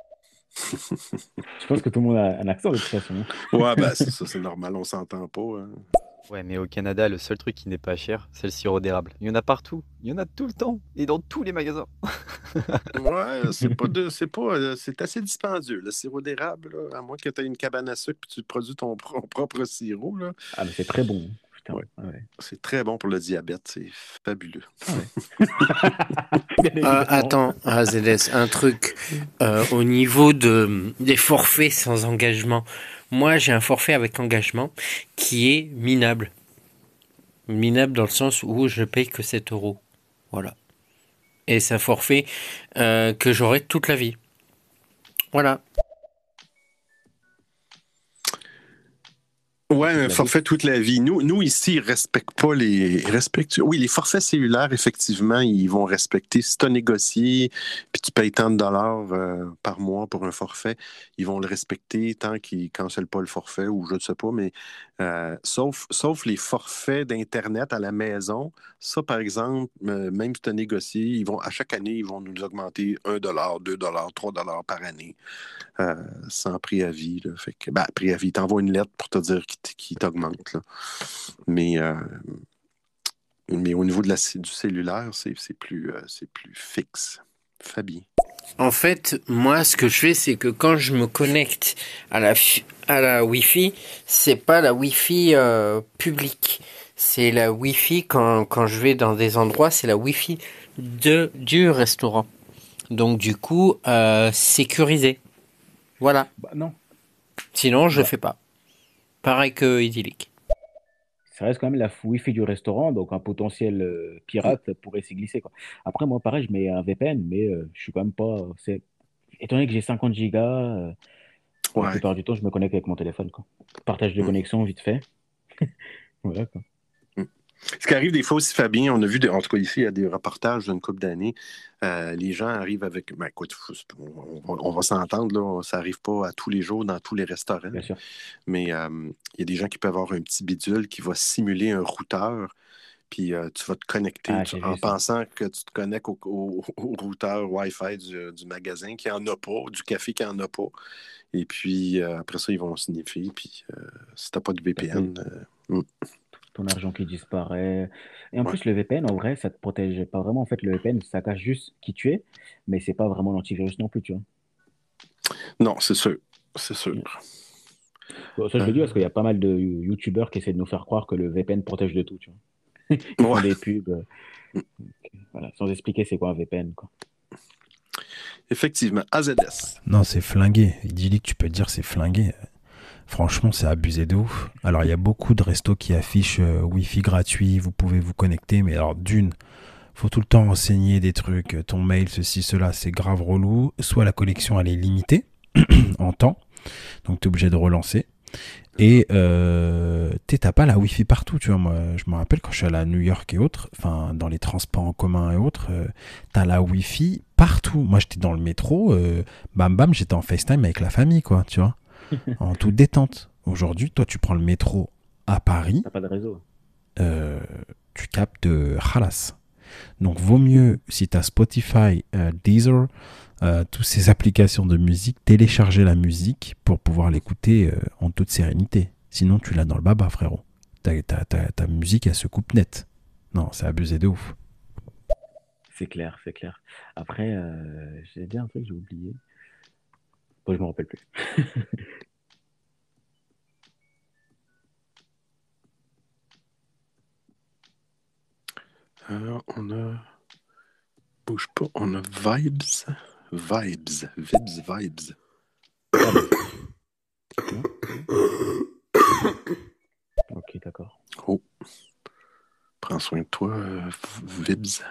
Je pense que tout le monde a un accent de toute façon. hein. Ouais, ben, c'est ça, c'est normal, on s'entend pas. hein. Ouais, mais au Canada, le seul truc qui n'est pas cher, c'est le sirop d'érable. Il y en a partout. Il y en a tout le temps. Et dans tous les magasins. Ouais, c'est pas de, c'est pas, euh, c'est assez dispendieux. Le sirop d'érable, à moins que tu aies une cabane à sucre puis tu produis ton pro- propre sirop, là. Ah, mais c'est très bon. Putain. Ouais. Ouais. C'est très bon pour le diabète, c'est fabuleux. Euh, attends, ah, ZS, un truc. Euh, au niveau de, des forfaits sans engagement, moi j'ai un forfait avec engagement qui est minable. Minable dans le sens où je paye que 7 euros. Voilà. Et c'est un forfait euh, que j'aurai toute la vie. Voilà. Ouais, un forfait toute la vie. Nous, nous ici, ils respectent pas les. respectent... Oui, les forfaits cellulaires, effectivement, ils vont respecter. Si tu as négocié, puis tu payes tant de dollars euh, par mois pour un forfait, ils vont le respecter tant qu'ils ne cancellent pas le forfait ou je ne sais pas, mais euh, sauf, sauf les forfaits d'Internet à la maison, ça, par exemple, euh, même si tu as négocié, ils vont, à chaque année, ils vont nous augmenter 1 dollar, 2 dollars, 3 dollars par année, sans préavis. Là. Fait que, ben, préavis, t'envoies une lettre pour te dire qu'il qu'il t'augmente. là. Mais, euh, mais au niveau de la, du cellulaire, c'est c'est plus, euh, c'est plus fixe. Fabien. En fait, moi, ce que je fais, c'est que quand je me connecte à la, fi- à la Wi-Fi, c'est pas la Wi-Fi euh, publique. C'est la Wi-Fi quand, quand je vais dans des endroits, c'est la Wi-Fi de, du restaurant. Donc, du coup, euh, sécurisé. Voilà. Bah, non. Sinon, je fais pas. Pareil que idyllique. Ça reste quand même la Wi-Fi du restaurant, donc un potentiel euh, pirate pourrait s'y glisser. Quoi. Après, moi, pareil, je mets un VPN, mais euh, je suis quand même pas. C'est... Étant donné que j'ai 50 gigas, euh, la plupart du temps, je me connecte avec mon téléphone. Quoi. Partage de Mm. connexion, vite fait. voilà, quoi. Ce qui arrive des fois aussi, Fabien, on a vu, en tout cas ici, il y a des reportages d'une couple d'années, euh, les gens arrivent avec. Ben, écoute, on, on- va s'entendre, là, ça n'arrive pas à tous les jours dans tous les restaurants. Bien sûr. Mais euh, il y a des gens qui peuvent avoir un petit bidule qui va simuler un routeur. Puis euh, tu vas te connecter Ah, tu- en ça. pensant que tu te connectes au, au- au routeur Wi-Fi du, du magasin qui en a pas, du café qui en a pas. Et puis euh, après ça, ils vont signifier. Puis euh, si tu n'as pas de VPN. euh, mm. Ton argent qui disparaît. Et en plus, le VPN, en vrai, ça te protège pas vraiment. En fait, le VPN, ça cache juste qui tu es, mais c'est pas vraiment l'antivirus non plus, tu vois. Non, c'est sûr. C'est sûr. Bon, ça, je le dis parce qu'il y a pas mal de YouTubeurs qui essaient de nous faire croire que le VPN protège de tout, tu vois. Ils font des pubs. euh, voilà, sans expliquer c'est quoi un VPN, quoi. Effectivement. AZS. Non, c'est flingué. Idyllique, tu peux dire c'est flingué. Franchement, c'est abusé de ouf. Alors, il y a beaucoup de restos qui affichent euh, Wi-Fi gratuit, vous pouvez vous connecter, mais alors d'une, faut tout le temps renseigner des trucs, euh, ton mail, ceci, cela, c'est grave relou. Soit la connexion, elle est limitée en temps, donc tu es obligé de relancer. Et euh, t'as pas la Wi-Fi partout, tu vois. Moi, je me rappelle quand je suis allé à New York et autres, enfin, dans les transports en commun et autres, euh, t'as la Wi-Fi partout. Moi, j'étais dans le métro, bam bam, j'étais en FaceTime avec la famille, quoi, tu vois, en toute détente. Aujourd'hui, toi, tu prends le métro à Paris. T'as pas de réseau. euh, tu captes de Halas. Donc, vaut mieux, si tu as Spotify, euh, Deezer, euh, toutes ces applications de musique, télécharger la musique pour pouvoir l'écouter euh, en toute sérénité. Sinon, tu l'as dans le baba, frérot. Ta, ta, ta, ta musique, elle se coupe net. Non, c'est abusé de ouf. C'est clair, c'est clair. Après, euh, j'ai dit un truc, j'ai oublié. Bon, je me rappelle plus. Euh, on a. Bouge pas, on a Vibes. Vibes. Vibes, Vibes. ok, d'accord. Oh. Prends soin de toi, euh, Vibes.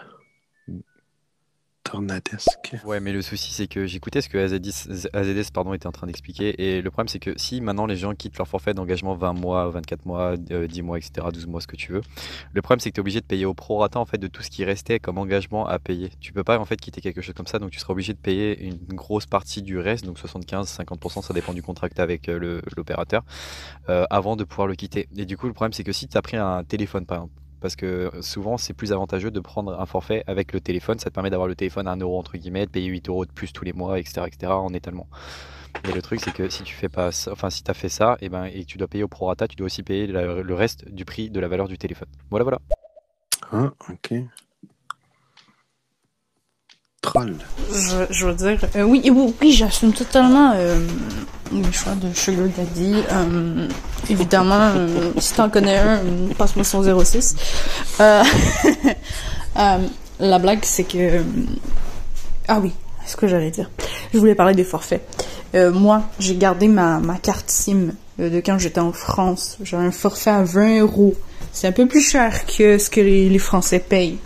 Tornadesque. Ouais, mais le souci, c'est que j'écoutais ce que AZS, était en train d'expliquer. Et le problème, c'est que si maintenant les gens quittent leur forfait d'engagement 20 mois, 24 mois, euh, 10 mois, etc., 12 mois, ce que tu veux, le problème, c'est que tu es obligé de payer au prorata en fait, de tout ce qui restait comme engagement à payer. Tu peux pas en fait quitter quelque chose comme ça, donc tu seras obligé de payer une grosse partie du reste, donc 75-50%, ça dépend du contrat avec euh, l'opérateur, euh, avant de pouvoir le quitter. Et du coup, le problème, c'est que si tu as pris un téléphone, par exemple, parce que souvent c'est plus avantageux de prendre un forfait avec le téléphone. Ça te permet d'avoir le téléphone à 1 euro entre guillemets, de payer 8 euros de plus tous les mois, etc., etc. en étalement. Mais le truc c'est que si tu fais pas, ça- enfin si t'as fait ça, et ben et que tu dois payer au prorata, tu dois aussi payer le reste du prix de la valeur du téléphone. Voilà, voilà. Ah, ok. Je, je veux dire, euh, oui, oui, j'assume totalement euh, le choix de Sugar Daddy. Euh, évidemment, euh, si t'en connais un, euh, passe-moi son 06. Euh, euh, la blague, c'est que... Ah oui, c'est ce que j'allais dire. Je voulais parler des forfaits. Moi, j'ai gardé ma, carte SIM de quand j'étais en France. J'ai un forfait à 20 euros. C'est un peu plus cher que ce que les Français payent.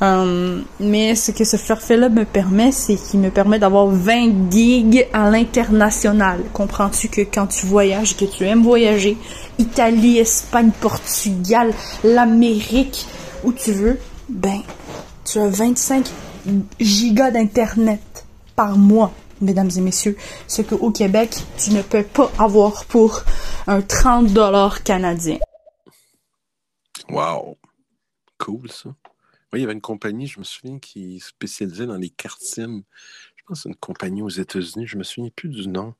Euh, mais ce que ce forfait-là me permet, c'est qu'il me permet d'avoir 20 gigs à l'international. Comprends-tu que quand tu voyages, que tu aimes voyager, Italie, Espagne, Portugal, l'Amérique, où tu veux, ben, tu as 25 gigas d'internet par mois, mesdames et messieurs. Ce que au Québec, tu ne peux pas avoir pour un 30 dollars canadien. Wow. Cool, ça. Oui, il y avait une compagnie, je me souviens, qui spécialisait dans les SIM. Je pense une compagnie aux États-Unis. Je me souviens plus du nom.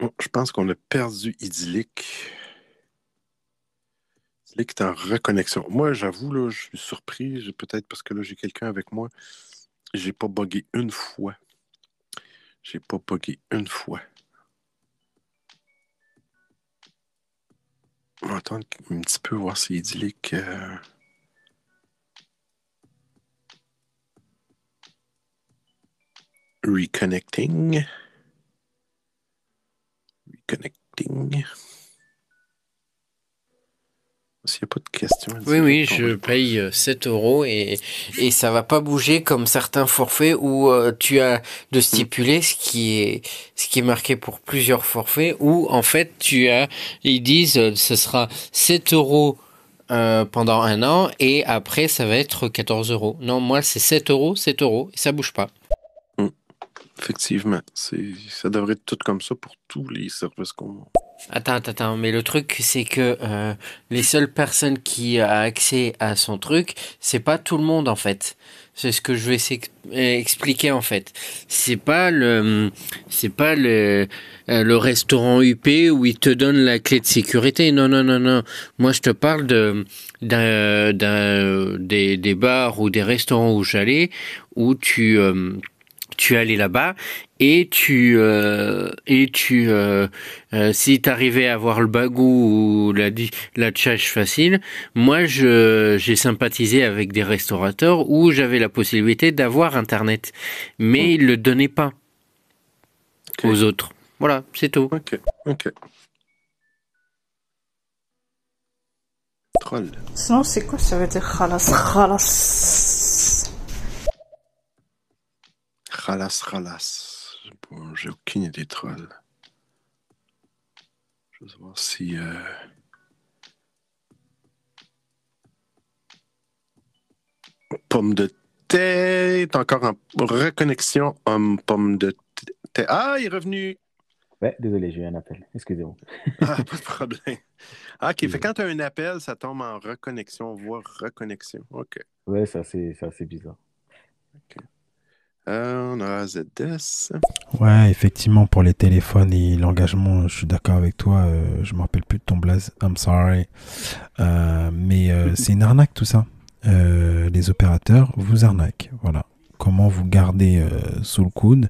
Je pense qu'on a perdu Idyllic. Idyllic est en reconnexion. Moi, j'avoue, là, je suis surpris. Peut-être parce que là, j'ai quelqu'un avec moi. J'ai pas bugué une fois. J'ai pas bugué une fois. On va attendre un petit peu voir si Idyllic. euh, Reconnecting. Reconnecting. S'il n'y a pas de questions. Oui, oui, je paye euh, 7 euros et, et ça va pas bouger comme certains forfaits où euh, tu as de stipuler ce qui est ce qui est marqué pour plusieurs forfaits où en fait tu as ils disent euh, ce sera 7 euros euh, pendant un an et après ça va être 14 euros. Non, moi c'est 7 euros, 7 euros et ça bouge pas. Effectivement. Ça devrait être tout comme ça pour tous les services qu'on. Attends, attends, attends, mais le truc, c'est que euh, les seules personnes qui a accès à son truc, c'est pas tout le monde en fait. C'est ce que je vais expliquer en fait. C'est pas le, c'est pas le, euh, le restaurant UP où il te donne la clé de sécurité. Non, non, non, non. Moi, je te parle de d'un des, des bars ou des restaurants où j'allais où tu euh, tu allais là-bas et tu euh, et tu euh, euh, si t'arrivais à avoir le bagou ou la la tchèche facile moi je j'ai sympathisé avec des restaurateurs où j'avais la possibilité d'avoir internet mais ils le donnaient pas aux autres Voilà, c'est tout. Ok, ok. Troll. Sinon, c'est quoi ça veut dire khalas? Khalas Ralas, ralas. Bon, J'ai aucune idée, troll. Je vais voir si. euh, Pomme de thé. T'es encore en reconnexion. Homme, pomme de thé. Ah, il est revenu. Ouais, désolé, j'ai eu un appel. Excusez-moi. Ah, pas de problème. Ah, OK. Fait quand tu as un appel, ça tombe en reconnexion, voire reconnexion. OK. Ouais, ça c'est ça, c'est bizarre. Euh, on a. Ouais, effectivement, pour les téléphones et l'engagement, je suis d'accord avec toi. euh, je me rappelle plus de ton blaze. I'm sorry. Euh, mais euh, c'est une arnaque tout ça. Euh, les opérateurs vous arnaquent. Voilà. Comment vous gardez euh, sous le coude?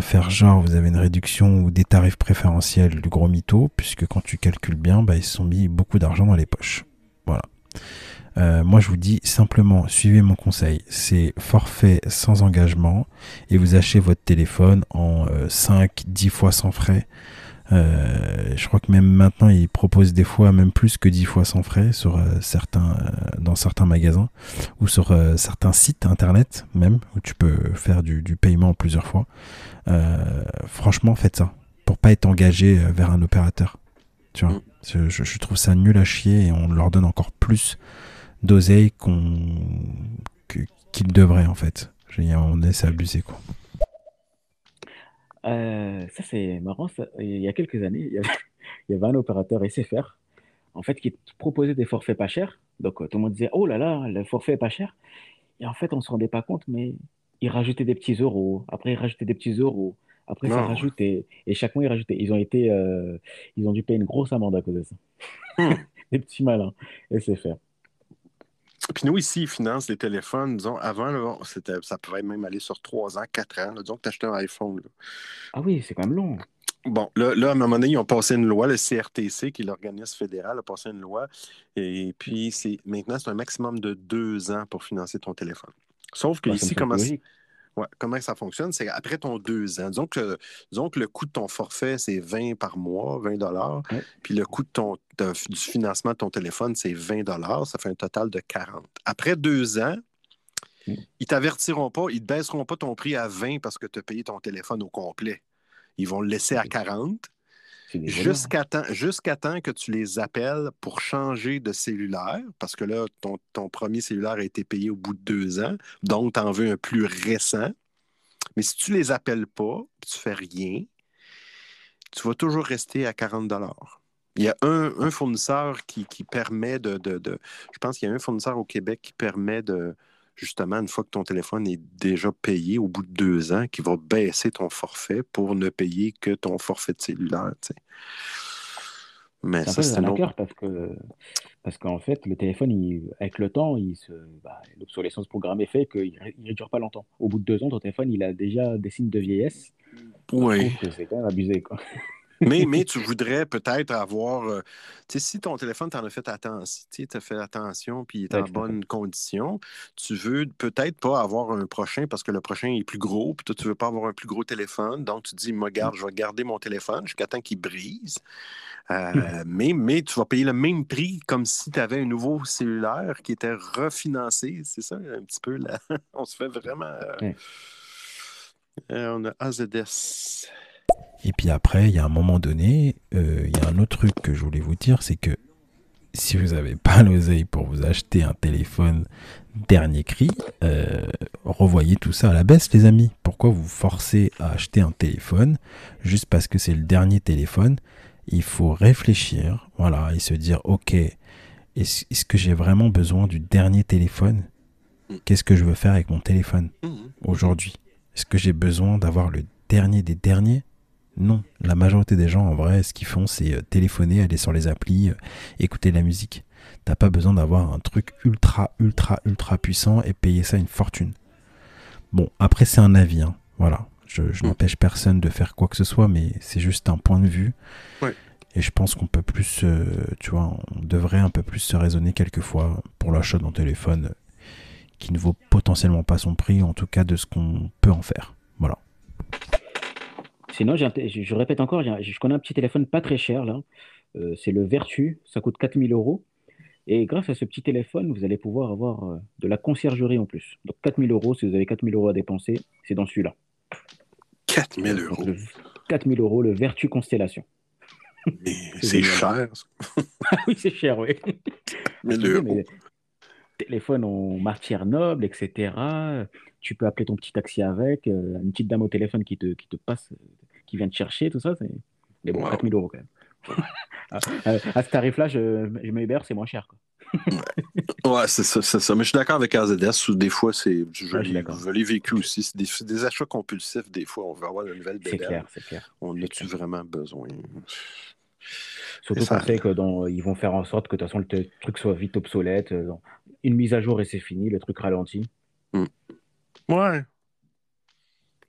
Faire genre vous avez une réduction ou des tarifs préférentiels du gros mytho, puisque quand tu calcules bien, bah, ils se sont mis beaucoup d'argent dans les poches. Voilà. Euh, moi, je vous dis simplement, suivez mon conseil. C'est forfait sans engagement et vous achetez votre téléphone en 5, 10 fois sans frais. Euh, je crois que même maintenant, ils proposent des fois même plus que 10 fois sans frais sur euh, certains, euh, dans certains magasins ou sur euh, certains sites internet même où tu peux faire du, du paiement plusieurs fois. Euh, franchement, faites ça pour pas être engagé euh, vers un opérateur. Tu vois, je- je trouve ça nul à chier et on leur donne encore plus d'oseille qu'on qu'ils devraient en fait. Je veux dire, on est abusé quoi. Euh, ça, c'est marrant. ça. Il y a quelques années, il y avait, il y avait un opérateur SFR en fait, qui proposait des forfaits pas chers. Donc, euh, tout le monde disait, oh là là, le forfait est pas cher. Et en fait, on ne se rendait pas compte, mais il rajoutait des petits euros. Après, il rajoutait des petits euros. Après, ça Non. rajoutait. Et chaque mois, il rajoutait. Ils ont été, euh, ils ont dû payer une grosse amende à cause de ça. Des petits malins. SFR. Puis nous, ici, ils financent les téléphones. Disons, avant, là, ça pouvait même aller sur 3 ans, 4 ans. là. Disons que tu achetais un iPhone. là. Ah oui, c'est quand même long. Bon, là, là, à un moment donné, ils ont passé une loi, le CRTC, qui est l'organisme fédéral, a passé une loi. Et puis, c'est, maintenant, c'est un maximum de 2 ans pour financer ton téléphone. Sauf que ici, comment. Ouais, comment ça fonctionne, c'est après ton 2 ans. Disons que, disons que le coût de ton forfait, c'est 20 par mois, 20 dollars. Puis le coût de ton, de- du financement de ton téléphone, c'est 20 dollars. Ça fait un total de 40. Après 2 ans, ils t'avertiront pas, ils ne baisseront pas ton prix à 20 parce que tu as payé ton téléphone au complet. Ils vont le laisser à 40 jusqu'à temps, que tu les appelles pour changer de cellulaire, parce que là, ton, premier cellulaire a été payé au bout de deux ans, donc tu en veux un plus récent. Mais si tu les appelles pas, tu fais rien, tu vas toujours rester à 40 Il y a un, fournisseur qui, qui permet de- Je pense qu'il y a un fournisseur au Québec qui permet de, justement, une fois que ton téléphone est déjà payé au bout de deux ans, qui va baisser ton forfait pour ne payer que ton forfait de cellulaire. Mais ça, c'est un arnaqueur parce que parce qu'en fait, le téléphone, il- avec le temps, il se, bah, l'obsolescence programmée fait qu'il ne dure pas longtemps. Au bout de deux ans, ton téléphone, il a déjà des signes de vieillesse. Oui. C'est quand même abusé, quoi. Mais, mais tu voudrais peut-être avoir. euh, tu sais, si ton téléphone, tu en as fait attention, tu as fait attention, puis il est en bonne condition, tu veux peut-être pas avoir un prochain parce que le prochain est plus gros, puis toi, tu veux pas avoir un plus gros téléphone. Donc, tu dis, garde, je vais garder mon téléphone jusqu'à temps qu'il brise. Euh, mais, mais tu vas payer le même prix comme si tu avais un nouveau cellulaire qui était refinancé. C'est ça, un petit peu là. On se fait vraiment. euh, euh, on a AZS. Et puis après, il y a un moment donné, euh, il y a un autre truc que je voulais vous dire, c'est que si vous n'avez pas l'oseille pour vous acheter un téléphone dernier cri, euh, revoyez tout ça à la baisse, les amis. Pourquoi vous forcez à acheter un téléphone juste parce que c'est le dernier téléphone? Il faut réfléchir, voilà, et se dire, ok, est-ce est-ce que j'ai vraiment besoin du dernier téléphone? Qu'est-ce que je veux faire avec mon téléphone aujourd'hui? Est-ce que j'ai besoin d'avoir le dernier des derniers? Non. La majorité des gens, en vrai, ce qu'ils font, c'est euh, téléphoner, aller sur les applis, euh, écouter de la musique. T'as pas besoin d'avoir un truc ultra, ultra, ultra puissant et payer ça une fortune. Bon, après, c'est un avis. hein. Voilà. Je, je n'empêche personne de faire quoi que ce soit, mais c'est juste un point de vue. Ouais. Et je pense qu'on peut plus, euh, tu vois, on devrait un peu plus se raisonner quelquefois pour l'achat d'un téléphone qui ne vaut potentiellement pas son prix, en tout cas de ce qu'on peut en faire. Voilà. Sinon, un je, je répète encore, un- je connais un petit téléphone pas très cher là. Euh, c'est le Vertu, ça coûte 4000 euros. Et grâce à ce petit téléphone, vous allez pouvoir avoir euh, de la conciergerie en plus. Donc 4000 euros, si vous avez 4000 euros à dépenser, c'est dans celui-là. 4000 Donc, euros. le 4000 euros, le Vertu Constellation. C'est cher. Ah oui, c'est cher, oui. 1000 Je te dis, euros. mais téléphone en matière noble, etc. Tu peux appeler ton petit taxi avec, euh, une petite dame au téléphone qui te, qui te passe, qui vient te chercher, tout ça. c'est- Mais bon, Wow. 4000 euros quand même. à, à- à ce tarif-là, je, je me Uber, c'est moins cher. Quoi. Ouais, c'est ça, c'est ça. Mais je suis d'accord avec AZS. ou Des fois, c'est, je, Ouais, l'ai, je l'ai vécu aussi. C'est des, c'est des achats compulsifs. Des fois, on veut avoir une nouvelle C'est bébelle. clair, c'est clair. On a-tu vraiment besoin? Surtout qu'on sait que dans, ils vont faire en sorte que de toute façon le truc soit vite obsolète. euh, Une mise à jour et c'est fini, le truc ralentit. Ouais.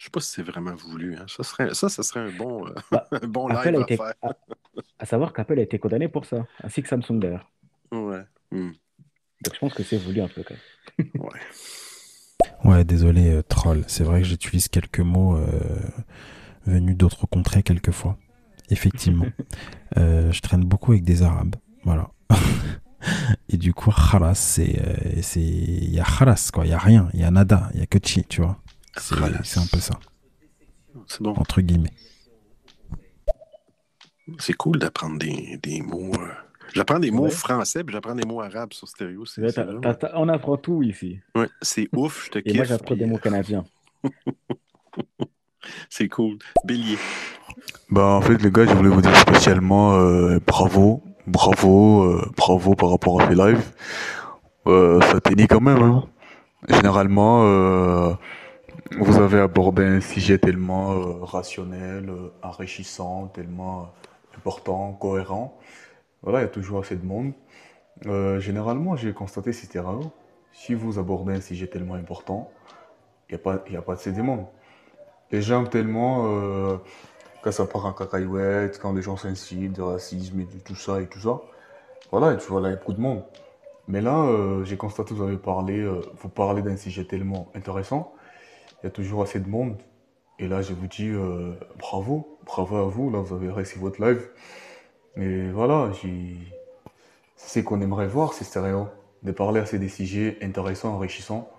Je sais pas si c'est vraiment voulu. hein. Ça, serait, ça, ça serait un bon, euh, un bon live a à faire. à, à savoir qu'Apple a été condamné pour ça, ainsi que Samsung d'ailleurs. Ouais. Hmm. Donc je pense que c'est voulu un peu quand même. Ouais, désolé, euh, troll. C'est vrai que j'utilise quelques mots euh, venus d'autres contrées quelquefois. Effectivement. Euh, je traîne beaucoup avec des Arabes. Voilà. Et du coup, khalas, c'est. euh, c'est- Il y a khalas, quoi. Il y a rien. Il y a nada. Il y a que chi, tu vois. C'est un peu ça. C'est bon. Entre guillemets. C'est cool d'apprendre des, des mots. euh, J'apprends des mots Ouais. français, puis j'apprends des mots arabes sur stéréo. C'est, Ouais, t'as- on apprend tout ici. Ouais, c'est ouf, je te Et kiffe. moi j'apprends des mots canadiens. C'est cool. Bélier. Bah en fait les gars, je voulais vous dire spécialement euh, bravo, bravo, euh, bravo par rapport à ces lives. Euh, ça t'énit quand même. Hein. Généralement, euh, vous avez abordé un sujet tellement euh, rationnel, euh, enrichissant, tellement euh, important, cohérent. Voilà, il y a toujours assez de monde. Généralement, j'ai constaté c'était rare. Si vous abordez un sujet tellement important, il n'y a, pas- a pas assez de monde. Les gens tellement, quand ça part en cacahuète, quand les gens s'insultent, de racisme et de tout ça et tout ça, voilà, tu il y a beaucoup de monde. Mais là, j'ai constaté que vous avez parlé, vous parlez d'un sujet tellement intéressant, il y a toujours assez de monde. Et là, je vous dis euh, bravo, bravo à vous, là, vous avez réussi votre live. Et voilà, j'ai... c'est ce qu'on aimerait voir, c'est stéréo, de parler assez des sujets intéressants, enrichissants.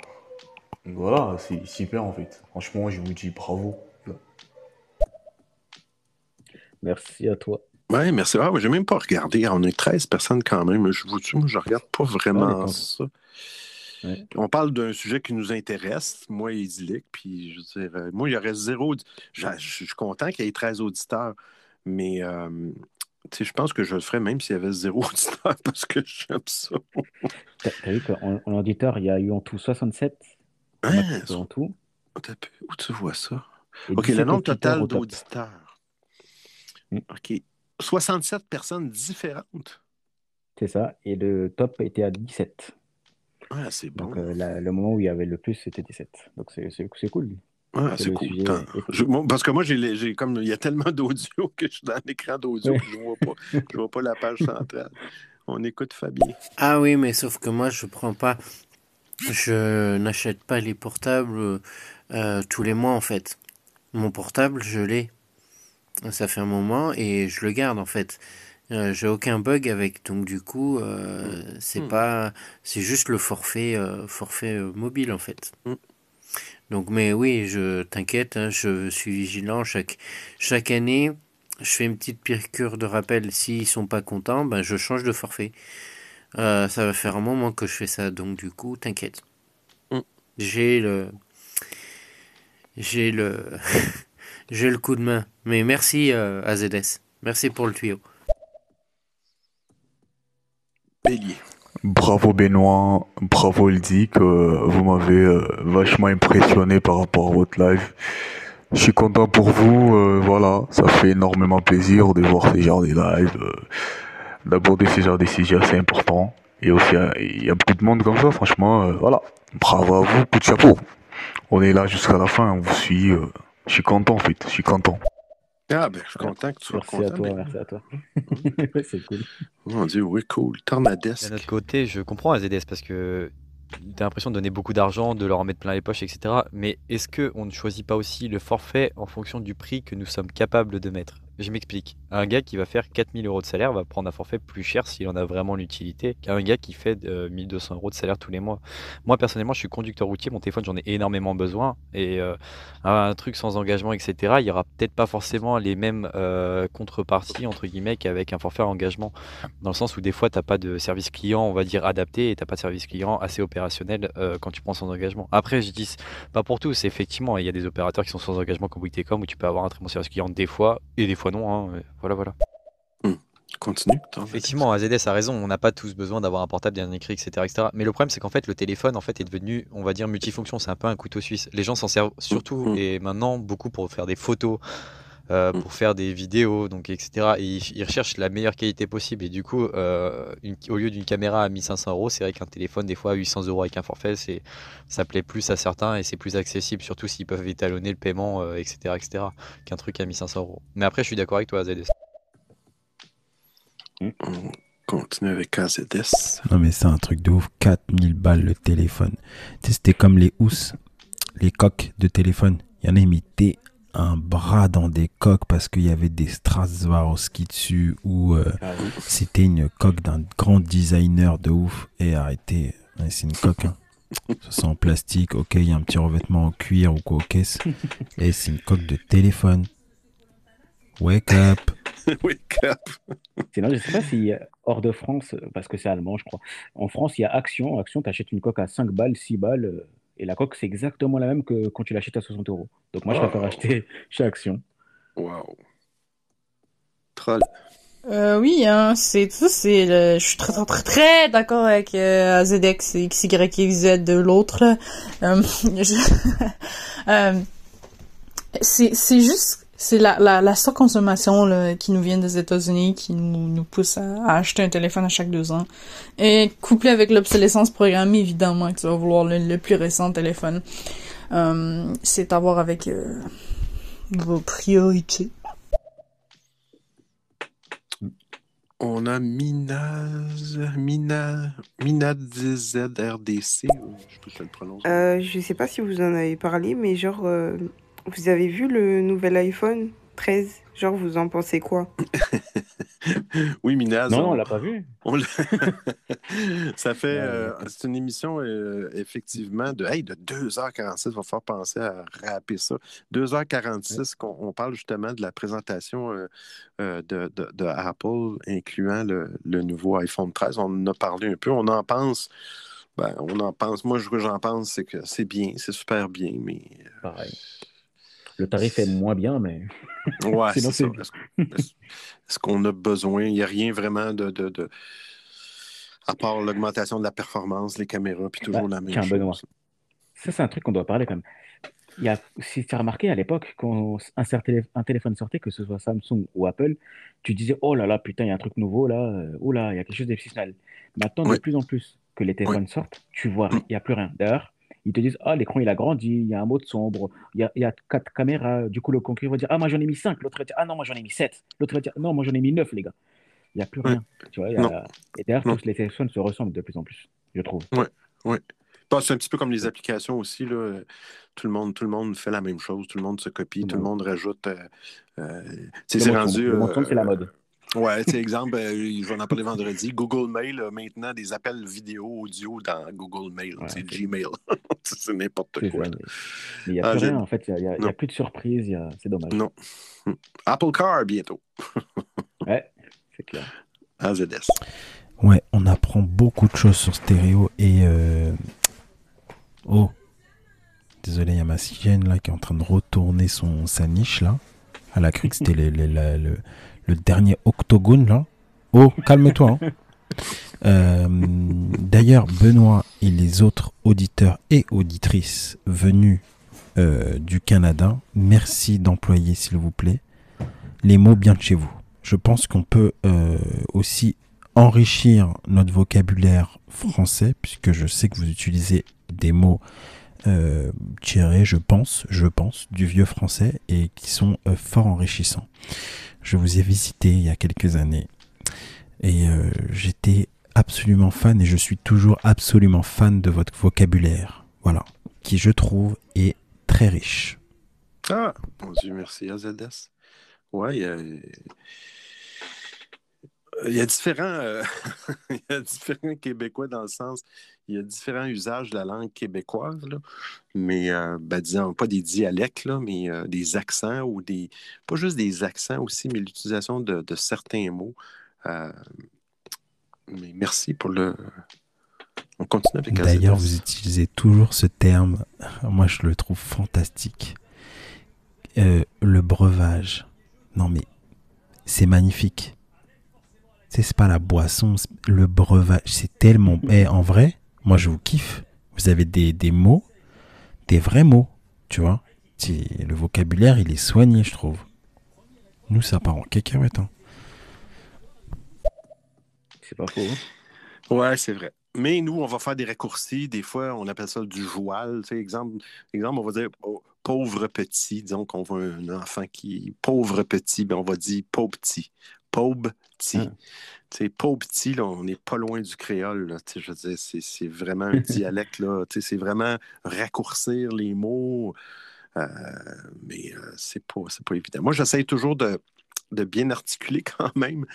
Donc voilà, c'est super en fait. Franchement, je vous dis bravo. Merci à toi. Ouais, merci. Ah, ouais, j'ai même pas regardé. On est 13 personnes quand même. Je vous dis, moi, je regarde pas vraiment ça. Ouais. On parle d'un sujet qui nous intéresse, moi et Idyllic, puis je veux dire, euh, moi, il y aurait zéro. Je je suis content qu'il y ait 13 auditeurs, mais euh, je pense que je le ferais même s'il y avait zéro auditeur parce que j'aime ça. T'as vu qu'en en auditeur, il y a eu en tout 67 Hein, en tout? Peu, Où tu vois ça? Et OK, le 17 nombre total d'auditeurs. OK. 67 personnes différentes. C'est ça. Et le top était à 17. C'est bon. Donc euh, la- le moment où il y avait le plus, c'était 17. Donc c'est cool. Ah, c'est cool. je- moi, parce que moi, j'ai comme il y a tellement d'audio que je suis dans l'écran d'audio que je vois pas. Je vois pas la page centrale. On écoute Fabien. Ah oui, mais sauf que moi, je prends pas. Je n'achète pas les portables euh, tous les mois, en fait. Mon portable, je l'ai. Ça fait un moment et je le garde, en fait. Euh, j'ai aucun bug avec, donc du coup, euh, c'est Hmm. pas. C'est juste le forfait, euh, forfait mobile, en fait. Hmm. Donc, mais oui, je t'inquiète, hein, je suis vigilant. Chaque, chaque année, je fais une petite piqûre de rappel. S'ils sont pas contents, ben, je change de forfait. Ça va faire un moment que je fais ça, donc du coup, t'inquiète. Mm. J'ai le. J'ai le. J'ai le coup de main. Mais merci AZS. Merci pour le tuyau. Bravo Benoît, bravo Eldic, vous m'avez euh, vachement impressionné par rapport à votre live. Je suis content pour vous, euh, voilà, ça fait énormément plaisir de voir ces genres de lives, euh, d'aborder ces genres de sujets assez importants. Et aussi, il y a beaucoup de monde comme ça, franchement, euh, voilà. Bravo à vous, coup de chapeau. On est là jusqu'à la fin, on vous suit, je suis content en fait, je suis content. Ah, ben, je suis content que tu sois Merci content. à toi, Bélier. merci à toi. C'est cool. Mon Dieu, oui, cool. D'un Tornadesque. autre côté, je comprends AZS parce que t'as l'impression de donner beaucoup d'argent, de leur en mettre plein les poches, etc. Mais est-ce qu'on ne choisit pas aussi le forfait en fonction du prix que nous sommes capables de mettre? Je m'explique. Un gars qui va faire 4000 euros de salaire va prendre un forfait plus cher s'il en a vraiment l'utilité qu'un gars qui fait euh, 1200 euros de salaire tous les mois. Moi, personnellement, je suis conducteur routier, mon téléphone, j'en ai énormément besoin. Et euh, un truc sans engagement, etc., il y aura peut-être pas forcément les mêmes euh, contreparties, entre guillemets, qu'avec un forfait engagement. Dans le sens où des fois, tu n'as pas de service client, on va dire, adapté, et tu n'as pas de service client assez opérationnel euh, quand tu prends sans engagement. Après, je dis, pas pour tous, effectivement, il y a des opérateurs qui sont sans engagement comme Witecom, où tu peux avoir un très bon service client des fois, et des fois non. hein. Voilà, voilà. Continue. Effectivement, AZS a raison, on n'a pas tous besoin d'avoir un portable dernier cri, etc., etc. Mais le problème, c'est qu'en fait, le téléphone en fait, est devenu, on va dire, multifonction. C'est un peu un couteau suisse. Les gens s'en servent surtout et maintenant beaucoup pour faire des photos, euh, pour faire des vidéos, donc, etc. Et ils, ils recherchent la meilleure qualité possible. Et du coup, euh, une- au lieu d'une caméra à 1500 euros, c'est vrai qu'un téléphone, des fois, à 800 euros avec un forfait, c'est, ça plaît plus à certains et c'est plus accessible, surtout s'ils peuvent étalonner le paiement, euh, etc., etc., qu'un truc à 1500 euros. Mais après, je suis d'accord avec toi, AZS. On continue avec AZS. Non, mais c'est un truc de ouf. 4000 balles le téléphone. Tu sais, c'était comme les housses, les coques de téléphone. Il y en a, ils mettaient un bras dans des coques parce qu'il y avait des Straswarovski dessus ou euh, Ah oui. c'était une coque d'un grand designer de ouf. Et arrêtez, Ouais, c'est une coque. hein. Ça c'est en plastique, ok, il y a un petit revêtement en cuir ou quoi caisses. Et c'est une coque de téléphone. Wake up. Wake up. Sinon, je sais pas si euh, hors de France, euh, parce que c'est allemand, je crois. En France, il y a Action. Action, tu achètes une coque à 5 balles, 6 balles. Et la coque, c'est exactement la même que quand tu l'achètes à 60 euros. Donc moi, je préfère Wow. acheter chez Action. Wow. Troll. Euh, oui, hein, c'est ça, c'est le- je suis très très très, très d'accord avec euh, AZX et XYZ de l'autre. Euh, je- euh, c'est c'est juste c'est la la la surconsommation là, qui nous vient des États-Unis qui nous nous pousse à, à acheter un téléphone à chaque deux ans et couplé avec l'obsolescence programmée évidemment que tu vas vouloir le, le plus récent téléphone. Euh, c'est à voir avec euh, vos priorités. On a Minaz, Mina, Minaz ZRDC, je sais pas si je le prononce. Euh, je sais pas si vous en avez parlé, mais genre, euh, vous avez vu le nouvel iPhone 13 Genre, vous en pensez quoi? Oui, Minaz. Non, non, on l'a pas vu. on l'a- Ça fait. euh, c'est une émission, euh, effectivement, de, hey, de 2h46. Il va falloir penser à rapper ça. 2h46, qu'on on parle justement de la présentation euh, euh, de, de- de Apple, incluant le, le nouveau iPhone 13. On en a parlé un peu. On en pense. Ben, on en pense. Moi, ce que j'en pense, c'est que c'est bien, c'est super bien, mais. Pareil. Le tarif est moins bien, mais. Ouais, c'est ça. Est-ce qu'on a besoin? Il n'y a rien vraiment de, de, de- À part l'augmentation de la performance, les caméras, puis toujours la même Tiens, chose. Benoît. Ça, c'est un truc qu'on doit parler quand même. Il y a, si tu as remarqué à l'époque, quand un, un téléphone sortait, que ce soit Samsung ou Apple, tu disais Oh là là, putain, il y a un truc nouveau là, euh, oh là, il y a quelque chose d'exceptionnel. Maintenant, de plus en plus que les téléphones sortent, tu vois, il n'y a plus rien. D'ailleurs, ils te disent Ah, l'écran il a grandi, il y a un mode sombre, il y a, il y a quatre caméras. Du coup, le concurrent va dire Ah, moi j'en ai mis 5. L'autre va dire Ah non, moi j'en ai mis 7. L'autre va dire Non, moi j'en ai mis 9, les gars. Il n'y a plus rien. Tu vois, il y a- Non. Et d'ailleurs, tous les téléphones se ressemblent de plus en plus, je trouve. Oui, oui. Bah, c'est un petit peu comme les applications aussi. Là. Tout, le monde, tout le monde fait la même chose, tout le monde se copie, tout le monde rajoute. euh, euh, c'est rendu. euh, c'est la mode. Ouais, tu sais, exemple, euh, je vais en parler vendredi. Google Mail a maintenant des appels vidéo, audio dans Google Mail. c'est Gmail. c'est n'importe quoi. il n'y a Ah, plus rien, en fait. Il n'y a, plus de surprise. a- C'est dommage. Non. Apple Car bientôt. Ouais, c'est clair. AZS. Ouais, on apprend beaucoup de choses sur stéréo et euh, oh, désolé, il y a ma cygène là qui est en train de retourner son sa niche là. Elle a cru que c'était le, le- la- le- le dernier octogone là. Oh, calme-toi. hein. Euh, D'ailleurs, Benoît et les autres auditeurs et auditrices venus euh, du Canada, merci d'employer, s'il vous plaît, les mots bien de chez vous. Je pense qu'on peut euh, aussi enrichir notre vocabulaire français, puisque je sais que vous utilisez des mots euh, tirés, je pense, je pense, du vieux français et qui sont euh, fort enrichissants. Je vous ai visité il y a quelques années et euh, j'étais absolument fan et je suis toujours absolument fan de votre vocabulaire. Voilà. Qui, je trouve, est très riche. Ah, mon Dieu, merci, AZS. Ouais, il y a différents, euh, il y a différents Québécois dans le sens, il y a différents usages de la langue québécoise, là, mais euh, ben, disons pas des dialectes, là, mais euh, des accents ou des, pas juste des accents aussi, mais l'utilisation de, de certains mots. Euh, mais merci pour le. On continue avec D'ailleurs, vous utilisez toujours ce terme. Moi, je le trouve fantastique. Euh, le breuvage. Non, mais c'est magnifique. C'est pas la boisson, le breuvage. C'est tellement. Eh, en vrai, moi, je vous kiffe. Vous avez des, des mots, des vrais mots. Tu vois C'est- Le vocabulaire, il est soigné, je trouve. Nous, ça part en cacahuète. hein. C'est pas faux. hein. Ouais, c'est vrai. Mais nous, on va faire des raccourcis. Des fois, on appelle ça du joual. Tu sais, exemple, exemple, on va dire oh, pauvre petit. Disons qu'on voit un enfant qui pauvre petit, ben on va dire pauvre petit. Pauvre petit, là, on n'est pas loin du créole. Là, je veux dire, c'est, c'est vraiment un dialecte. C'est vraiment raccourcir les mots. Euh, mais euh, c'est pas, c'est pas évident. Moi, j'essaie toujours de, de bien articuler quand même.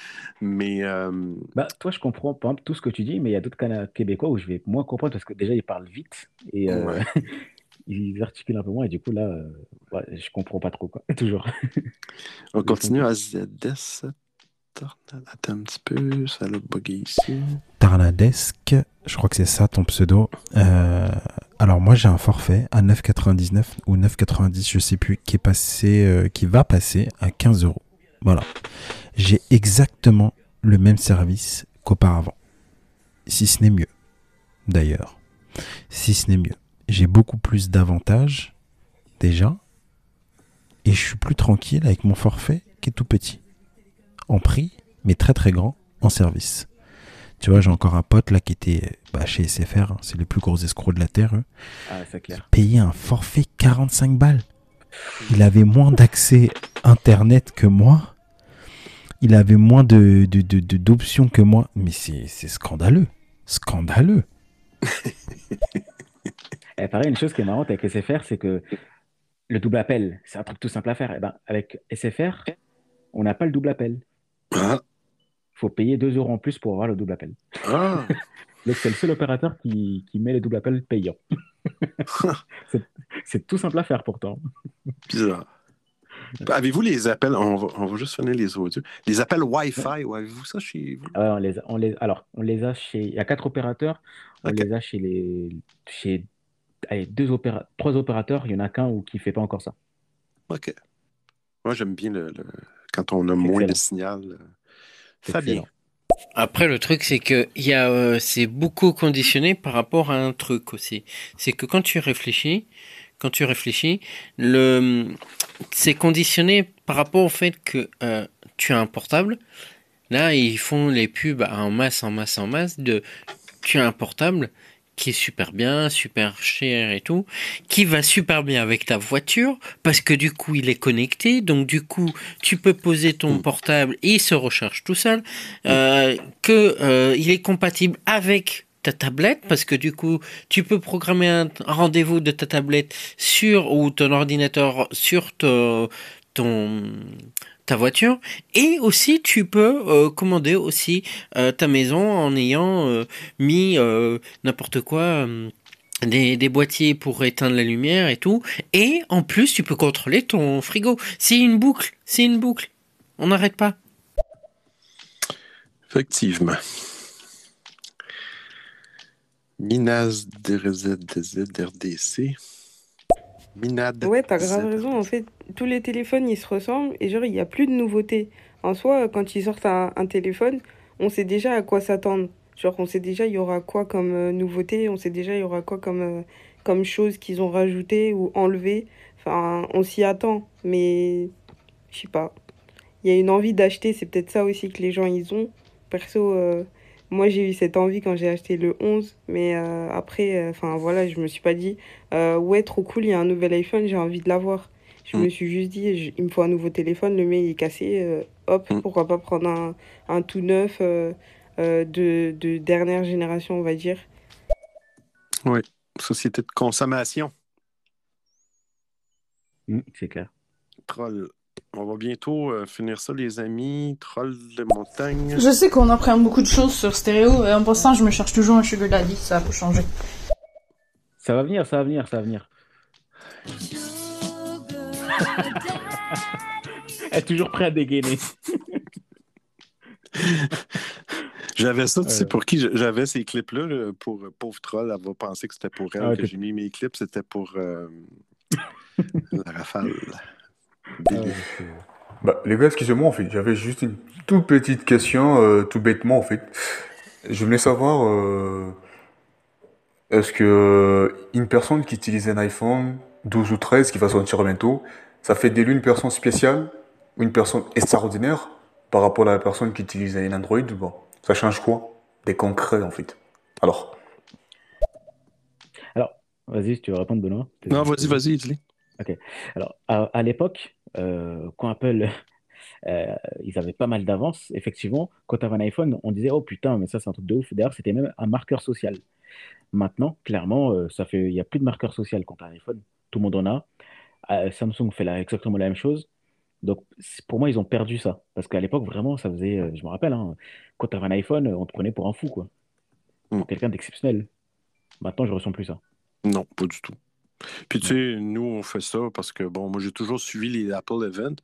Mais euh, Bah, toi, je comprends par exemple, tout ce que tu dis, mais il y a d'autres Québécois où je vais moins comprendre parce que déjà, ils parlent vite et euh, Ouais. ils articulent un peu moins et du coup, là, euh, ouais, je comprends pas trop, quoi. Toujours. On continue à ZS. Attends un petit peu, ici. Tarnadesque, je crois que c'est ça ton pseudo. Euh, alors moi j'ai un forfait à 9,99 ou 9,90, je sais plus, qui est passé, euh, qui va passer à 15 euros. Voilà. J'ai exactement le même service qu'auparavant. Si ce n'est mieux, d'ailleurs. Si ce n'est mieux. J'ai beaucoup plus d'avantages, déjà. Et je suis plus tranquille avec mon forfait qui est tout petit. En prix, mais très très grand en service. Tu vois, j'ai encore un pote là qui était bah, chez SFR, hein, c'est les plus gros escrocs de la Terre. eux. Ah, c'est clair. Payé un forfait 45 balles. Il avait moins d'accès Internet que moi. Il avait moins de, de- de- de- d'options que moi. Mais c'est, c'est scandaleux. Scandaleux. Et pareil, une chose qui est marrante avec SFR, c'est que le double appel, c'est un truc tout simple à faire. Et ben, avec SFR, on n'a pas le double appel. Il faut payer 2 euros en plus pour avoir le double appel. Ah. Donc, c'est le seul opérateur qui, qui met le double appel payant. C'est- tout simple à faire pourtant. Bizarre. Avez-vous les appels, on va, on va juste finir les audios, les appels Wi-Fi, ou avez-vous ça chez vous? Ah ouais, on les a, on les, alors, on les a chez. Il y a quatre opérateurs. On les a chez les. Chez allez, deux opéra, trois opérateurs. Il y en a qu'un ou qui ne fait pas encore ça. OK. Moi, j'aime bien le, le- quand on a moins de signal. euh. Fabien. Après, le truc, c'est que il y a, euh, c'est beaucoup conditionné par rapport à un truc aussi. C'est que quand tu réfléchis, quand tu réfléchis, le, c'est conditionné par rapport au fait que euh, tu as un portable. Là, ils font les pubs en masse, en masse, en masse de, tu as un portable qui est super bien, super cher et tout, qui va super bien avec ta voiture parce que du coup il est connecté, donc du coup tu peux poser ton portable et il se recharge tout seul, euh, que euh, il est compatible avec ta tablette parce que du coup tu peux programmer un rendez-vous de ta tablette sur ou ton ordinateur sur ton, ton ta voiture et aussi tu peux euh, commander aussi euh, ta maison en ayant euh, mis euh, n'importe quoi euh, des, des boîtiers pour éteindre la lumière et tout et en plus tu peux contrôler ton frigo c'est une boucle c'est une boucle on n'arrête pas Effectivement. Minaz DRZ RDC. Minad. Ouais, t'as grave raison. En fait, tous les téléphones, ils se ressemblent et genre, il n'y a plus de nouveautés. En soi, quand ils sortent un, un téléphone, on sait déjà à quoi s'attendre. Genre, on sait déjà il y aura quoi comme euh, nouveauté, on sait déjà il y aura quoi comme, euh, comme chose qu'ils ont rajouté ou enlevé. Enfin, on s'y attend, mais je sais pas. Il y a une envie d'acheter, c'est peut-être ça aussi que les gens ils ont. Perso, euh, moi j'ai eu cette envie quand j'ai acheté le 11, mais euh, après, euh, enfin voilà, je me suis pas dit, euh, ouais, trop cool, il y a un nouvel iPhone, j'ai envie de l'avoir. Je me suis juste dit, je- il me faut un nouveau téléphone, le mien il est cassé, euh, hop, pourquoi pas prendre un, un tout neuf, euh, euh, de, de dernière génération, on va dire. Oui, société de consommation. Mm, c'est clair. Troll. On va bientôt euh, finir ça, les amis. Troll de montagne. Je sais qu'on apprend beaucoup de choses sur stéréo et en passant, je me cherche toujours un sugar daddy, ça a pas changé. Ça va venir, ça va venir, ça va venir. Elle est toujours prêt à dégainer. J'avais ça, tu sais, Ouais. pour qui? J'avais ces clips-là, là, pour euh, pauvre troll, elle va penser que c'était pour elle Ah, que j'ai mis mes clips, c'était pour euh, la rafale. Billy. Bah, les gars, excusez-moi, en fait, j'avais juste une toute petite question, euh, tout bêtement, en fait. Je voulais savoir, euh, est-ce que euh, une personne qui utilise un iPhone 12 ou 13 qui va sortir bientôt, ça fait de lui une personne spéciale ou une personne extraordinaire par rapport à la personne qui utilise un Android Bon, ça change quoi? Des concrets, en fait? Alors, Alors, vas-y, si tu veux répondre, Benoît. Non, vas-y, vas-y, dis Ok. Alors, à, à l'époque, quand Apple, euh, ils avaient pas mal d'avance, effectivement, quand tu avais un iPhone, on disait, oh putain, mais ça, c'est un truc de ouf. D'ailleurs, c'était même un marqueur social. Maintenant, clairement, euh, ça fait, il n'y a plus de marqueur social quand tu as un iPhone. Tout le monde en a. Euh, Samsung fait la- exactement la même chose. Donc, pour moi, ils ont perdu ça. Parce qu'à l'époque, vraiment, ça faisait, euh, je me rappelle, hein, quand tu avais un iPhone, on te prenait pour un fou, quoi. Pour quelqu'un d'exceptionnel. Maintenant, je ressens plus ça. Non, pas du tout. Puis tu sais, nous, on fait ça parce que, bon, moi, j'ai toujours suivi les Apple Events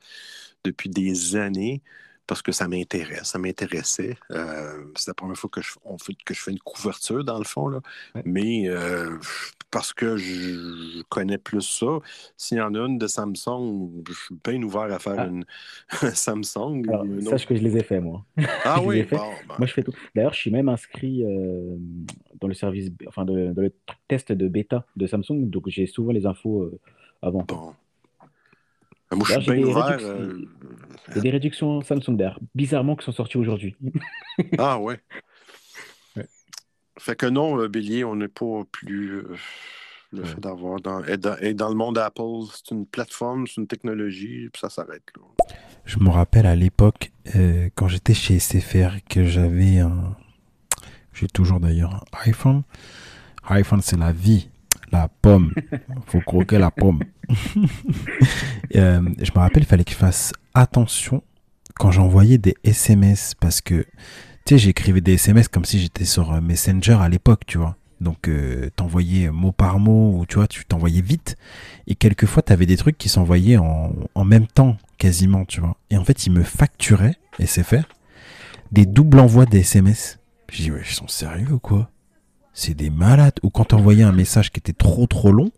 depuis des années parce que ça m'intéresse, ça m'intéressait. Euh, c'est la première fois que je, on fait, que je fais une couverture, dans le fond, là. Mais euh, parce que je, je connais plus ça, s'il y en a une de Samsung, je suis bien ouvert à faire une Samsung. Alors, une sache autre- que je les ai fait, moi. Ah oui, bon, ben. Moi, je fais tout. D'ailleurs, je suis même inscrit euh, dans le service, enfin, dans le, dans le truc test de bêta de Samsung, donc j'ai souvent les infos avant. Moi, je suis bien ouvert. réductions- euh, Il y a des réductions Samsung d'ailleurs, bizarrement, qui sont sorties aujourd'hui. Ah ouais. Fait que non, euh, Bélier, on n'est pas plus euh, le fait d'avoir dans, être dans, le monde Apple, c'est une plateforme, c'est une technologie, puis ça s'arrête. Je me rappelle à l'époque, euh, quand j'étais chez SFR, que j'avais un. J'ai toujours d'ailleurs un iPhone. iPhone, c'est la vie. La pomme. Faut croquer la pomme. Euh, je me rappelle, il fallait que je fasse attention quand j'envoyais des SMS parce que, tu sais, j'écrivais des SMS comme si j'étais sur euh, Messenger à l'époque, tu vois. Donc, euh, t'envoyais mot par mot, ou tu vois, tu t'envoyais vite. Et quelquefois, t'avais des trucs qui s'envoyaient en, en même temps, quasiment, tu vois. Et en fait, ils me facturaient, SFR, des doubles envois des SMS. Je dis, ouais, ils sont sérieux ou quoi? C'est des malades. Ou quand t'envoyais un message qui était trop trop long,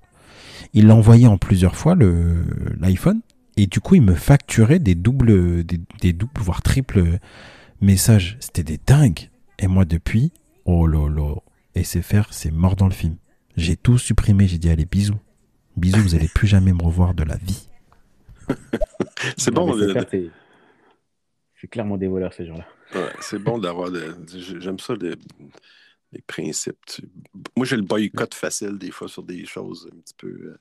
il l'envoyait en plusieurs fois, le l'iPhone. Et du coup, il me facturait des doubles, des, des doubles, voire triples messages. C'était des dingues. Et moi, depuis, oh là là, SFR, c'est mort dans le film. J'ai tout supprimé. J'ai dit, allez, bisous. Bisous, vous allez plus jamais me revoir de la vie. C'est bon, c'est clair, c'est- c'est clairement des voleurs, ces gens-là. Ouais, c'est bon d'avoir J'aime ça, les, les principes. tu- Moi, j'ai le boycott facile des fois sur des choses un petit peu. euh,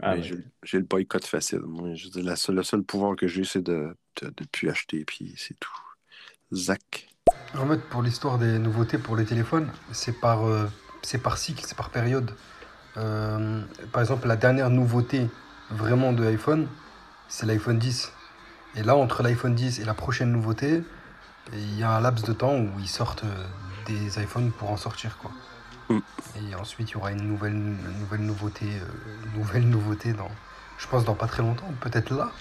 Ah j'ai le boycott facile. Moi, je dire, la seule- le seul pouvoir que j'ai, c'est de ne plus acheter, puis c'est tout. Zach. En fait, pour l'histoire des nouveautés pour les téléphones, c'est par, euh, c'est par cycle, c'est par période. Euh, par exemple, la dernière nouveauté vraiment de iPhone, c'est l'iPhone 10. Et là, entre l'iPhone 10 et la prochaine nouveauté, il y a un laps de temps où ils sortent des iPhones pour en sortir, quoi. Et ensuite, il y aura une nouvelle, une nouvelle nouveauté, euh, nouvelle nouveauté dans, je pense, dans pas très longtemps, peut-être là.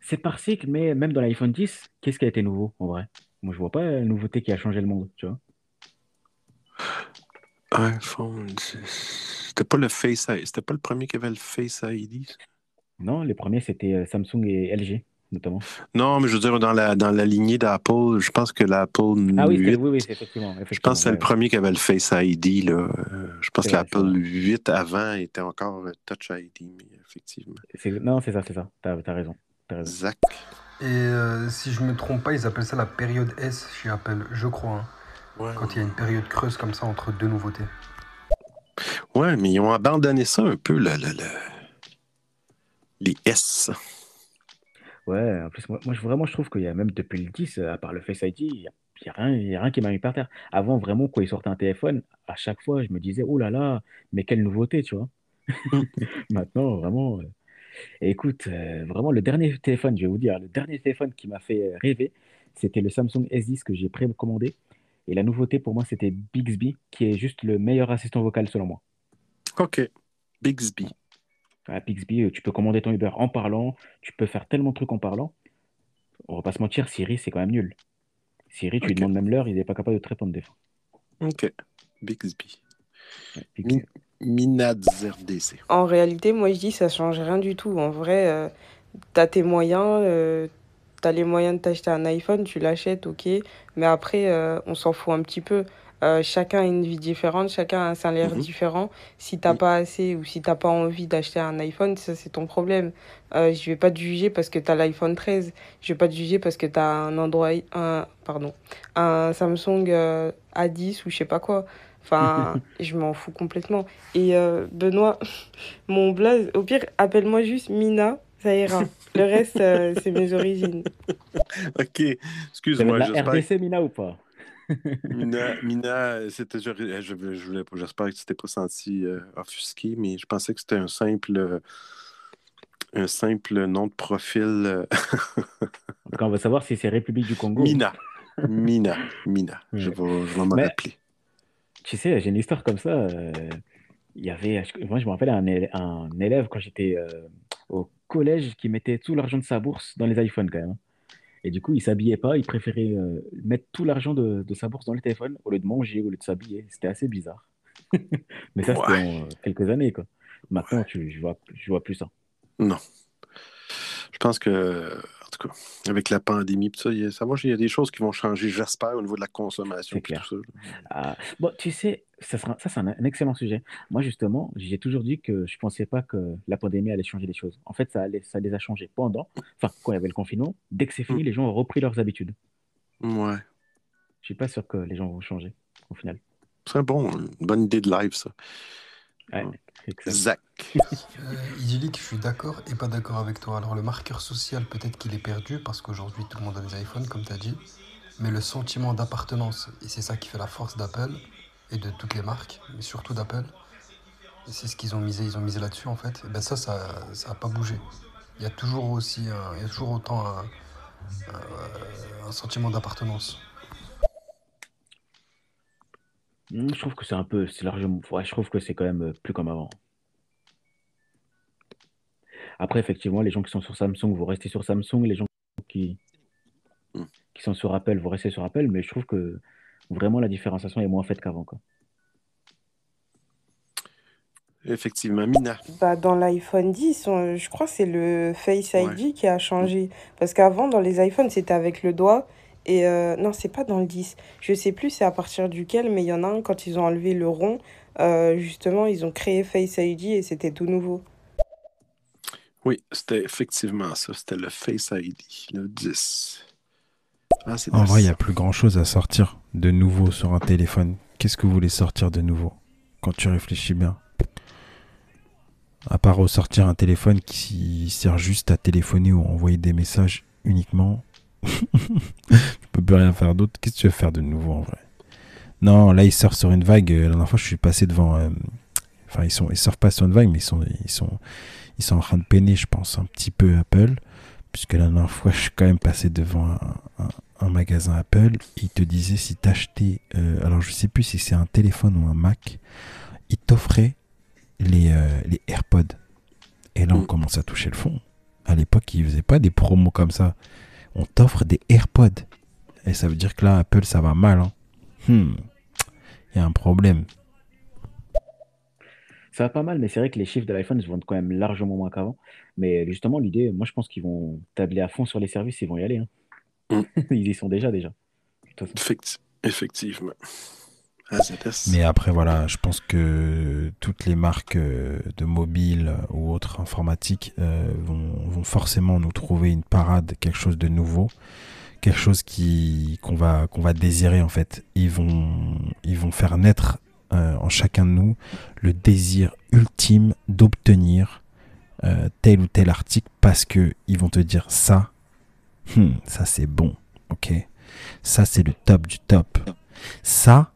C'est par cycle, mais même dans l'iPhone 10, qu'est-ce qui a été nouveau en vrai? Moi, je vois pas la nouveauté qui a changé le monde, tu vois. iPhone 10. C'était pas le Face ID. C'était pas le premier qui avait le Face ID. Non, les premiers, c'était euh, Samsung et LG, notamment. Non, mais je veux dire, dans la, dans la lignée d'Apple, je pense que l'Apple Ah oui, 8, c'est- oui, oui, c'est effectivement. je pense que c'est ouais, le premier qui avait le Face ID. Là. Euh, Je pense que l'Apple 8 avant était encore Touch ID, mais effectivement. Non, c'est ça, c'est ça. T'as, t'as raison. Raison. Zach. Et euh, si je me trompe pas, ils appellent ça la période S chez Apple, je crois. hein. Quand il y a une période creuse comme ça entre deux nouveautés. Ouais, mais ils ont abandonné ça un peu, le, le- le- les S. Ouais, en plus, moi, moi, je- vraiment, je trouve qu'il y a même depuis le 10, euh, à part le Face ID, il n'y a, il y a rien, il y a rien qui m'a mis par terre. Avant, vraiment, quand ils sortaient un téléphone, à chaque fois, je me disais, oh là là, mais quelle nouveauté, tu vois. Maintenant, vraiment. euh, et écoute, euh, vraiment, le dernier téléphone, je vais vous dire, le dernier téléphone qui m'a fait euh, rêver, c'était le Samsung S10 que j'ai précommandé. Et la nouveauté pour moi, c'était Bixby, qui est juste le meilleur assistant vocal selon moi. OK. Bixby. À Bixby, euh, tu peux commander ton Uber en parlant, tu peux faire tellement de trucs en parlant. On va pas se mentir, Siri, c'est quand même nul. Siri, tu lui demandes même l'heure, il n'est pas capable de te répondre des fois. OK. Bixby. Min- Minadzrdc. En réalité, moi je dis ça change rien du tout. En vrai, euh, t'as tes moyens, euh, t'as les moyens de t'acheter un iPhone, tu l'achètes, ok. Mais après, euh, on s'en fout un petit peu. Euh, chacun a une vie différente, chacun a un salaire Mhm. différent. Si t'as pas assez ou si t'as pas envie d'acheter un iPhone, ça c'est ton problème. Euh, je vais pas te juger parce que t'as l'iPhone 13. Je vais pas te juger parce que t'as un Android, un, pardon, un Samsung euh, A10 ou je sais pas quoi. Enfin, je m'en fous complètement. Et Benoît, mon blaze, au pire, appelle-moi juste Mina, ça ira. Le reste, euh, c'est mes origines. OK. Excuse-moi, j'espère RDC, Mina, ou pas? Mina, Mina c'était, je, je, je voulais pas- j'espère que tu t'es pas senti euh, offusqué, mais je pensais que c'était un simple, euh, un simple nom de profil. euh, En tout cas, on va savoir si c'est République du Congo. Mina. Mina. Mina. Je vais, je vais m'en Mais- rappeler. Tu sais, j'ai une histoire comme ça. euh, Il y avait, moi, je me rappelle un, élè- un élève quand j'étais euh, au collège qui mettait tout l'argent de sa bourse dans les iPhones quand même. Et du coup, il s'habillait pas, il préférait euh, mettre tout l'argent de, de sa bourse dans le téléphone au lieu de manger, au lieu de s'habiller. C'était assez bizarre. Mais ça, c'était Ouais. en euh, quelques années, quoi. Maintenant, tu, je vois, je vois plus ça. Non. Je pense que, tout cas, avec la pandémie, ça, y a, ça va, il y a des choses qui vont changer, j'espère, au niveau de la consommation. Clair. tout ça, là. Ah, bon, tu sais, ça, sera, ça c'est un, un excellent sujet. Moi, justement, j'ai toujours dit que je pensais pas que la pandémie allait changer les choses. En fait, ça, allait, ça les a changés pendant, enfin, quand il y avait le confinement. Dès que c'est fini, les gens ont repris leurs habitudes. Ouais. Je suis pas sûr que les gens vont changer, au final. C'est bon, une bonne idée de live, ça. Ouais. Zach. Euh, idyllique, je suis d'accord et pas d'accord avec toi. Alors le marqueur social, peut-être qu'il est perdu parce qu'aujourd'hui tout le monde a des iPhones, comme tu as dit, mais le sentiment d'appartenance, et c'est ça qui fait la force d'Apple et de toutes les marques, mais surtout d'Apple, c'est ce qu'ils ont misé, ils ont misé là-dessus en fait, et ben ça, ça n'a pas bougé. Il y a toujours aussi, un- il y a toujours autant un, un- un sentiment d'appartenance. Hmm, Je trouve que c'est un peu, c'est largement, ouais, je trouve que c'est quand même euh, plus comme avant. Après, effectivement, les gens qui sont sur Samsung vont rester sur Samsung, les gens qui, qui sont sur Apple vont rester sur Apple, mais je trouve que vraiment la différenciation est moins faite qu'avant, quoi. Effectivement, Mina. Bah, dans l'iPhone 10, on- je crois que c'est le Face ID qui a changé. Parce qu'avant, dans les iPhones, c'était avec le doigt. Et euh, non, c'est pas dans le 10. Je sais plus c'est à partir duquel, mais il y en a un, quand ils ont enlevé le rond, euh, justement, ils ont créé Face ID et c'était tout nouveau. Oui, c'était effectivement ça. C'était le Face ID, le 10. Ah, En vrai, il n'y a plus grand chose à sortir de nouveau sur un téléphone. Qu'est-ce que vous voulez sortir de nouveau Quand tu réfléchis bien? À part ressortir un téléphone qui sert juste à téléphoner ou envoyer des messages uniquement. Tu peux plus rien faire d'autre. Qu'est-ce que tu veux faire de nouveau en vrai? Non, là ils surfent sur une vague. Euh, La dernière fois, je suis passé devant. euh, Enfin, ils sont, ils surfent pas sur une vague, mais ils sont, ils sont, ils sont en train de peiner, je pense, un petit peu Apple, puisque la dernière fois, je suis quand même passé devant un, un- un magasin Apple. Il te disait si t'achetais, euh, alors je sais plus si c'est un téléphone ou un Mac, il t'offrait les, euh, les AirPods. Et là, on commence à toucher le fond. À l'époque, ils faisaient pas des promos comme ça. On t'offre des AirPods. Et ça veut dire que là, Apple, ça va mal. hein. Hmm. Il y a un problème. Ça va pas mal, mais c'est vrai que les chiffres de l'iPhone se vendent quand même largement moins qu'avant. Mais justement, l'idée, moi, je pense qu'ils vont tabler à fond sur les services, ils vont y aller. hein. Ils y sont déjà, déjà. Effectivement. AZS. Mais après, voilà, je pense que toutes les marques euh, de mobile ou autres informatiques euh, vont, forcément nous trouver une parade, quelque chose de nouveau, quelque chose qui qu'on va qu'on va désirer en fait. Ils vont ils vont faire naître euh, en chacun de nous le désir ultime d'obtenir tel ou tel article parce que ils vont te dire ça Hmm, ça c'est bon, ok Ça c'est le top du top. Ça,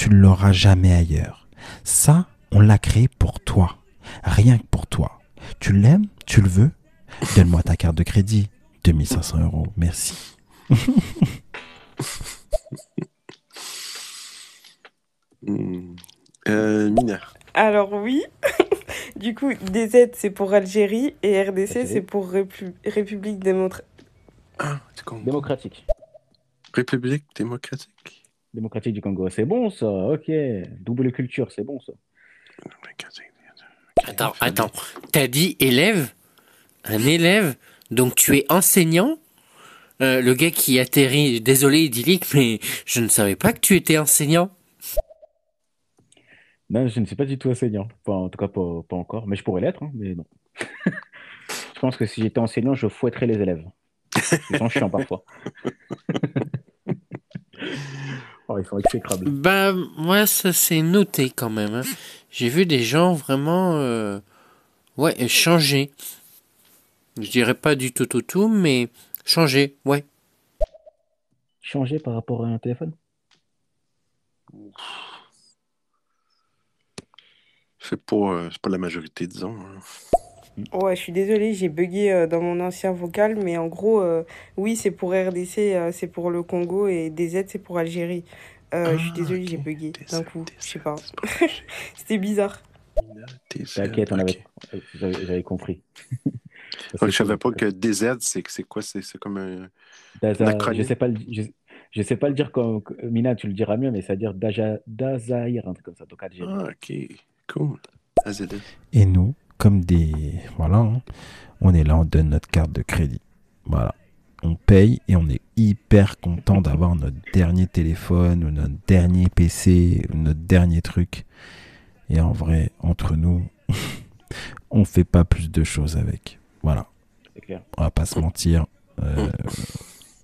tu ne l'auras jamais ailleurs. Ça, on l'a créé pour toi. Rien que pour toi. Tu l'aimes Tu le veux? Donne-moi ta carte de crédit. 2500 euros, merci. Hmm. Euh, Mina. Alors oui, du coup, DZ c'est pour Algérie et RDC c'est pour Répu- République démocratique. Démocratique. République démocratique. Démocratique du Congo. C'est bon ça, ok. Double culture, c'est bon ça. Attends, attends. T'as dit élève Un élève Donc tu es enseignant Euh, Le gars qui atterrit, désolé idyllique, mais je ne savais pas que tu étais enseignant. Non, je ne suis pas du tout enseignant. Enfin, en tout cas, pas, pas encore. Mais je pourrais l'être, hein, mais non. je pense que si j'étais enseignant, je fouetterais les élèves. Ils sont chiants parfois. Oh, ils sont exécrables. Bah, moi, ça c'est noté quand même. hein. J'ai vu des gens vraiment, euh, ouais, changer. Je dirais pas du tout tout tout, mais changer, ouais. Changer par rapport à un téléphone? C'est pas, euh, c'est pas la majorité, disons. hein. Ouais, je suis désolée, j'ai bugué euh, dans mon ancien vocal, mais en gros, euh, oui, c'est pour RDC, euh, c'est pour le Congo et DZ, c'est pour Algérie. Euh, je suis désolée, j'ai bugué d'un coup, je sais pas. C'était bizarre. T'inquiète, on avait... j'avais compris. Je savais pas que DZ, c'est c'est quoi? C'est c'est comme un, un Daza- je sais pas le, je, je sais pas le dire comme Mina, tu le diras mieux, mais ça veut dire Daja, Dazaïr, un truc comme ça, donc Algérie. Ah, ok, cool. Et nous, comme des... Voilà, hein, on est là, on donne notre carte de crédit. Voilà. On paye et on est hyper content d'avoir notre dernier téléphone ou notre dernier PC ou notre dernier truc. Et en vrai, entre nous, on fait pas plus de choses avec. Voilà. Clair. On va pas se mentir. euh,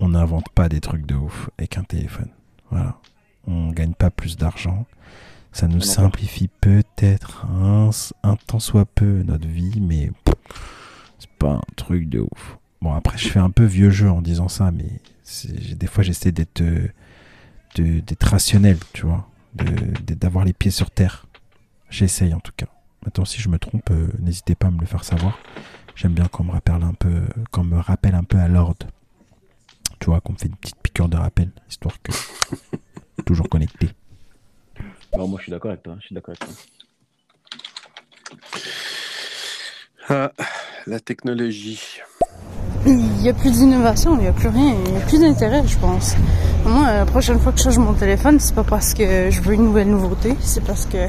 on n'invente pas des trucs de ouf avec un téléphone. Voilà. On gagne pas plus d'argent. Ça nous simplifie peut-être un, un tant soit peu notre vie, mais c'est pas un truc de ouf. Bon, après, je fais un peu vieux jeu en disant ça, mais des fois, j'essaie d'être euh, d'être rationnel, tu vois, d'avoir les pieds sur terre. J'essaye en tout cas. Maintenant, si je me trompe, euh, n'hésitez pas à me le faire savoir. J'aime bien qu'on me rappelle un peu, qu'on me rappelle un peu à l'ordre. Tu vois, qu'on me fait une petite piqûre de rappel, histoire que toujours connecté. Non, moi je suis d'accord avec toi, je suis d'accord avec toi. Ah, la technologie. Il n'y a plus d'innovation, il n'y a plus rien, il n'y a plus d'intérêt, je pense. Moi, la prochaine fois que je change mon téléphone, c'est pas parce que je veux une nouvelle nouveauté, c'est parce que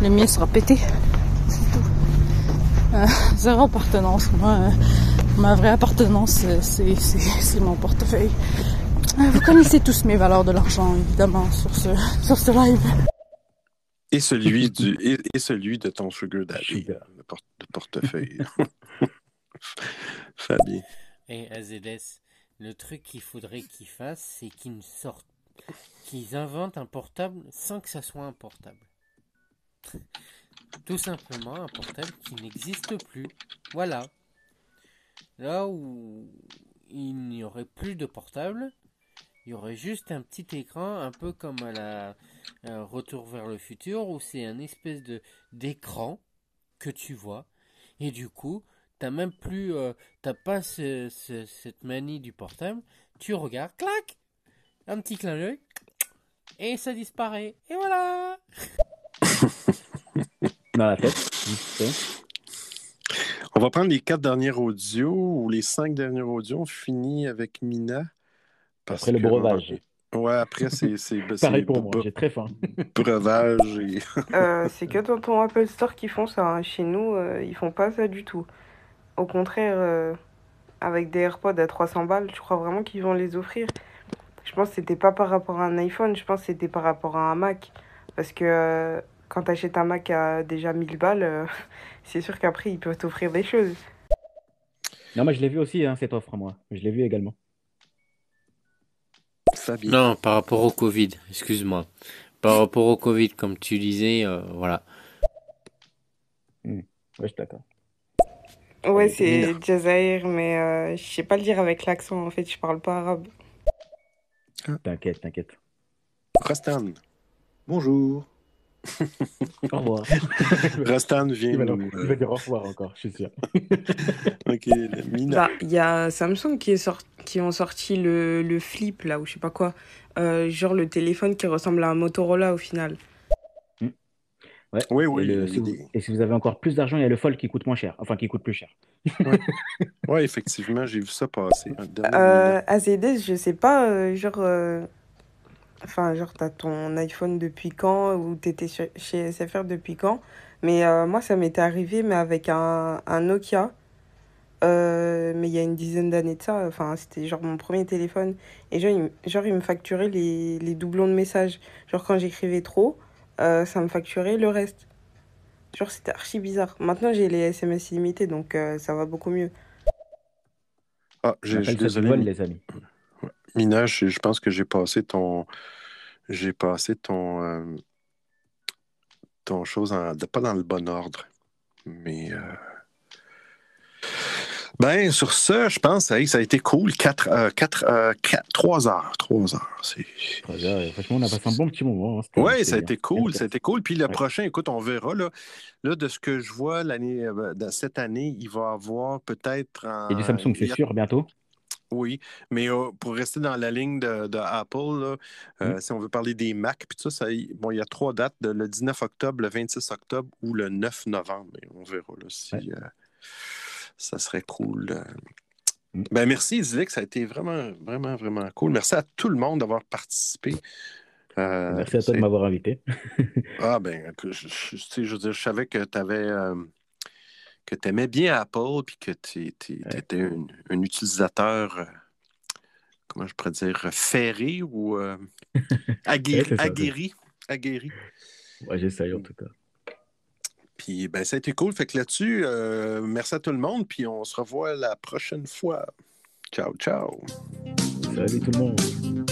le mien sera pété. C'est tout. Euh, zéro appartenance. Moi, euh, ma vraie appartenance, euh, c'est, c'est, c'est mon portefeuille. Euh, Vous connaissez tous mes valeurs de l'argent, évidemment, sur ce, sur ce live. Et celui, du, et, et celui de ton Sugar Daddy, le, porte- le portefeuille. Fabien. Et AZS, le truc qu'il faudrait qu'ils fassent, c'est qu'ils sortent, qu'ils inventent un portable sans que ça soit un portable. Tout simplement un portable qui n'existe plus. Voilà. Là où il n'y aurait plus de portable, il y aurait juste un petit écran, un peu comme à la euh, Retour vers le futur, où c'est un espèce de d'écran que tu vois, et du coup, t'as même plus, euh, t'as pas ce- ce- cette manie du portable, tu regardes, clac, un petit clin d'œil, et ça disparaît, et voilà. Dans la tête. vite fait. On va prendre les quatre derniers audios ou les cinq derniers audios. On finit avec Mina. Parce Après le breuvage. Ouais, après, c'est. c'est- ben, Pareil pour moi, j'ai très faim. Breuvage et. Euh, c'est que dans ton Apple Store qu'ils font ça. hein. Chez nous, euh, ils font pas ça du tout. Au contraire, euh, avec des AirPods à 300 balles, je crois vraiment qu'ils vont les offrir. Je pense que c'était pas par rapport à un iPhone, je pense que c'était par rapport à un Mac. Parce que euh, quand tu achètes un Mac à déjà 1000 balles, euh, c'est sûr qu'après, ils peuvent t'offrir des choses. Non, mais je l'ai vu aussi, hein, cette offre, moi. Je l'ai vu également. Non, par rapport au Covid, excuse-moi. Par rapport au Covid, comme tu disais, euh, voilà. Ouais, je suis d'accord. Ouais, c'est. Jazair, mais euh, je sais pas le dire avec l'accent, en fait, je parle pas arabe. T'inquiète, t'inquiète. Rastan. Bonjour. Au revoir. Rastan vient Il va, nous, il va dire au revoir encore, je suis sûr. Ok, Mina. Bah, il y a Samsung qui, est sort... qui ont sorti le, le Flip, là, ou je sais pas quoi. Euh, genre le téléphone qui ressemble à un Motorola au final. Ouais. Oui, oui, Et, le- si vous, des- et si vous avez encore plus d'argent, il y a le Fold qui coûte moins cher. Enfin, qui coûte plus cher. Oui, effectivement, j'ai vu ça passer. Euh, AZS, je sais pas, euh, genre. Enfin, genre, t'as ton iPhone depuis quand, ou t'étais chez SFR depuis quand? Mais euh, moi, ça m'était arrivé, mais avec un, un Nokia. Euh, mais il y a une dizaine d'années de ça. Enfin, c'était genre mon premier téléphone. Et genre, il, me- genre, il me facturait les, les doublons de messages. Genre, quand j'écrivais trop, euh, ça me facturait le reste. Genre, c'était archi bizarre. Maintenant, j'ai les SMS illimités, donc euh, ça va beaucoup mieux. Ah, je suis désolé. vol, les amis. Mina, je, je pense que j'ai passé ton. J'ai passé ton. euh, ton chose en- de- pas dans le bon ordre. Mais. euh, Ben, sur ça, je pense hey, ça a été cool. 4, 4, 3 heures. 3 heures. C'est. Franchement, on a passé un bon petit moment. hein. Oui, ça a été cool, ça a été cool. Puis le Ouais. prochain, écoute, on verra. Là, là de ce que je vois, l'année, euh, cette année, il va avoir peut-être. Et du Samsung, c'est il y a- sûr, bientôt. Oui, mais euh, pour rester dans la ligne de, de Apple, là, euh, Mm. si on veut parler des Mac, puis tout ça, bon, il y a trois dates, de- le 19 octobre, le 26 octobre ou le 9 novembre. On verra là, si euh, ça serait cool. euh. Mm. Ben, merci, Zilek, ça a été vraiment, vraiment, vraiment cool. Merci à tout le monde d'avoir participé. Merci à toi de m'avoir invité. ah, ben, je, je savais que tu avais. Que tu aimais bien Apple, puis que tu étais un, un utilisateur, euh, comment je pourrais dire, ferré ou euh, aguerri. Ouais, aguerri. Ouais, j'essaye en tout cas. Puis, ben, ça a été cool. Fait que là-dessus, euh, merci à tout le monde, puis on se revoit la prochaine fois. Ciao, ciao. Salut tout le monde.